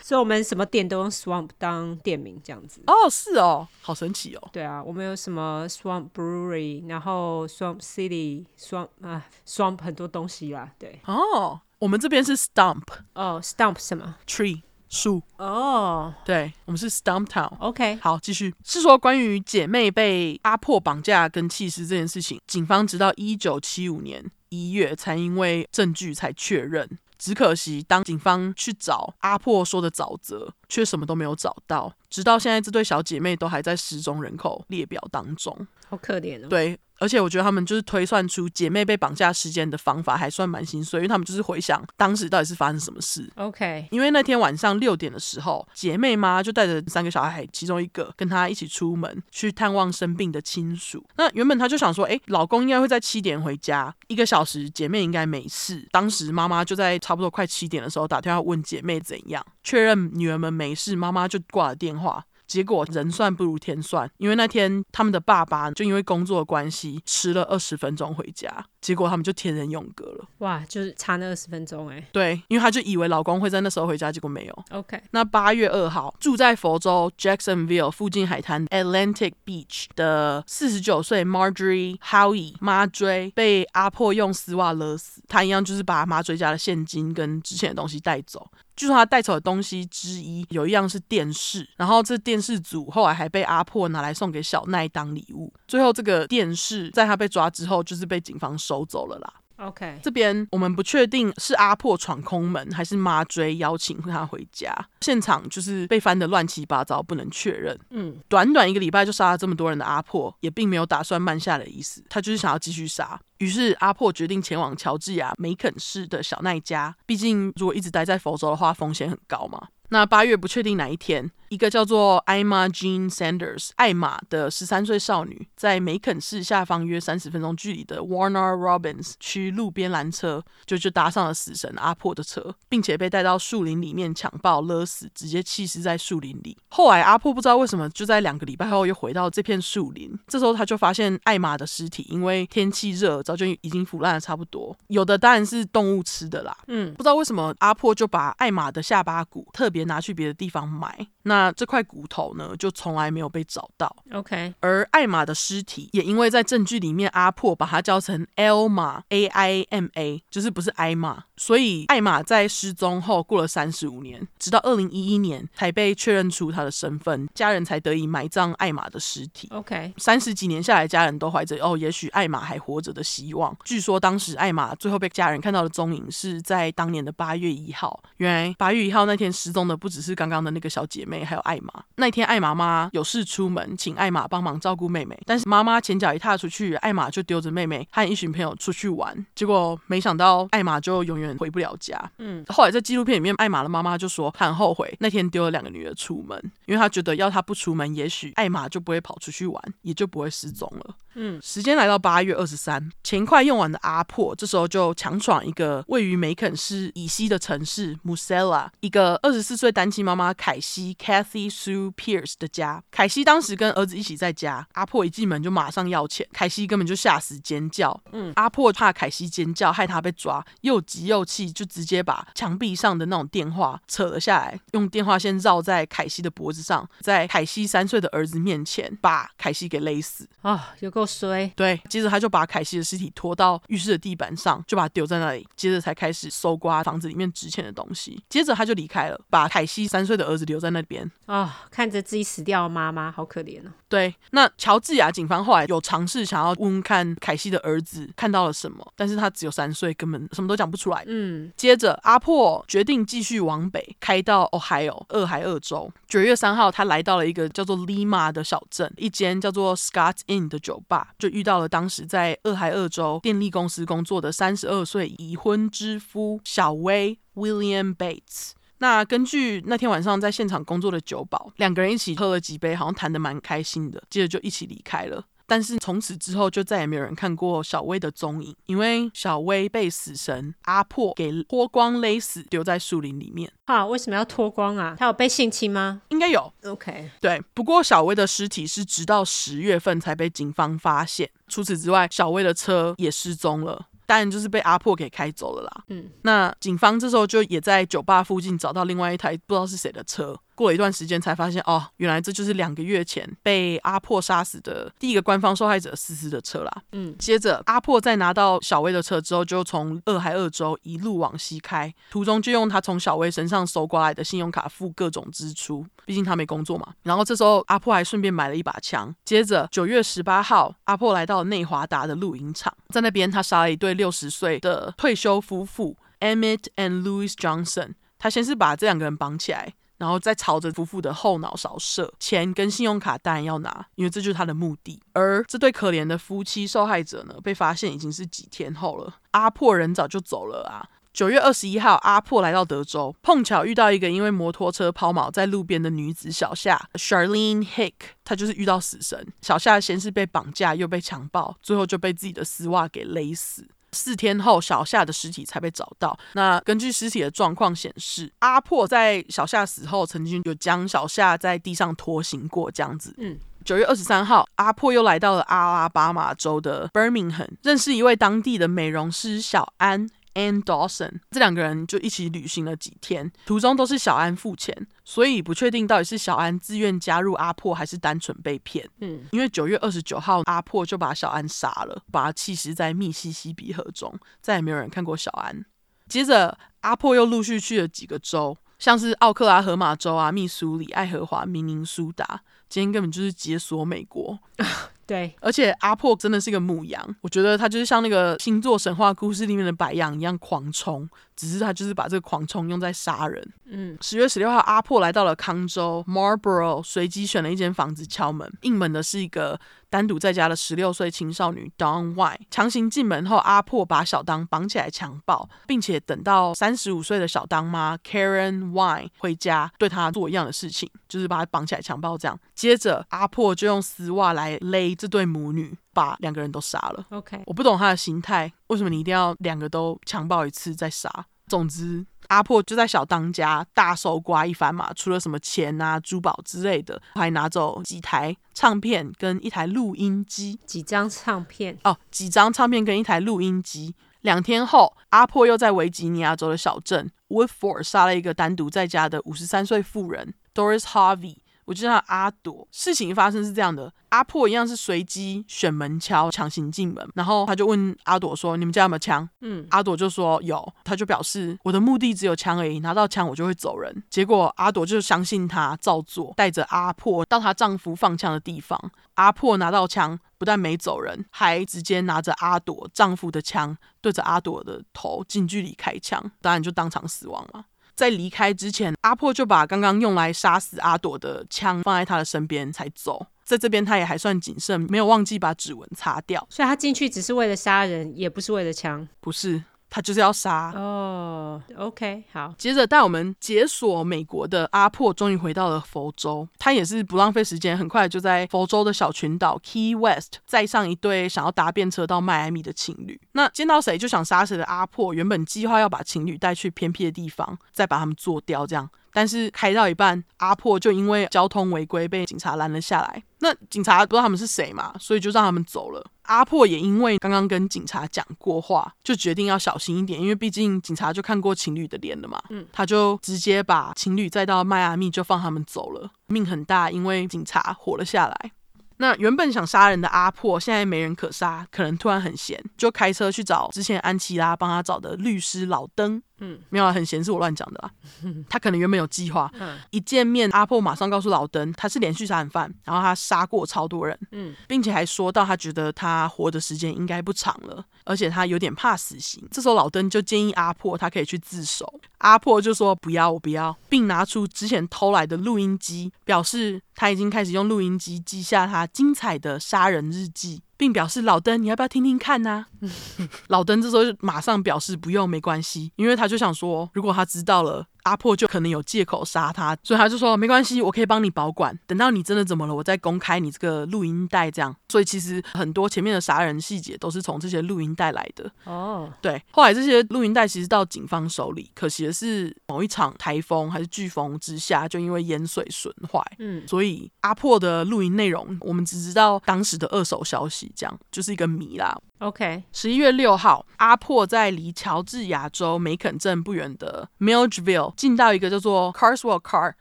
所以我们什么店都用 swamp 当店名这样子。哦，是哦，好神奇哦。对啊，我们有什么 swamp brewery，然后 swamp city，swamp 啊，swamp 很多东西啦。对。哦，我们这边是 stump。哦，stump 什么？tree 树。哦，对，我们是 stump town。OK，好，继续是说关于姐妹被阿破绑架跟弃尸这件事情，警方直到一九七五年。一月才因为证据才确认，只可惜当警方去找阿破说的沼泽，却什么都没有找到，直到现在这对小姐妹都还在失踪人口列表当中，好可怜哦。对。而且我觉得他们就是推算出姐妹被绑架时间的方法还算蛮心碎，因为他们就是回想当时到底是发生什么事。OK，因为那天晚上六点的时候，姐妹妈就带着三个小孩，其中一个跟她一起出门去探望生病的亲属。那原本她就想说，哎，老公应该会在七点回家，一个小时姐妹应该没事。当时妈妈就在差不多快七点的时候打电话问姐妹怎样，确认女儿们没事，妈妈就挂了电话。结果人算不如天算，因为那天他们的爸爸就因为工作的关系迟了二十分钟回家，结果他们就天人永隔了。哇，就是差那二十分钟哎。对，因为他就以为老公会在那时候回家，结果没有。OK，那八月二号，住在佛州 Jacksonville 附近海滩 Atlantic Beach 的四十九岁 Marjorie Howie 妈追被阿破用丝袜勒死，他一样就是把妈追家的现金跟值钱的东西带走。据说他带走的东西之一有一样是电视，然后这电视组后来还被阿破拿来送给小奈当礼物。最后这个电视在他被抓之后，就是被警方收走了啦。OK，这边我们不确定是阿破闯空门，还是妈追邀请他回家。现场就是被翻得乱七八糟，不能确认。嗯，短短一个礼拜就杀了这么多人的阿破，也并没有打算慢下来的意思，他就是想要继续杀。于是阿破决定前往乔治亚梅肯市的小奈家，毕竟如果一直待在佛州的话，风险很高嘛。那八月不确定哪一天，一个叫做艾玛 Jean Sanders 艾玛的十三岁少女，在梅肯市下方约三十分钟距离的 Warner Robbins 区路边拦车，就就搭上了死神阿破的车，并且被带到树林里面强暴勒死，直接弃尸在树林里。后来阿破不知道为什么，就在两个礼拜后又回到这片树林，这时候他就发现艾玛的尸体，因为天气热，早就已经腐烂的差不多，有的当然是动物吃的啦。嗯，不知道为什么阿破就把艾玛的下巴骨特别。拿去别的地方埋，那这块骨头呢，就从来没有被找到。OK，而艾玛的尸体也因为在证据里面，阿破把它叫成 Alma A I M A，就是不是艾玛，所以艾玛在失踪后过了三十五年，直到二零一一年才被确认出她的身份，家人才得以埋葬艾玛的尸体。OK，三十几年下来，家人都怀着哦，也许艾玛还活着的希望。据说当时艾玛最后被家人看到的踪影是在当年的八月一号。原来八月一号那天失踪的不只是刚刚的那个小姐妹，还有艾玛。那天艾玛妈有事出门，请艾玛帮忙照顾妹妹，但是妈妈前脚一踏出去，艾玛就丢着妹妹和一群朋友出去玩，结果没想到艾玛就永远回不了家。嗯，后来在纪录片里面，艾玛的妈妈就说她很后悔那天丢了两个女儿出门，因为她觉得要她不出门，也许艾玛就不会跑出去玩，也就不会失踪了。嗯，时间来到八月二十三，钱快用完的阿破这时候就强闯一个位于梅肯市以西的城市 Musella，一个二十四岁单亲妈妈凯西 Kathy Sue Pierce 的家。凯西当时跟儿子一起在家，阿破一进门就马上要钱，凯西根本就吓死尖叫。嗯，阿破怕凯西尖叫害他被抓，又急又气，就直接把墙壁上的那种电话扯了下来，用电话线绕在凯西的脖子上，在凯西三岁的儿子面前把凯西给勒死。啊、够。衰对，接着他就把凯西的尸体拖到浴室的地板上，就把它丢在那里。接着才开始搜刮房子里面值钱的东西。接着他就离开了，把凯西三岁的儿子留在那边。啊、哦，看着自己死掉的妈妈，好可怜哦。对，那乔治亚警方后来有尝试想要问问看凯西的儿子看到了什么，但是他只有三岁，根本什么都讲不出来。嗯，接着阿破决定继续往北开到 Ohio 俄亥俄州。九月三号，他来到了一个叫做 Lima 的小镇，一间叫做 Scott Inn 的酒爸。就遇到了当时在俄亥俄州电力公司工作的三十二岁已婚之夫小威 William Bates。那根据那天晚上在现场工作的酒保，两个人一起喝了几杯，好像谈得蛮开心的，接着就一起离开了。但是从此之后就再也没有人看过小薇的踪影，因为小薇被死神阿破给脱光勒死，丢在树林里面。哈，为什么要脱光啊？他有被性侵吗？应该有。OK，对。不过小薇的尸体是直到十月份才被警方发现。除此之外，小薇的车也失踪了。当然就是被阿破给开走了啦。嗯，那警方这时候就也在酒吧附近找到另外一台不知道是谁的车。过了一段时间才发现，哦，原来这就是两个月前被阿破杀死的第一个官方受害者思思的车啦。嗯，接着阿破在拿到小薇的车之后，就从俄亥俄州一路往西开，途中就用他从小薇身上搜刮来的信用卡付各种支出，毕竟他没工作嘛。然后这时候阿破还顺便买了一把枪。接着九月十八号，阿破来到内华达的露营场，在那边他杀了一对六十岁的退休夫妇 Emmett and Louis Johnson。他先是把这两个人绑起来。然后再朝着夫妇的后脑勺射，钱跟信用卡当然要拿，因为这就是他的目的。而这对可怜的夫妻受害者呢，被发现已经是几天后了。阿破人早就走了啊。九月二十一号，阿破来到德州，碰巧遇到一个因为摩托车抛锚在路边的女子小夏 Charlene Hick，她就是遇到死神。小夏先是被绑架，又被强暴，最后就被自己的丝袜给勒死。四天后，小夏的尸体才被找到。那根据尸体的状况显示，阿破在小夏死后曾经有将小夏在地上拖行过，这样子。嗯，九月二十三号，阿破又来到了阿拉巴马州的 Birmingham，认识一位当地的美容师小安。Ann Dawson，这两个人就一起旅行了几天，途中都是小安付钱，所以不确定到底是小安自愿加入阿破，还是单纯被骗。嗯，因为九月二十九号，阿破就把小安杀了，把他弃尸在密西西比河中，再也没有人看过小安。接着，阿破又陆续去了几个州，像是奥克拉荷马州啊、密苏里、爱荷华、明尼苏达，今天根本就是解锁美国。对，而且阿破真的是个母羊，我觉得他就是像那个星座神话故事里面的白羊一样狂冲，只是他就是把这个狂冲用在杀人。嗯，十月十六号，阿破来到了康州 Marlborough，随机选了一间房子敲门，应门的是一个单独在家的十六岁青少女 Dawn White。强行进门后，阿破把小当绑起来强暴，并且等到三十五岁的小当妈 Karen White 回家，对她做一样的事情，就是把她绑起来强暴。这样，接着阿破就用丝袜来勒。这对母女把两个人都杀了。OK，我不懂他的心态，为什么你一定要两个都强暴一次再杀？总之，阿破就在小当家大搜刮一番嘛，除了什么钱啊、珠宝之类的，还拿走几台唱片跟一台录音机，几张唱片哦，几张唱片跟一台录音机。两天后，阿破又在维吉尼亚州的小镇 Woodford 杀了一个单独在家的五十三岁妇人 Doris Harvey。我就叫他阿朵。事情发生是这样的，阿破一样是随机选门敲，强行进门，然后他就问阿朵说：“你们家有没有枪？”嗯，阿朵就说有，他就表示我的目的只有枪而已，拿到枪我就会走人。结果阿朵就相信他，照做，带着阿破到她丈夫放枪的地方。阿破拿到枪，不但没走人，还直接拿着阿朵丈夫的枪，对着阿朵的头近距离开枪，当然就当场死亡了。在离开之前，阿破就把刚刚用来杀死阿朵的枪放在他的身边才走。在这边他也还算谨慎，没有忘记把指纹擦掉。所以他进去只是为了杀人，也不是为了枪，不是。他就是要杀哦、oh，OK，好。接着带我们解锁美国的阿破，终于回到了佛州。他也是不浪费时间，很快就在佛州的小群岛 Key West 载上一对想要搭便车到迈阿密的情侣。那见到谁就想杀谁的阿破，原本计划要把情侣带去偏僻的地方，再把他们做掉，这样。但是开到一半，阿破就因为交通违规被警察拦了下来。那警察不知道他们是谁嘛，所以就让他们走了。阿破也因为刚刚跟警察讲过话，就决定要小心一点，因为毕竟警察就看过情侣的脸了嘛。嗯，他就直接把情侣载到迈阿密，就放他们走了。命很大，因为警察活了下来。那原本想杀人的阿破，现在没人可杀，可能突然很闲，就开车去找之前安琪拉帮他找的律师老登。嗯，没有啊，很闲是我乱讲的啦。他可能原本有计划。嗯，一见面，阿破马上告诉老登，他是连续杀人犯，然后他杀过超多人。嗯，并且还说到他觉得他活的时间应该不长了，而且他有点怕死刑。这时候老登就建议阿破他可以去自首。阿破就说不要，我不要，并拿出之前偷来的录音机，表示他已经开始用录音机记下他精彩的杀人日记。并表示老登，你要不要听听看呢、老登这时候就马上表示不用，没关系，因为他就想说，如果他知道了。阿破就可能有借口杀他，所以他就说没关系，我可以帮你保管，等到你真的怎么了，我再公开你这个录音带。这样，所以其实很多前面的杀人细节都是从这些录音带来的。哦，oh. 对，后来这些录音带其实到警方手里，可惜的是某一场台风还是飓风之下，就因为淹水损坏。嗯，所以阿破的录音内容我们只知道当时的二手消息，这样就是一个谜啦。OK，十一月六号，阿破在离乔治亚州梅肯镇不远的 Milledgeville 进到一个叫做 Carswell Car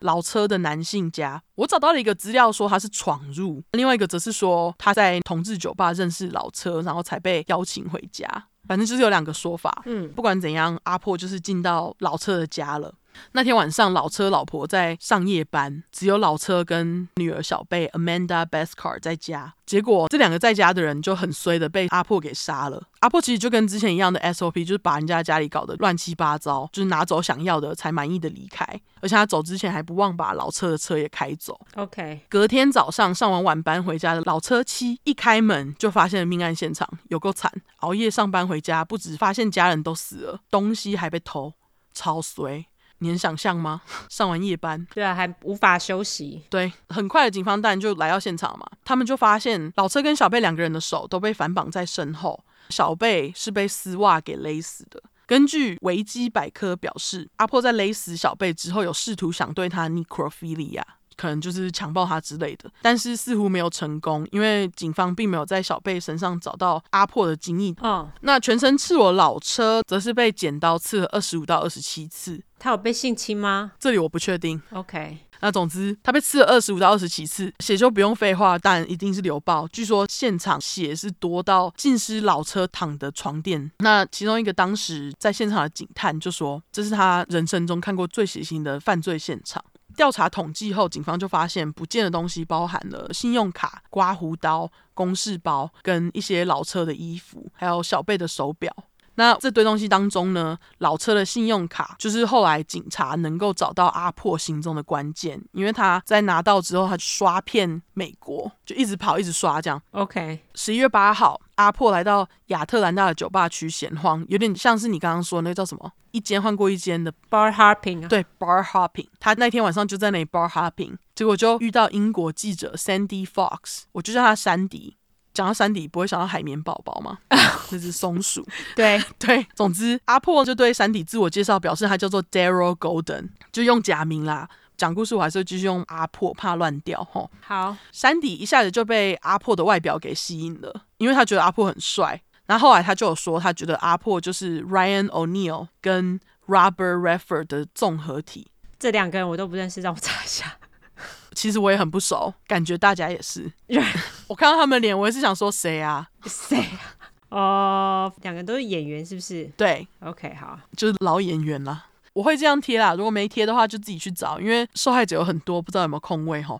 老车的男性家。我找到了一个资料说他是闯入，另外一个则是说他在同志酒吧认识老车，然后才被邀请回家。反正就是有两个说法。嗯，不管怎样，阿破就是进到老车的家了。那天晚上，老车老婆在上夜班，只有老车跟女儿小贝 Amanda Bescar 在家。结果这两个在家的人就很衰的被阿破给杀了。阿破其实就跟之前一样的 SOP，就是把人家家里搞得乱七八糟，就是拿走想要的才满意的离开。而且他走之前还不忘把老车的车也开走。OK。隔天早上上完晚班回家的老车妻一开门就发现了命案现场，有够惨。熬夜上班回家，不止发现家人都死了，东西还被偷，超衰。你能想象吗？上完夜班，对啊，还无法休息。对，很快的警方当然就来到现场嘛。他们就发现老车跟小贝两个人的手都被反绑在身后，小贝是被丝袜给勒死的。根据维基百科表示，阿破在勒死小贝之后，有试图想对他 necrophilia。可能就是强暴他之类的，但是似乎没有成功，因为警方并没有在小贝身上找到阿破的精液。哦，那全身赤裸老车则是被剪刀刺了二十五到二十七次。他有被性侵吗？这里我不确定。OK，那总之他被刺了二十五到二十七次，血就不用废话，但一定是流爆。据说现场血是多到浸湿老车躺的床垫。那其中一个当时在现场的警探就说，这是他人生中看过最血腥的犯罪现场。调查统计后，警方就发现不见的东西包含了信用卡、刮胡刀、公事包跟一些老车的衣服，还有小贝的手表。那这堆东西当中呢，老车的信用卡就是后来警察能够找到阿破行踪的关键，因为他在拿到之后，他刷遍美国，就一直跑，一直刷这样。OK，十一月八号，阿破来到亚特兰大的酒吧区闲晃，有点像是你刚刚说的那个叫什么，一间换过一间的 bar hopping 啊。对，bar hopping，他那天晚上就在那里 bar hopping，结果就遇到英国记者 Sandy Fox，我就叫他山迪。讲到山底，不会想到海绵宝宝吗？那只松鼠。对对，总之阿破就对山底自我介绍，表示他叫做 Daryl Golden，就用假名啦。讲故事我还是会继续用阿破，怕乱掉吼。好，山底一下子就被阿破的外表给吸引了，因为他觉得阿破很帅。然后后来他就有说，他觉得阿破就是 Ryan O'Neal 跟 Robert Redford 的综合体。这两个人我都不认识，让我查一下。其实我也很不熟，感觉大家也是。我看到他们脸，我也是想说谁啊？谁啊？哦，两个都是演员，是不是？对，OK，好，就是老演员啦。我会这样贴啦，如果没贴的话，就自己去找，因为受害者有很多，不知道有没有空位哈。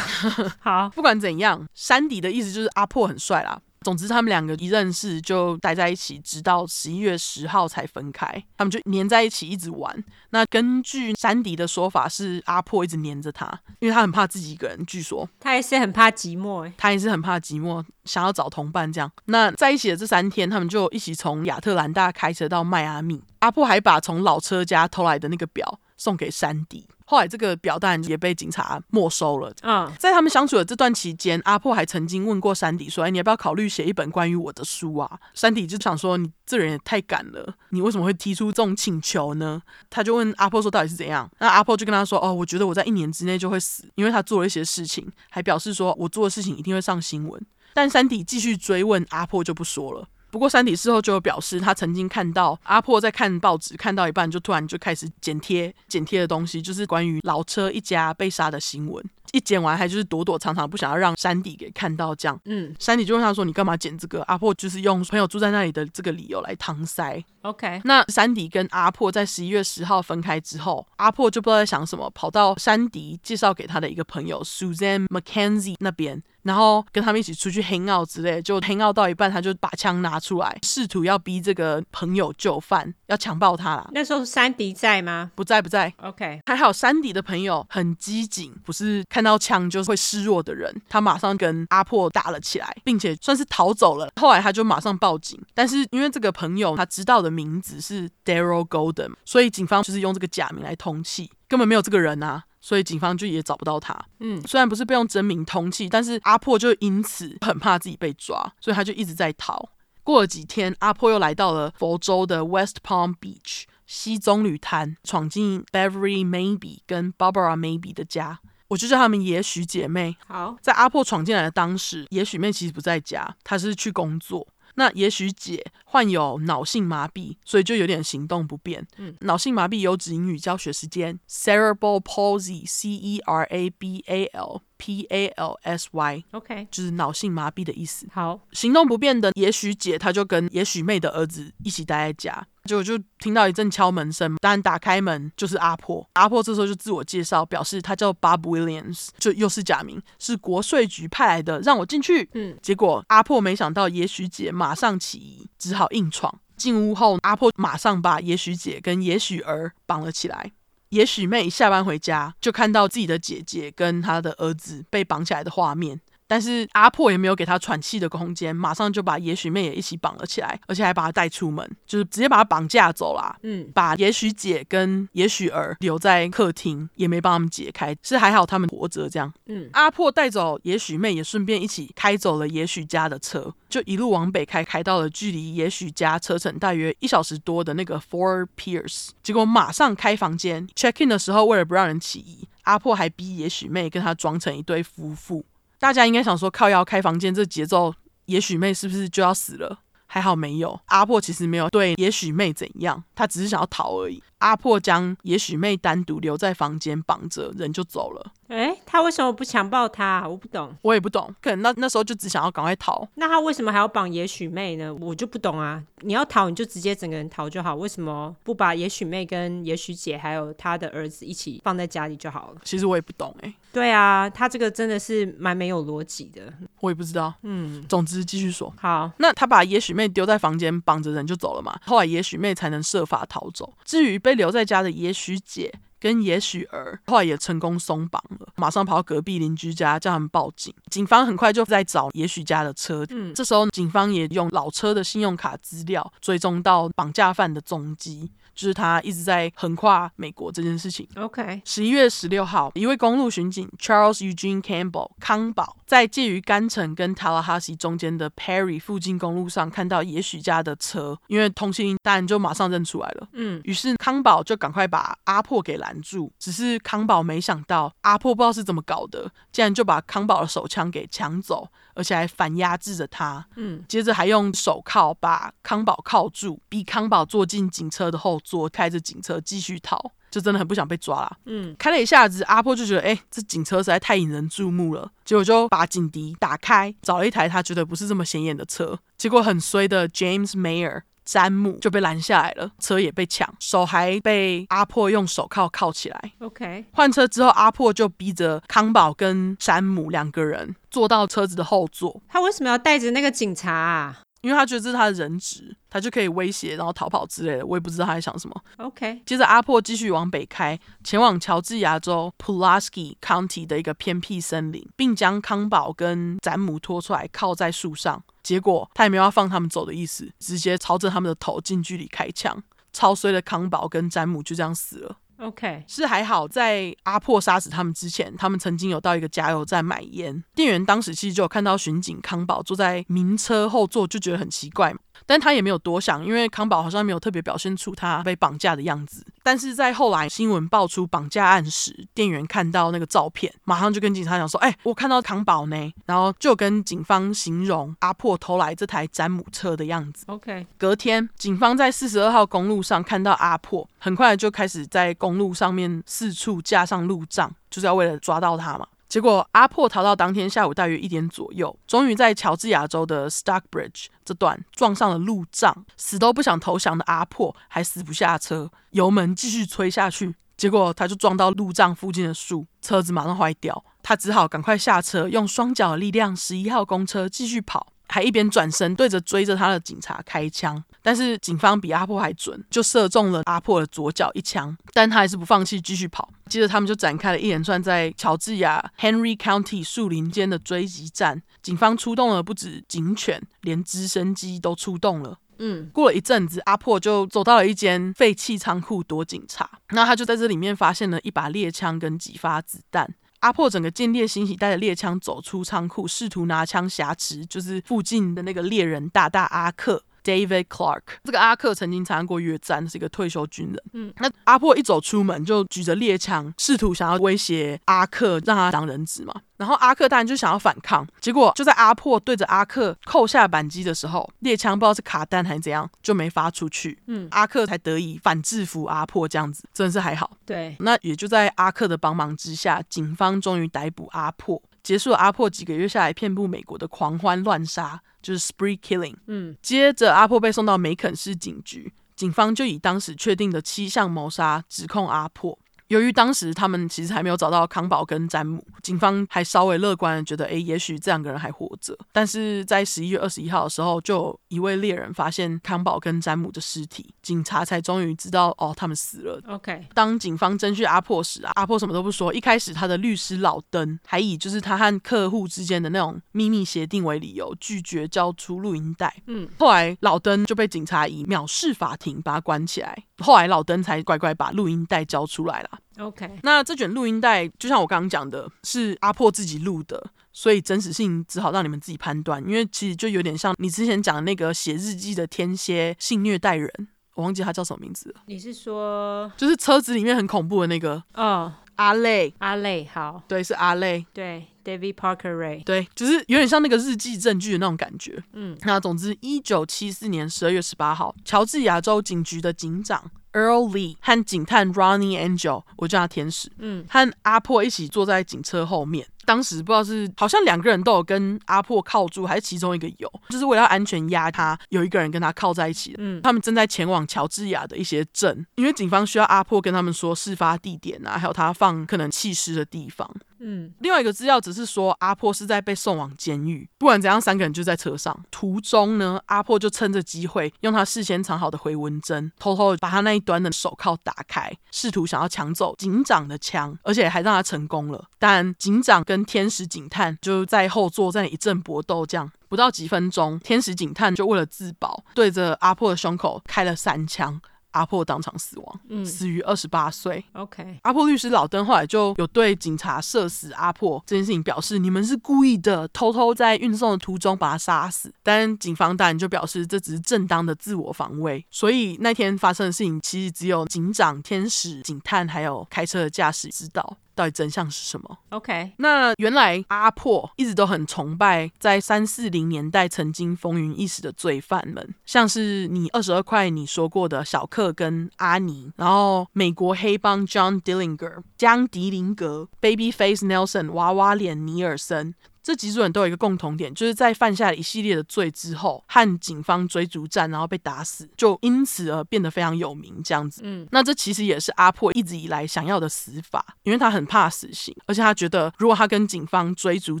好，不管怎样，山迪的意思就是阿破很帅啦。总之，他们两个一认识就待在一起，直到十一月十号才分开。他们就黏在一起，一直玩。那根据山迪的说法，是阿破一直黏着他，因为他很怕自己一个人。据说他也是很怕寂寞，他也是很怕寂寞，想要找同伴。这样，那在一起的这三天，他们就一起从亚特兰大开车到迈阿密。阿破还把从老车家偷来的那个表送给山迪。后来这个表单也被警察没收了。嗯，在他们相处的这段期间，阿破还曾经问过山迪说：“哎，你要不要考虑写一本关于我的书啊？”山迪就想说：“你这人也太敢了，你为什么会提出这种请求呢？”他就问阿破说：“到底是怎样？”那阿破就跟他说：“哦，我觉得我在一年之内就会死，因为他做了一些事情，还表示说我做的事情一定会上新闻。”但山迪继续追问，阿破就不说了。不过，山体事后就有表示，他曾经看到阿破在看报纸，看到一半就突然就开始剪贴剪贴的东西，就是关于老车一家被杀的新闻。一剪完，还就是躲躲藏藏，不想要让山迪给看到。这样，嗯，山迪就问他说：“你干嘛剪这个？”阿破就是用朋友住在那里的这个理由来搪塞。OK，那山迪跟阿破在十一月十号分开之后，阿破就不知道在想什么，跑到山迪介绍给他的一个朋友 Suzanne McKenzie 那边。然后跟他们一起出去 hang out 之类，就 hang out 到一半，他就把枪拿出来，试图要逼这个朋友就范，要强暴他啦。那时候山迪在吗？不在，不在。OK，还好山迪的朋友很机警，不是看到枪就会示弱的人，他马上跟阿破打了起来，并且算是逃走了。后来他就马上报警，但是因为这个朋友他知道的名字是 Daryl Golden，所以警方就是用这个假名来通缉，根本没有这个人啊。所以警方就也找不到他。嗯，虽然不是被用真名通缉，但是阿破就因此很怕自己被抓，所以他就一直在逃。过了几天，阿破又来到了佛州的 West Palm Beach 西棕榈滩，闯进 Beverly Maybe 跟 Barbara Maybe 的家，我就叫她们也许姐妹。好，在阿破闯进来的当时，也许妹其实不在家，她是去工作。那也许姐患有脑性麻痹，所以就有点行动不便。嗯，脑性麻痹有指英语教学时间：cerebral palsy，c e r a b a l p a l s y，OK，就是脑性麻痹的意思。好，行动不便的也许姐，她就跟也许妹的儿子一起待在家。结果就听到一阵敲门声，当然打开门就是阿破。阿破这时候就自我介绍，表示他叫 Bob Williams，就又是假名，是国税局派来的，让我进去。嗯，结果阿破没想到也许姐马上起疑，只好硬闯。进屋后，阿破马上把也许姐跟也许儿绑了起来。也许妹下班回家，就看到自己的姐姐跟她的儿子被绑起来的画面。但是阿破也没有给他喘气的空间，马上就把也许妹也一起绑了起来，而且还把她带出门，就是直接把她绑架走啦。嗯，把也许姐跟也许儿留在客厅，也没帮他们解开，是还好他们活着这样。嗯，阿破带走也许妹，也顺便一起开走了也许家的车，就一路往北开，开到了距离也许家车程大约一小时多的那个 Fort Pierce，结果马上开房间 check in 的时候，为了不让人起疑，阿破还逼也许妹跟他装成一对夫妇。大家应该想说，靠腰开房间这节奏，也许妹是不是就要死了？还好没有，阿破其实没有对也许妹怎样，他只是想要逃而已。阿破将也许妹单独留在房间绑着，人就走了。诶，他为什么不强暴她？我不懂，我也不懂。可能那那时候就只想要赶快逃。那他为什么还要绑也许妹呢？我就不懂啊。你要逃，你就直接整个人逃就好。为什么不把也许妹跟也许姐还有他的儿子一起放在家里就好了？其实我也不懂诶。对啊，他这个真的是蛮没有逻辑的。我也不知道。嗯，总之继续说。好，那他把也许妹丢在房间绑着人就走了嘛。后来也许妹才能设法逃走。至于被留在家的也许姐跟也许儿，后来也成功松绑了，马上跑到隔壁邻居家叫他们报警。警方很快就在找也许家的车，嗯，这时候警方也用老车的信用卡资料追踪到绑架犯的踪迹。就是他一直在横跨美国这件事情。OK，十一月十六号，一位公路巡警 Charles Eugene Campbell 康宝在介于甘城跟 Tallahassee 中间的 Perry 附近公路上看到也许家的车，因为通缉令当然就马上认出来了。嗯，于是康宝就赶快把阿破给拦住。只是康宝没想到阿破不知道是怎么搞的，竟然就把康宝的手枪给抢走。而且还反压制着他。嗯，接着还用手铐把康宝铐住，逼康宝坐进警车的后座，开着警车继续逃。就真的很不想被抓啦。嗯，开了一下子，阿波就觉得，哎、欸，这警车实在太引人注目了。结果就把警笛打开，找了一台他觉得不是这么显眼的车。结果很衰的 James Mayer 詹姆就被拦下来了，车也被抢，手还被阿破用手铐铐起来。OK，换车之后，阿破就逼着康宝跟詹姆两个人坐到车子的后座。他为什么要带着那个警察啊？因为他觉得这是他的人质，他就可以威胁，然后逃跑之类的。我也不知道他在想什么。OK，接着阿破继续往北开，前往乔治亚州 Pulaski County 的一个偏僻森林，并将康宝跟詹姆拖出来，靠在树上。结果他也没有要放他们走的意思，直接朝着他们的头近距离开枪，超衰的康宝跟詹姆就这样死了。OK，是还好，在阿破杀死他们之前，他们曾经有到一个加油站买烟。店员当时其实就有看到巡警康宝坐在名车后座，就觉得很奇怪。但他也没有多想，因为康宝好像没有特别表现出他被绑架的样子。但是在后来新闻爆出绑架案时，店员看到那个照片，马上就跟警察讲说：“哎、欸，我看到康宝呢。”然后就跟警方形容阿破偷来这台詹姆车的样子。OK，隔天警方在四十二号公路上看到阿破，很快就开始在公路上面四处架上路障，就是要为了抓到他嘛。结果阿破逃到当天下午大约一点左右，终于在乔治亚州的 Stockbridge 这段撞上了路障。死都不想投降的阿破还死不下车，油门继续吹下去。结果他就撞到路障附近的树，车子马上坏掉。他只好赶快下车，用双脚的力量，十一号公车继续跑。还一边转身对着追着他的警察开枪，但是警方比阿破还准，就射中了阿破的左脚一枪，但他还是不放弃，继续跑。接着他们就展开了一连串在乔治亚 Henry County 树林间的追击战，警方出动了不止警犬，连直升机都出动了。嗯，过了一阵子，阿破就走到了一间废弃仓库躲警察，那他就在这里面发现了一把猎枪跟几发子弹。阿破整个见猎欣喜，带着猎枪走出仓库，试图拿枪挟持，就是附近的那个猎人大大阿克。David Clark，这个阿克曾经参加过越战，是一个退休军人。嗯，那阿破一走出门就举着猎枪，试图想要威胁阿克，让他当人质嘛。然后阿克当然就想要反抗，结果就在阿破对着阿克扣下扳机的时候，猎枪不知道是卡弹还是怎样，就没发出去。嗯，阿克才得以反制服阿破，这样子真的是还好。对，那也就在阿克的帮忙之下，警方终于逮捕阿破，结束了阿破几个月下来遍布美国的狂欢乱杀。就是 spree killing，嗯，接着阿破被送到梅肯市警局，警方就以当时确定的七项谋杀指控阿破。由于当时他们其实还没有找到康宝跟詹姆，警方还稍微乐观的觉得，诶，也许这两个人还活着。但是在十一月二十一号的时候，就有一位猎人发现康宝跟詹姆的尸体，警察才终于知道，哦，他们死了。OK，当警方侦讯阿破时啊，阿破什么都不说。一开始他的律师老登还以就是他和客户之间的那种秘密协定为理由，拒绝交出录音带。嗯，后来老登就被警察以藐视法庭把他关起来。后来老登才乖乖把录音带交出来了。OK，那这卷录音带就像我刚刚讲的，是阿破自己录的，所以真实性只好让你们自己判断。因为其实就有点像你之前讲的那个写日记的天蝎性虐待人，我忘记他叫什么名字了。你是说就是车子里面很恐怖的那个？哦，阿累，阿累，好，对，是阿累，对，David Parker Ray，对，就是有点像那个日记证据的那种感觉。嗯，那总之，一九七四年十二月十八号，乔治亚州警局的警长。Earl Lee 和警探 Ronnie Angel，我叫他天使，嗯，和阿破一起坐在警车后面。当时不知道是好像两个人都有跟阿破靠住，还是其中一个有，就是为了要安全压他，有一个人跟他靠在一起的。嗯，他们正在前往乔治亚的一些镇，因为警方需要阿破跟他们说事发地点啊，还有他放可能弃尸的地方。嗯，另外一个资料只是说阿破是在被送往监狱。不管怎样，三个人就在车上。途中呢，阿破就趁着机会用他事先藏好的回纹针，偷偷把他那一端的手铐打开，试图想要抢走警长的枪，而且还让他成功了。但警长跟天使警探就在后座在那一阵搏斗，这样不到几分钟，天使警探就为了自保，对着阿破的胸口开了三枪。阿破当场死亡，嗯，死于二十八岁。OK，阿破律师老登后来就有对警察射死阿破这件事情表示，你们是故意的，偷偷在运送的途中把他杀死。但警方当然就表示这只是正当的自我防卫。所以那天发生的事情，其实只有警长、天使、警探还有开车的驾驶知道。到底真相是什么。OK，那原来阿破一直都很崇拜在三四零年代曾经风云一时的罪犯们，像是你二十二块你说过的小克跟阿尼，然后美国黑帮 John Dillinger 江迪林格、Babyface Nelson 娃娃脸尼尔森。这几组人都有一个共同点，就是在犯下了一系列的罪之后，和警方追逐战，然后被打死，就因此而变得非常有名。这样子，嗯，那这其实也是阿破一直以来想要的死法，因为他很怕死刑，而且他觉得如果他跟警方追逐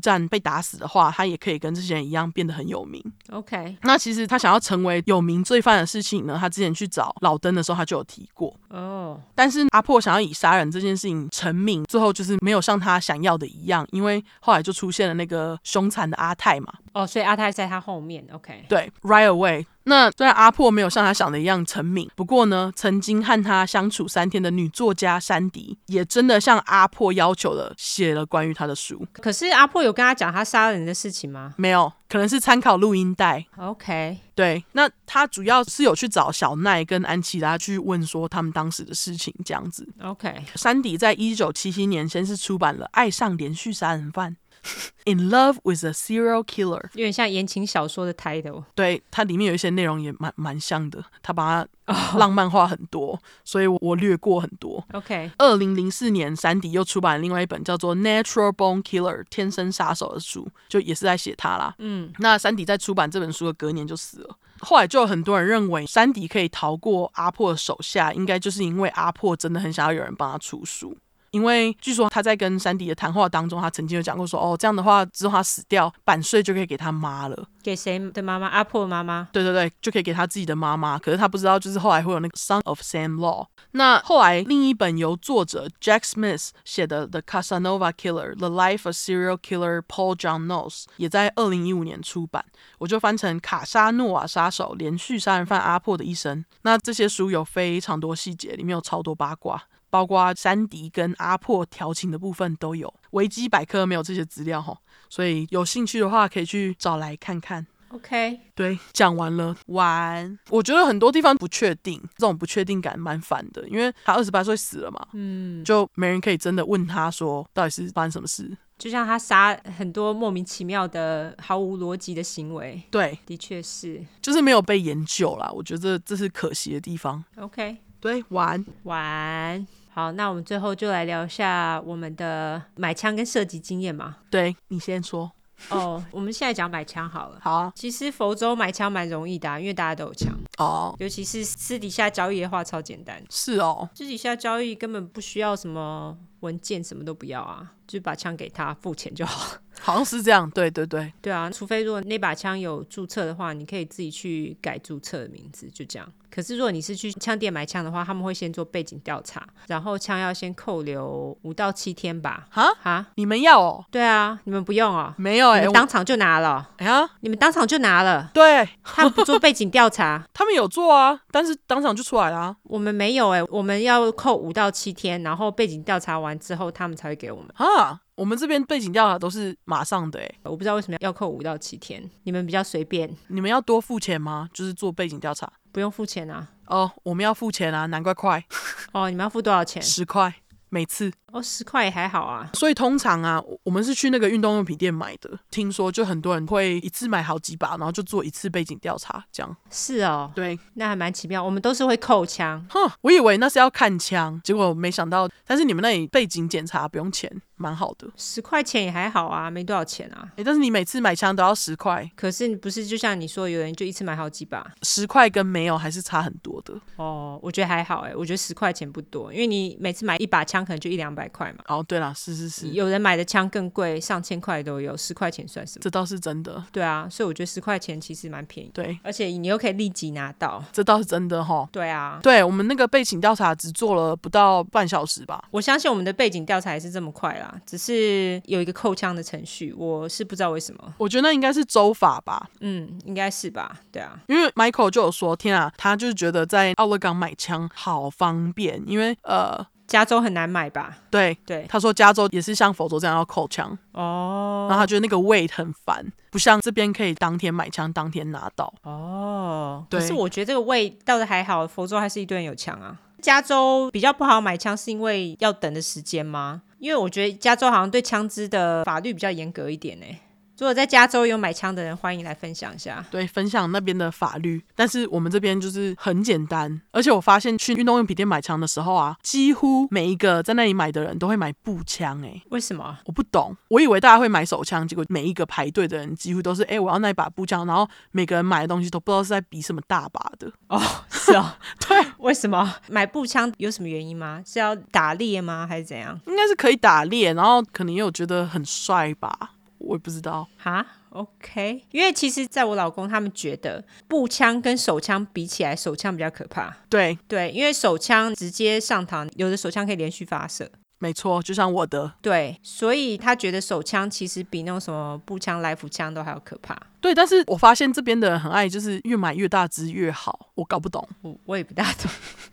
战被打死的话，他也可以跟这些人一样变得很有名。OK，那其实他想要成为有名罪犯的事情呢，他之前去找老登的时候，他就有提过。哦，oh. 但是阿破想要以杀人这件事情成名，最后就是没有像他想要的一样，因为后来就出现了那个。个凶残的阿泰嘛，哦，oh, 所以阿泰在他后面，OK，对，right away。那虽然阿破没有像他想的一样成名，不过呢，曾经和他相处三天的女作家珊迪也真的向阿破要求了，写了关于他的书。可是阿破有跟他讲他杀人的事情吗？没有，可能是参考录音带。OK，对，那他主要是有去找小奈跟安琪拉去问说他们当时的事情，这样子。OK，珊迪在一九七七年先是出版了《爱上连续杀人犯》。In love with a serial killer，有点像言情小说的 title。对，它里面有一些内容也蛮蛮像的，他把它浪漫化很多，oh. 所以我略过很多。OK，二零零四年，山迪又出版了另外一本叫做《Natural Bone Killer》天生杀手的书，就也是在写他啦。嗯，那山迪在出版这本书的隔年就死了。后来就有很多人认为，山迪可以逃过阿破的手下，应该就是因为阿破真的很想要有人帮他出书。因为据说他在跟珊迪的谈话当中，他曾经有讲过说，哦，这样的话之后他死掉，版税就可以给他妈了。给谁的妈妈？阿珀妈妈？对对对，就可以给他自己的妈妈。可是他不知道，就是后来会有那个 Son of Sam Law。那后来另一本由作者 Jack Smith 写的《The Casanova Killer: The Life of Serial Killer Paul John Knowles》也在二零一五年出版。我就翻成《卡沙诺瓦杀手：连续杀人犯阿破的一生》。那这些书有非常多细节，里面有超多八卦。包括山迪跟阿破调情的部分都有，维基百科没有这些资料哈，所以有兴趣的话可以去找来看看。OK，对，讲完了，完。我觉得很多地方不确定，这种不确定感蛮烦的，因为他二十八岁死了嘛，嗯，就没人可以真的问他说到底是发生什么事。就像他杀很多莫名其妙的、毫无逻辑的行为，对，的确是，就是没有被研究啦。我觉得这是可惜的地方。OK，对，完，完。好，那我们最后就来聊一下我们的买枪跟射击经验嘛。对，你先说。哦，我们现在讲买枪好了。好啊。其实佛州买枪蛮容易的啊，因为大家都有枪。哦。尤其是私底下交易的话，超简单。是哦。私底下交易根本不需要什么文件，什么都不要啊，就把枪给他，付钱就好。好像是这样，对对对。对啊，除非如果那把枪有注册的话，你可以自己去改注册的名字，就这样。可是，如果你是去枪店买枪的话，他们会先做背景调查，然后枪要先扣留五到七天吧。哈哈，你们要哦？对啊，你们不用哦。没有哎、欸，当场就拿了。哎呀，你们当场就拿了。对，他们不做背景调查，他们有做啊，但是当场就出来了、啊。我们没有哎、欸，我们要扣五到七天，然后背景调查完之后，他们才会给我们。啊，我们这边背景调查都是马上的哎、欸，我不知道为什么要扣五到七天，你们比较随便。你们要多付钱吗？就是做背景调查。不用付钱啊！哦，我们要付钱啊，难怪快。哦，你们要付多少钱？十块每次。哦，十块也还好啊。所以通常啊，我们是去那个运动用品店买的。听说就很多人会一次买好几把，然后就做一次背景调查，这样。是哦，对，那还蛮奇妙。我们都是会扣枪。哼，我以为那是要看枪，结果没想到。但是你们那里背景检查不用钱，蛮好的。十块钱也还好啊，没多少钱啊。哎，但是你每次买枪都要十块。可是你不是就像你说，有人就一次买好几把，十块跟没有还是差很多的。哦，我觉得还好哎，我觉得十块钱不多，因为你每次买一把枪可能就一两百块嘛。哦，对了。啊，是是是，有人买的枪更贵，上千块都有，十块钱算什么？这倒是真的。对啊，所以我觉得十块钱其实蛮便宜。对，而且你又可以立即拿到，这倒是真的哈。对啊，对我们那个背景调查只做了不到半小时吧。我相信我们的背景调查也是这么快啦，只是有一个扣枪的程序，我是不知道为什么。我觉得那应该是州法吧。嗯，应该是吧。对啊，因为 Michael 就有说，天啊，他就是觉得在奥勒冈买枪好方便，因为呃。加州很难买吧？对对，他说加州也是像佛州这样要扣枪哦，然后他觉得那个 wait 很烦，不像这边可以当天买枪当天拿到哦。对，可是我觉得这个 wait 倒是还好，佛州还是一堆人有枪啊。加州比较不好买枪是因为要等的时间吗？因为我觉得加州好像对枪支的法律比较严格一点呢。如果在加州有买枪的人，欢迎来分享一下。对，分享那边的法律。但是我们这边就是很简单，而且我发现去运动用品店买枪的时候啊，几乎每一个在那里买的人都会买步枪。哎，为什么？我不懂。我以为大家会买手枪，结果每一个排队的人几乎都是哎，我要那一把步枪。然后每个人买的东西都不知道是在比什么大把的。哦，是哦，对，为什么买步枪有什么原因吗？是要打猎吗？还是怎样？应该是可以打猎，然后可能也有觉得很帅吧。我也不知道哈，OK，因为其实，在我老公他们觉得步枪跟手枪比起来，手枪比较可怕。对对，因为手枪直接上膛，有的手枪可以连续发射。没错，就像我的。对，所以他觉得手枪其实比那种什么步枪、来福枪都还要可怕。对，但是我发现这边的人很爱，就是越买越大支越好。我搞不懂，我我也不大懂。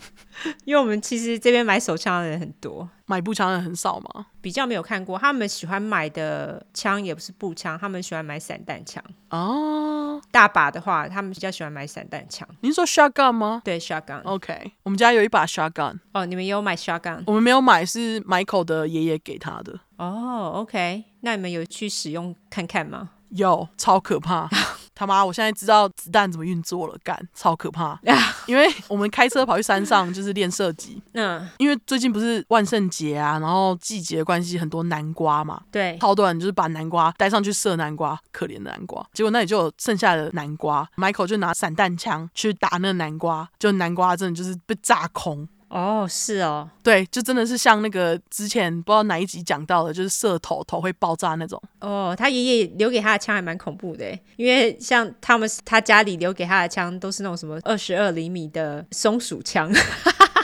因为我们其实这边买手枪的人很多，买步枪的人很少吗，比较没有看过。他们喜欢买的枪也不是步枪，他们喜欢买散弹枪。哦，大把的话，他们比较喜欢买散弹枪。您说 shotgun 吗？对，shotgun。OK，我们家有一把 shotgun。哦，你们也有买 shotgun？我们没有买，是 Michael 的爷爷给他的。哦，OK，那你们有去使用看看吗？有，超可怕。他妈！我现在知道子弹怎么运作了，干，超可怕！因为我们开车跑去山上就是练射击。嗯，因为最近不是万圣节啊，然后季节的关系，很多南瓜嘛。对，超多人就是把南瓜带上去射南瓜，可怜的南瓜。结果那里就有剩下的南瓜，Michael 就拿散弹枪去打那个南瓜，就南瓜真的就是被炸空。哦，是哦，对，就真的是像那个之前不知道哪一集讲到的，就是射头头会爆炸那种。哦，他爷爷留给他的枪还蛮恐怖的，因为像他们他家里留给他的枪都是那种什么二十二厘米的松鼠枪。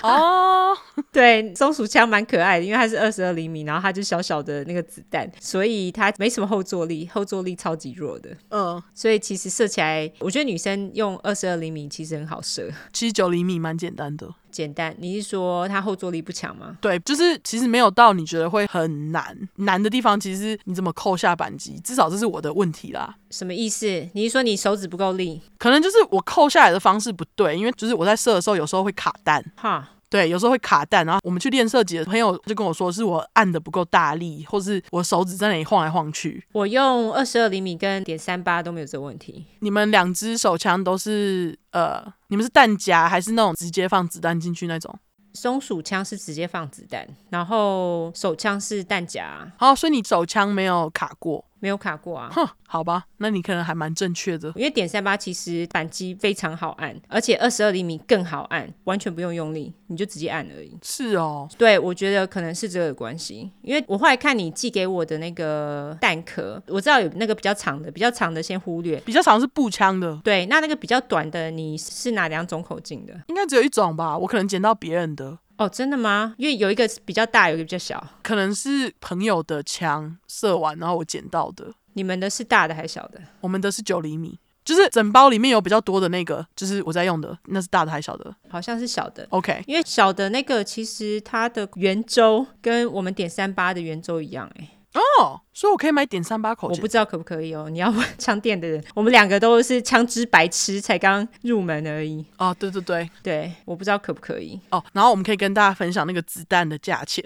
哦，对，松鼠枪蛮可爱的，因为它是二十二厘米，然后它就小小的那个子弹，所以它没什么后坐力，后坐力超级弱的。嗯，所以其实射起来，我觉得女生用二十二厘米其实很好射，其实九厘米蛮简单的。简单，你是说它后坐力不强吗？对，就是其实没有到你觉得会很难，难的地方其实你怎么扣下扳机，至少这是我的问题啦。什么意思？你是说你手指不够力？可能就是我扣下来的方式不对，因为就是我在射的时候有时候会卡弹。哈。对，有时候会卡弹，然后我们去练射击的朋友就跟我说，是我按的不够大力，或是我手指在那里晃来晃去。我用二十二厘米跟点三八都没有这个问题。你们两支手枪都是呃，你们是弹夹还是那种直接放子弹进去那种？松鼠枪是直接放子弹，然后手枪是弹夹。哦，所以你手枪没有卡过。没有卡过啊，哼，好吧，那你可能还蛮正确的。因为点三八其实扳机非常好按，而且二十二厘米更好按，完全不用用力，你就直接按而已。是哦，对，我觉得可能是这个关系。因为我后来看你寄给我的那个弹壳，我知道有那个比较长的，比较长的先忽略，比较长是步枪的。对，那那个比较短的，你是哪两种口径的？应该只有一种吧，我可能捡到别人的。哦，真的吗？因为有一个比较大，有一个比较小，可能是朋友的枪射完，然后我捡到的。你们的是大的还是小的？我们的是九厘米，就是整包里面有比较多的那个，就是我在用的，那是大的还是小的？好像是小的。OK，因为小的那个其实它的圆周跟我们点三八的圆周一样，欸，哎。哦，所以我可以买点三八口径？我不知道可不可以哦，你要问枪店的人。我们两个都是枪支白痴，才刚入门而已。哦，对对对对，我不知道可不可以。哦，然后我们可以跟大家分享那个子弹的价钱。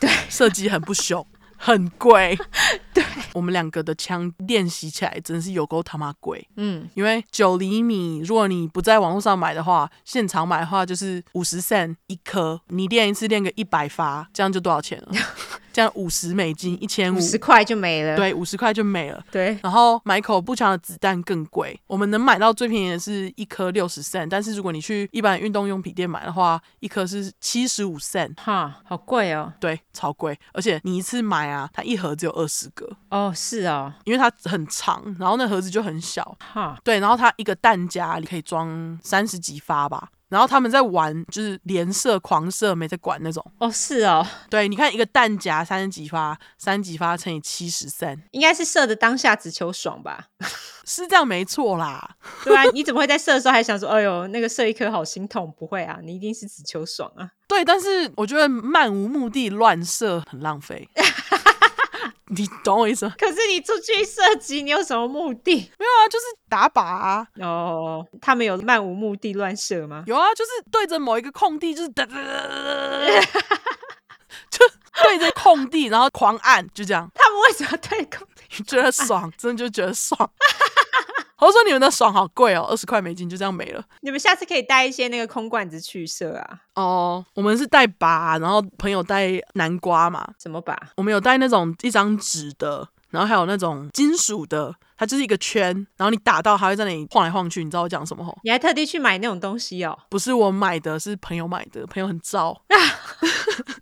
对，射击很不凶。很贵，对，我们两个的枪练习起来真的是有够他妈贵，嗯，因为九厘米，如果你不在网络上买的话，现场买的话就是五十 cent 一颗，你练一次练个一百发，这样就多少钱了？这样五十美金，一千五十块就没了。对，五十块就没了。对，然后买口步枪的子弹更贵，我们能买到最便宜的是一颗六十 cent，但是如果你去一般运动用品店买的话，一颗是七十五 cent。哈，好贵哦。对，超贵，而且你一次买啊，它一盒只有二十个。哦，是哦，因为它很长，然后那盒子就很小。哈，对，然后它一个弹夹里可以装三十几发吧。然后他们在玩，就是连射、狂射，没在管那种。哦，是哦。对，你看一个弹夹三十几发，三十几发乘以七十三，应该是射的当下只求爽吧？是这样没错啦。对啊，你怎么会在射的时候还想说，哎呦，那个射一颗好心痛？不会啊，你一定是只求爽啊。对，但是我觉得漫无目的乱射很浪费。你懂我意思吗？可是你出去射击，你有什么目的？没有啊，就是打靶啊。哦，他们有漫无目的乱射吗？有啊，就是对着某一个空地，就是哒哒哒哒哒，就 对着空地，然后狂按，就这样。他们为什么对空地？觉得爽，真的就觉得爽。我说你们的爽好贵哦，二十块美金就这样没了。你们下次可以带一些那个空罐子去射啊。哦，我们是带拔，然后朋友带南瓜嘛。什么拔？我们有带那种一张纸的，然后还有那种金属的。它就是一个圈，然后你打到，它会在那里晃来晃去。你知道我讲什么吼？你还特地去买那种东西哦？不是我买的，是朋友买的。朋友很糟。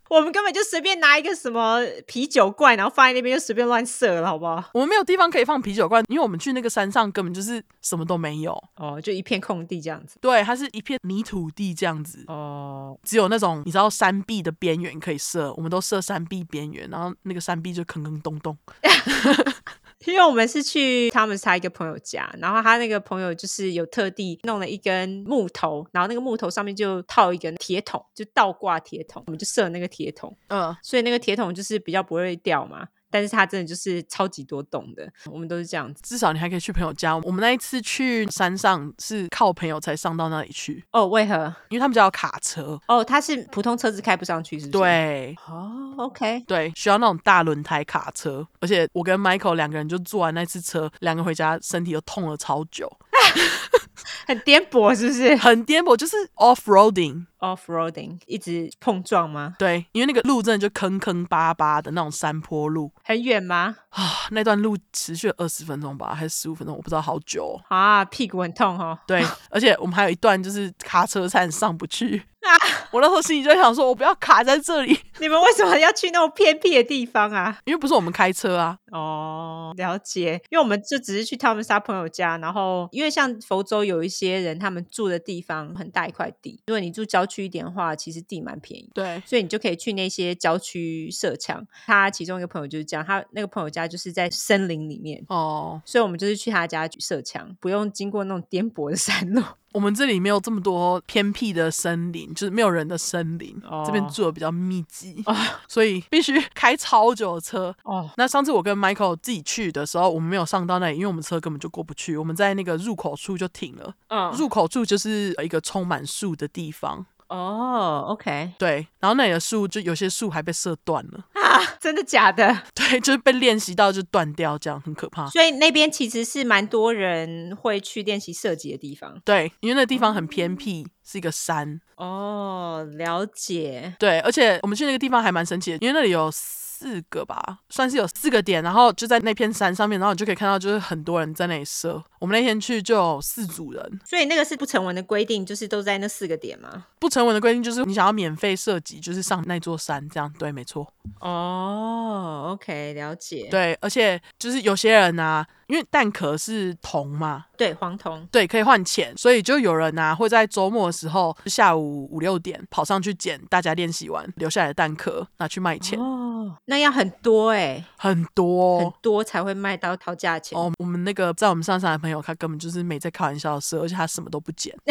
我们根本就随便拿一个什么啤酒罐，然后放在那边就随便乱射了，好不好？我们没有地方可以放啤酒罐，因为我们去那个山上根本就是什么都没有。哦，就一片空地这样子。对，它是一片泥土地这样子。哦，只有那种你知道山壁的边缘可以射，我们都射山壁边缘，然后那个山壁就坑坑洞洞。因为我们是去他们他一个朋友家，然后他那个朋友就是有特地弄了一根木头，然后那个木头上面就套一根铁桶，就倒挂铁桶，我们就射那个铁桶，嗯，所以那个铁桶就是比较不会掉嘛。但是他真的就是超级多洞的，我们都是这样子。至少你还可以去朋友家。我们那一次去山上是靠朋友才上到那里去。哦，为何？因为他们家有卡车。哦，他是普通车子开不上去，是不是？对。哦，OK。对，需要那种大轮胎卡车。而且我跟 Michael 两个人就坐完那次车，两个回家身体都痛了超久。很颠簸，是不是？很颠簸，就是 off roading。off roading 一直碰撞吗？对，因为那个路真的就坑坑巴巴的那种山坡路。很远吗？啊，那段路持续了二十分钟吧，还是十五分钟？我不知道，好久啊，屁股很痛哦。对，而且我们还有一段就是卡车差点上不去。啊！我那时候心里就在想说，我不要卡在这里。你们为什么要去那种偏僻的地方啊？因为不是我们开车啊。哦，了解。因为我们就只是去他们仨朋友家，然后因为像佛州有一些人，他们住的地方很大一块地。如果你住郊区一点的话，其实地蛮便宜。对，所以你就可以去那些郊区射枪。他其中一个朋友就是这样，他那个朋友家就是在森林里面。哦，所以我们就是去他家射枪，不用经过那种颠簸的山路。我们这里没有这么多偏僻的森林，就是没有人的森林。Oh. 这边住的比较密集，oh. 所以必须开超久的车。哦，oh. 那上次我跟 Michael 自己去的时候，我们没有上到那里，因为我们车根本就过不去。我们在那个入口处就停了。嗯，oh. 入口处就是一个充满树的地方。哦、oh，OK，对，然后那里的树就有些树还被射断了啊，真的假的？对，就是被练习到就断掉，这样很可怕。所以那边其实是蛮多人会去练习射击的地方。对，因为那地方很偏僻，oh. 是一个山。哦，oh, 了解。对，而且我们去那个地方还蛮神奇的，因为那里有。四个吧，算是有四个点，然后就在那片山上面，然后你就可以看到，就是很多人在那里射。我们那天去就有四组人，所以那个是不成文的规定，就是都在那四个点吗？不成文的规定就是你想要免费射击，就是上那座山，这样对，没错。哦、oh，OK，了解。对，而且就是有些人啊。因为蛋壳是铜嘛，对，黄铜，对，可以换钱，所以就有人啊会在周末的时候，下午五六点跑上去捡大家练习完留下来的蛋壳，拿去卖钱。哦，那要很多哎、欸，很多很多才会卖到讨价钱。哦，我们那个在我们上山的朋友，他根本就是没在开玩笑的事，而且他什么都不捡。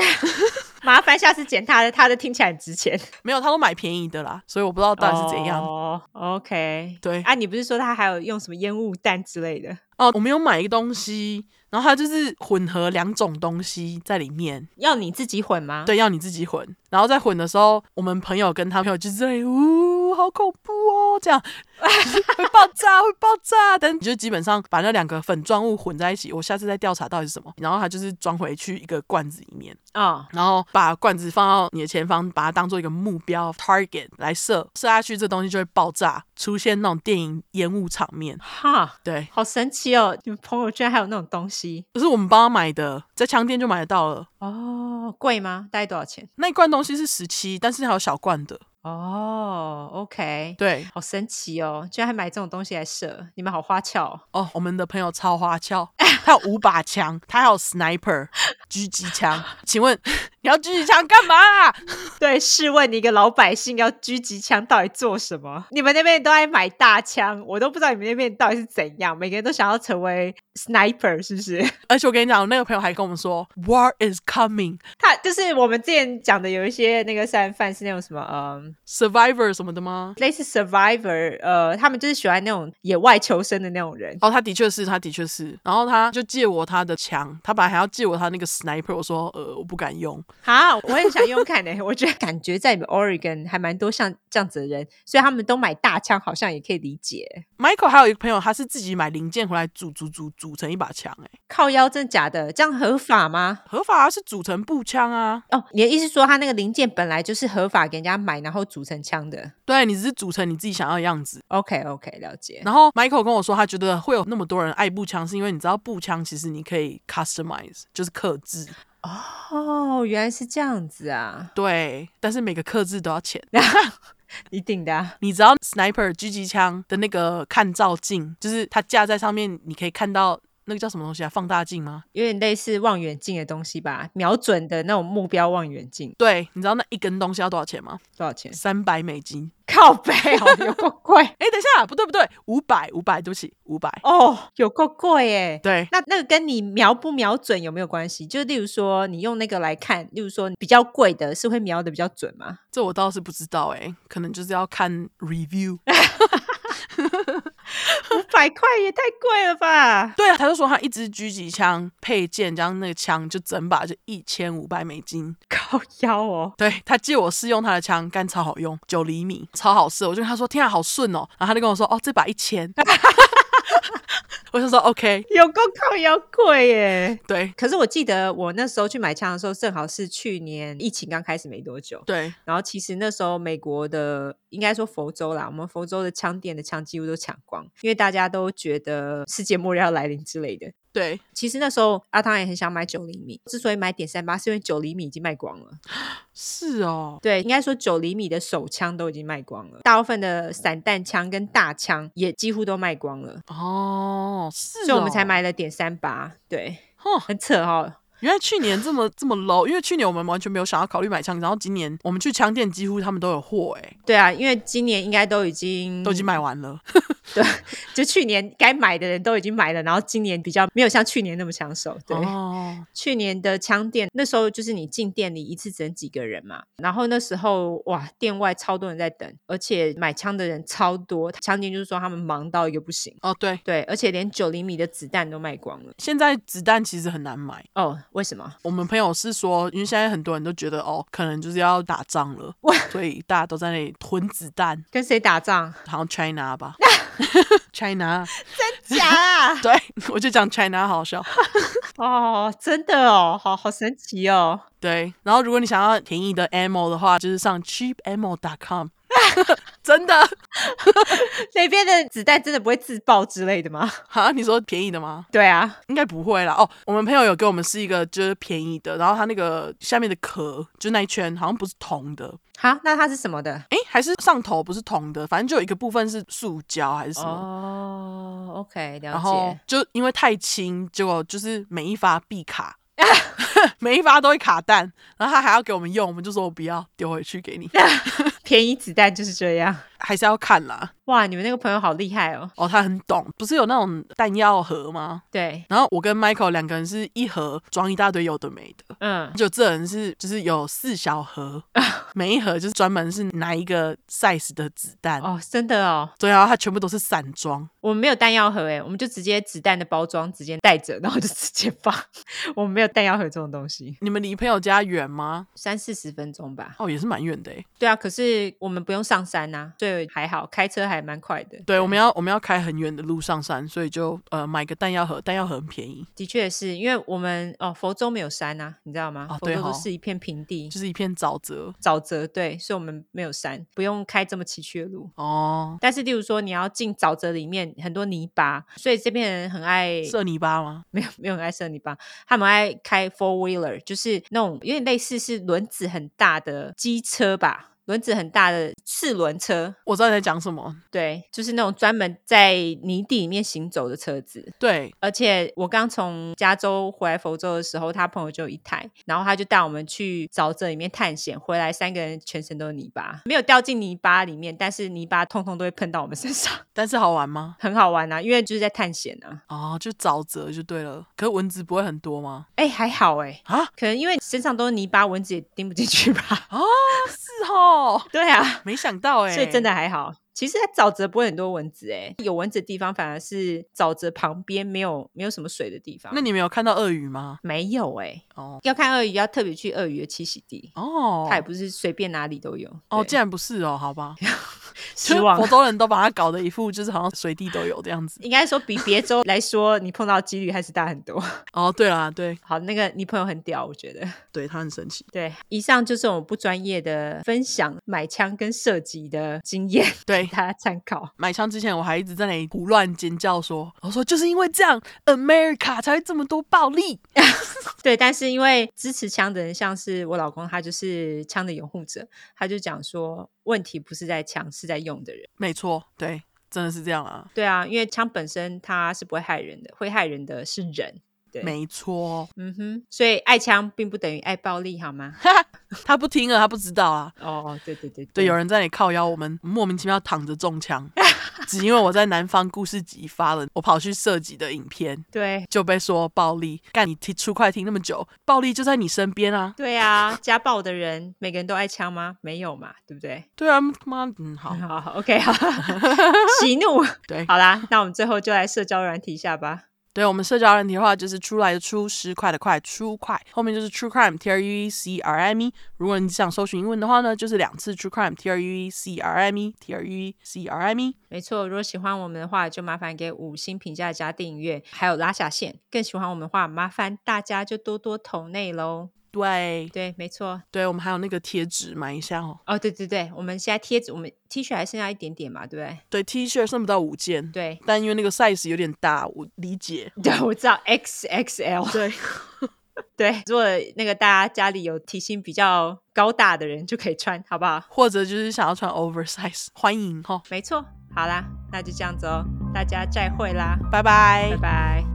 麻烦下次捡他的，他的听起来很值钱。没有，他都买便宜的啦，所以我不知道到底是怎样。哦，OK，对。啊，你不是说他还有用什么烟雾弹之类的？哦，我们有买一个东西，然后它就是混合两种东西在里面。要你自己混吗？对，要你自己混。然后在混的时候，我们朋友跟他朋友就在，呜，好恐怖哦，这样 会爆炸，会爆炸。但你就基本上把那两个粉状物混在一起。我下次再调查到底是什么。然后他就是装回去一个罐子里面啊，然后把罐子放到你的前方，把它当做一个目标 target 来射，射下去这东西就会爆炸，出现那种电影烟雾场面。哈，对，好神奇。哦，你们朋友居然还有那种东西？可是我们帮他买的，在枪店就买得到了。哦，贵吗？大概多少钱？那一罐东西是十七，但是还有小罐的。哦，OK，对，好神奇哦，居然还买这种东西来射，你们好花俏哦。哦，我们的朋友超花俏，他有五把枪，他还有 sniper 狙击枪。请问 你要狙击枪干嘛啊？对，试问你一个老百姓要狙击枪到底做什么？你们那边都爱买大枪，我都不知道你们那边到底是怎样，每个人都想要成为 sniper，是不是？而且我跟你讲，我那个朋友还跟我们说，war is coming，就是我们之前讲的有一些那个杀人犯是那种什么呃，survivor 什么的吗？类似 survivor，呃，他们就是喜欢那种野外求生的那种人。哦，他的确是，他的确是。然后他就借我他的枪，他本来还要借我他那个 sniper，我说呃，我不敢用。好，我也想用看呢。我觉得感觉在你们 Oregon 还蛮多像这样子的人，所以他们都买大枪，好像也可以理解。Michael 还有一个朋友，他是自己买零件回来组组组组成一把枪，哎，靠腰，真的假的？这样合法吗？合法啊，是组成步枪啊。哦，你的意思说他那个零件本来就是合法给人家买，然后组成枪的？对，你只是组成你自己想要的样子。OK OK，了解。然后 Michael 跟我说，他觉得会有那么多人爱步枪，是因为你知道步枪其实你可以 customize，就是克制。哦，原来是这样子啊。对，但是每个克制都要钱。一定的啊。你知道 sniper 狙击枪的那个看照镜，就是它架在上面，你可以看到。那个叫什么东西啊？放大镜吗？有点类似望远镜的东西吧，瞄准的那种目标望远镜。对，你知道那一根东西要多少钱吗？多少钱？三百美金。靠背哦，有够贵。哎、欸，等一下，不对不对，五百五百，对不起，五百。哦，有够贵耶。对，那那个跟你瞄不瞄准有没有关系？就例如说，你用那个来看，例如说比较贵的是会瞄的比较准吗？这我倒是不知道哎，可能就是要看 review。五百块也太贵了吧？对啊，他就说他一支狙击枪配件，加上那个枪就整把就一千五百美金，高腰哦。对，他借我试用他的枪，干超好用，九厘米，超好射。我就跟他说，天啊，好顺哦。然后他就跟我说，哦，这把一千。我就说 OK，有够靠腰贵耶。对，可是我记得我那时候去买枪的时候，正好是去年疫情刚开始没多久。对，然后其实那时候美国的，应该说佛州啦，我们佛州的枪店的枪几乎都抢光，因为大家都觉得世界末日要来临之类的。对，其实那时候阿汤也很想买九厘米，之所以买点三八，是因为九厘米已经卖光了。是哦，对，应该说九厘米的手枪都已经卖光了，大部分的散弹枪跟大枪也几乎都卖光了。哦，是哦，所以我们才买了点三八。对，哦，很扯哦。原来去年这么这么 low，因为去年我们完全没有想要考虑买枪，然后今年我们去枪店几乎他们都有货哎。对啊，因为今年应该都已经都已经买完了。对，就去年该买的人都已经买了，然后今年比较没有像去年那么抢手。对，哦、去年的枪店那时候就是你进店里一次只能几个人嘛，然后那时候哇，店外超多人在等，而且买枪的人超多，枪店就是说他们忙到一个不行。哦，对对，而且连九厘米的子弹都卖光了。现在子弹其实很难买哦。为什么？我们朋友是说，因为现在很多人都觉得哦，可能就是要打仗了，所以大家都在那里囤子弹。跟谁打仗？好像 China 吧，China，真假啊？对，我就讲 China 好笑。哦，真的哦，好好神奇哦。对，然后如果你想要便宜的 ammo 的话，就是上 cheapammo.com。真的，那边的子弹真的不会自爆之类的吗？哈，你说便宜的吗？对啊，应该不会啦。哦，我们朋友有给我们试一个，就是便宜的，然后它那个下面的壳，就那一圈好像不是铜的。哈，那它是什么的？哎，还是上头不是铜的，反正就有一个部分是塑胶还是什么？哦，OK，了解。然后就因为太轻，结果就是每一发必卡。每一发都会卡弹，然后他还要给我们用，我们就说我不要，丢回去给你。便宜子弹就是这样，还是要看啦。哇，你们那个朋友好厉害哦！哦，他很懂，不是有那种弹药盒吗？对。然后我跟 Michael 两个人是一盒装一大堆有的没的。嗯。就这人是就是有四小盒，每一盒就是专门是拿一个 size 的子弹。哦，真的哦。对啊，它全部都是散装。我们没有弹药盒哎，我们就直接子弹的包装直接带着，然后就直接放。我们没有弹药盒这种东西。你们离朋友家远吗？三四十分钟吧。哦，也是蛮远的哎。对啊，可是我们不用上山呐，所以还好，开车还蛮快的。对，我们要我们要开很远的路上山，所以就呃买个弹药盒，弹药盒很便宜。的确是因为我们哦佛州没有山啊，你知道吗？州都是一片平地，就是一片沼泽。沼泽对，所以我们没有山，不用开这么崎岖的路哦。但是例如说你要进沼泽里面，很多泥巴。所以这边人很爱射泥巴吗？没有，没有很爱射泥巴。他们爱开 four wheeler，就是那种有点类似是轮子很大的机车吧。轮子很大的四轮车。我知道你在讲什么。对，就是那种专门在泥地里面行走的车子。对，而且我刚从加州回来佛州的时候，他朋友就有一台，然后他就带我们去沼泽里面探险，回来三个人全身都是泥巴，没有掉进泥巴里面，但是泥巴通通都会喷到我们身上。但是好玩吗？很好玩啊，因为就是在探险啊。哦，就沼泽就对了。可是蚊子不会很多吗？哎，还好哎。啊，可能因为身上都是泥巴，蚊子也叮不进去吧。哦，是哦。对啊，没想到哎，所以真的还好。其实它沼泽不会很多蚊子哎，有蚊子的地方反而是沼泽旁边没有没有什么水的地方。那你没有看到鳄鱼吗？没有哎。哦，要看鳄鱼要特别去鳄鱼的栖息地哦，它也不是随便哪里都有。哦，竟然不是哦，好吧。失望，佛州人都把它搞得一副就是好像随地都有这样子。应该说比别州来说，你碰到几率还是大很多。哦，对啦，对，好，那个你朋友很屌，我觉得，对他很神奇。对，以上就是我们不专业的分享买枪跟射击的经验，对大家参考。买枪之前我还一直在那里胡乱尖叫说，我说就是因为这样，America 才会这么多暴力。对，但是因为支持枪的人，像是我老公，他就是枪的拥护者，他就讲说，问题不是在枪，是在用的人。没错，对，真的是这样啊。对啊，因为枪本身它是不会害人的，会害人的是人。对，没错。嗯哼，所以爱枪并不等于爱暴力，好吗？他不听了，他不知道啊。哦，对对对对，对，有人在那里靠腰，我们莫名其妙躺着中枪。只因为我在南方故事集发了我跑去射击的影片，对，就被说暴力。干你听出快听那么久，暴力就在你身边啊！对啊，家暴的人每个人都爱枪吗？没有嘛，对不对？对啊，妈，嗯，好，好，好，OK，好，喜怒，对，好啦，那我们最后就来社交软体一下吧。对，我们社交软体的话，就是出来的出，十块的快，出快，后面就是 True Crime，T R U E C R I M E。如果你想搜寻英文的话呢，就是两次 True Crime，T R U E C R I M E，T R U E C R I M E。没错，如果喜欢我们的话，就麻烦给五星评价加订阅，还有拉下线。更喜欢我们的话，麻烦大家就多多投内喽。对对，没错，对我们还有那个贴纸买一下哦。哦，对对对，我们现在贴纸，我们 T 恤还剩下一点点嘛，对不对？对，T 恤剩不到五件。对，但因为那个 size 有点大，我理解。对，我知道 XXL。对 对，如果那个大家家里有体型比较高大的人就可以穿，好不好？或者就是想要穿 oversize，欢迎哈。没错，好啦，那就这样子哦，大家再会啦，拜拜，拜拜。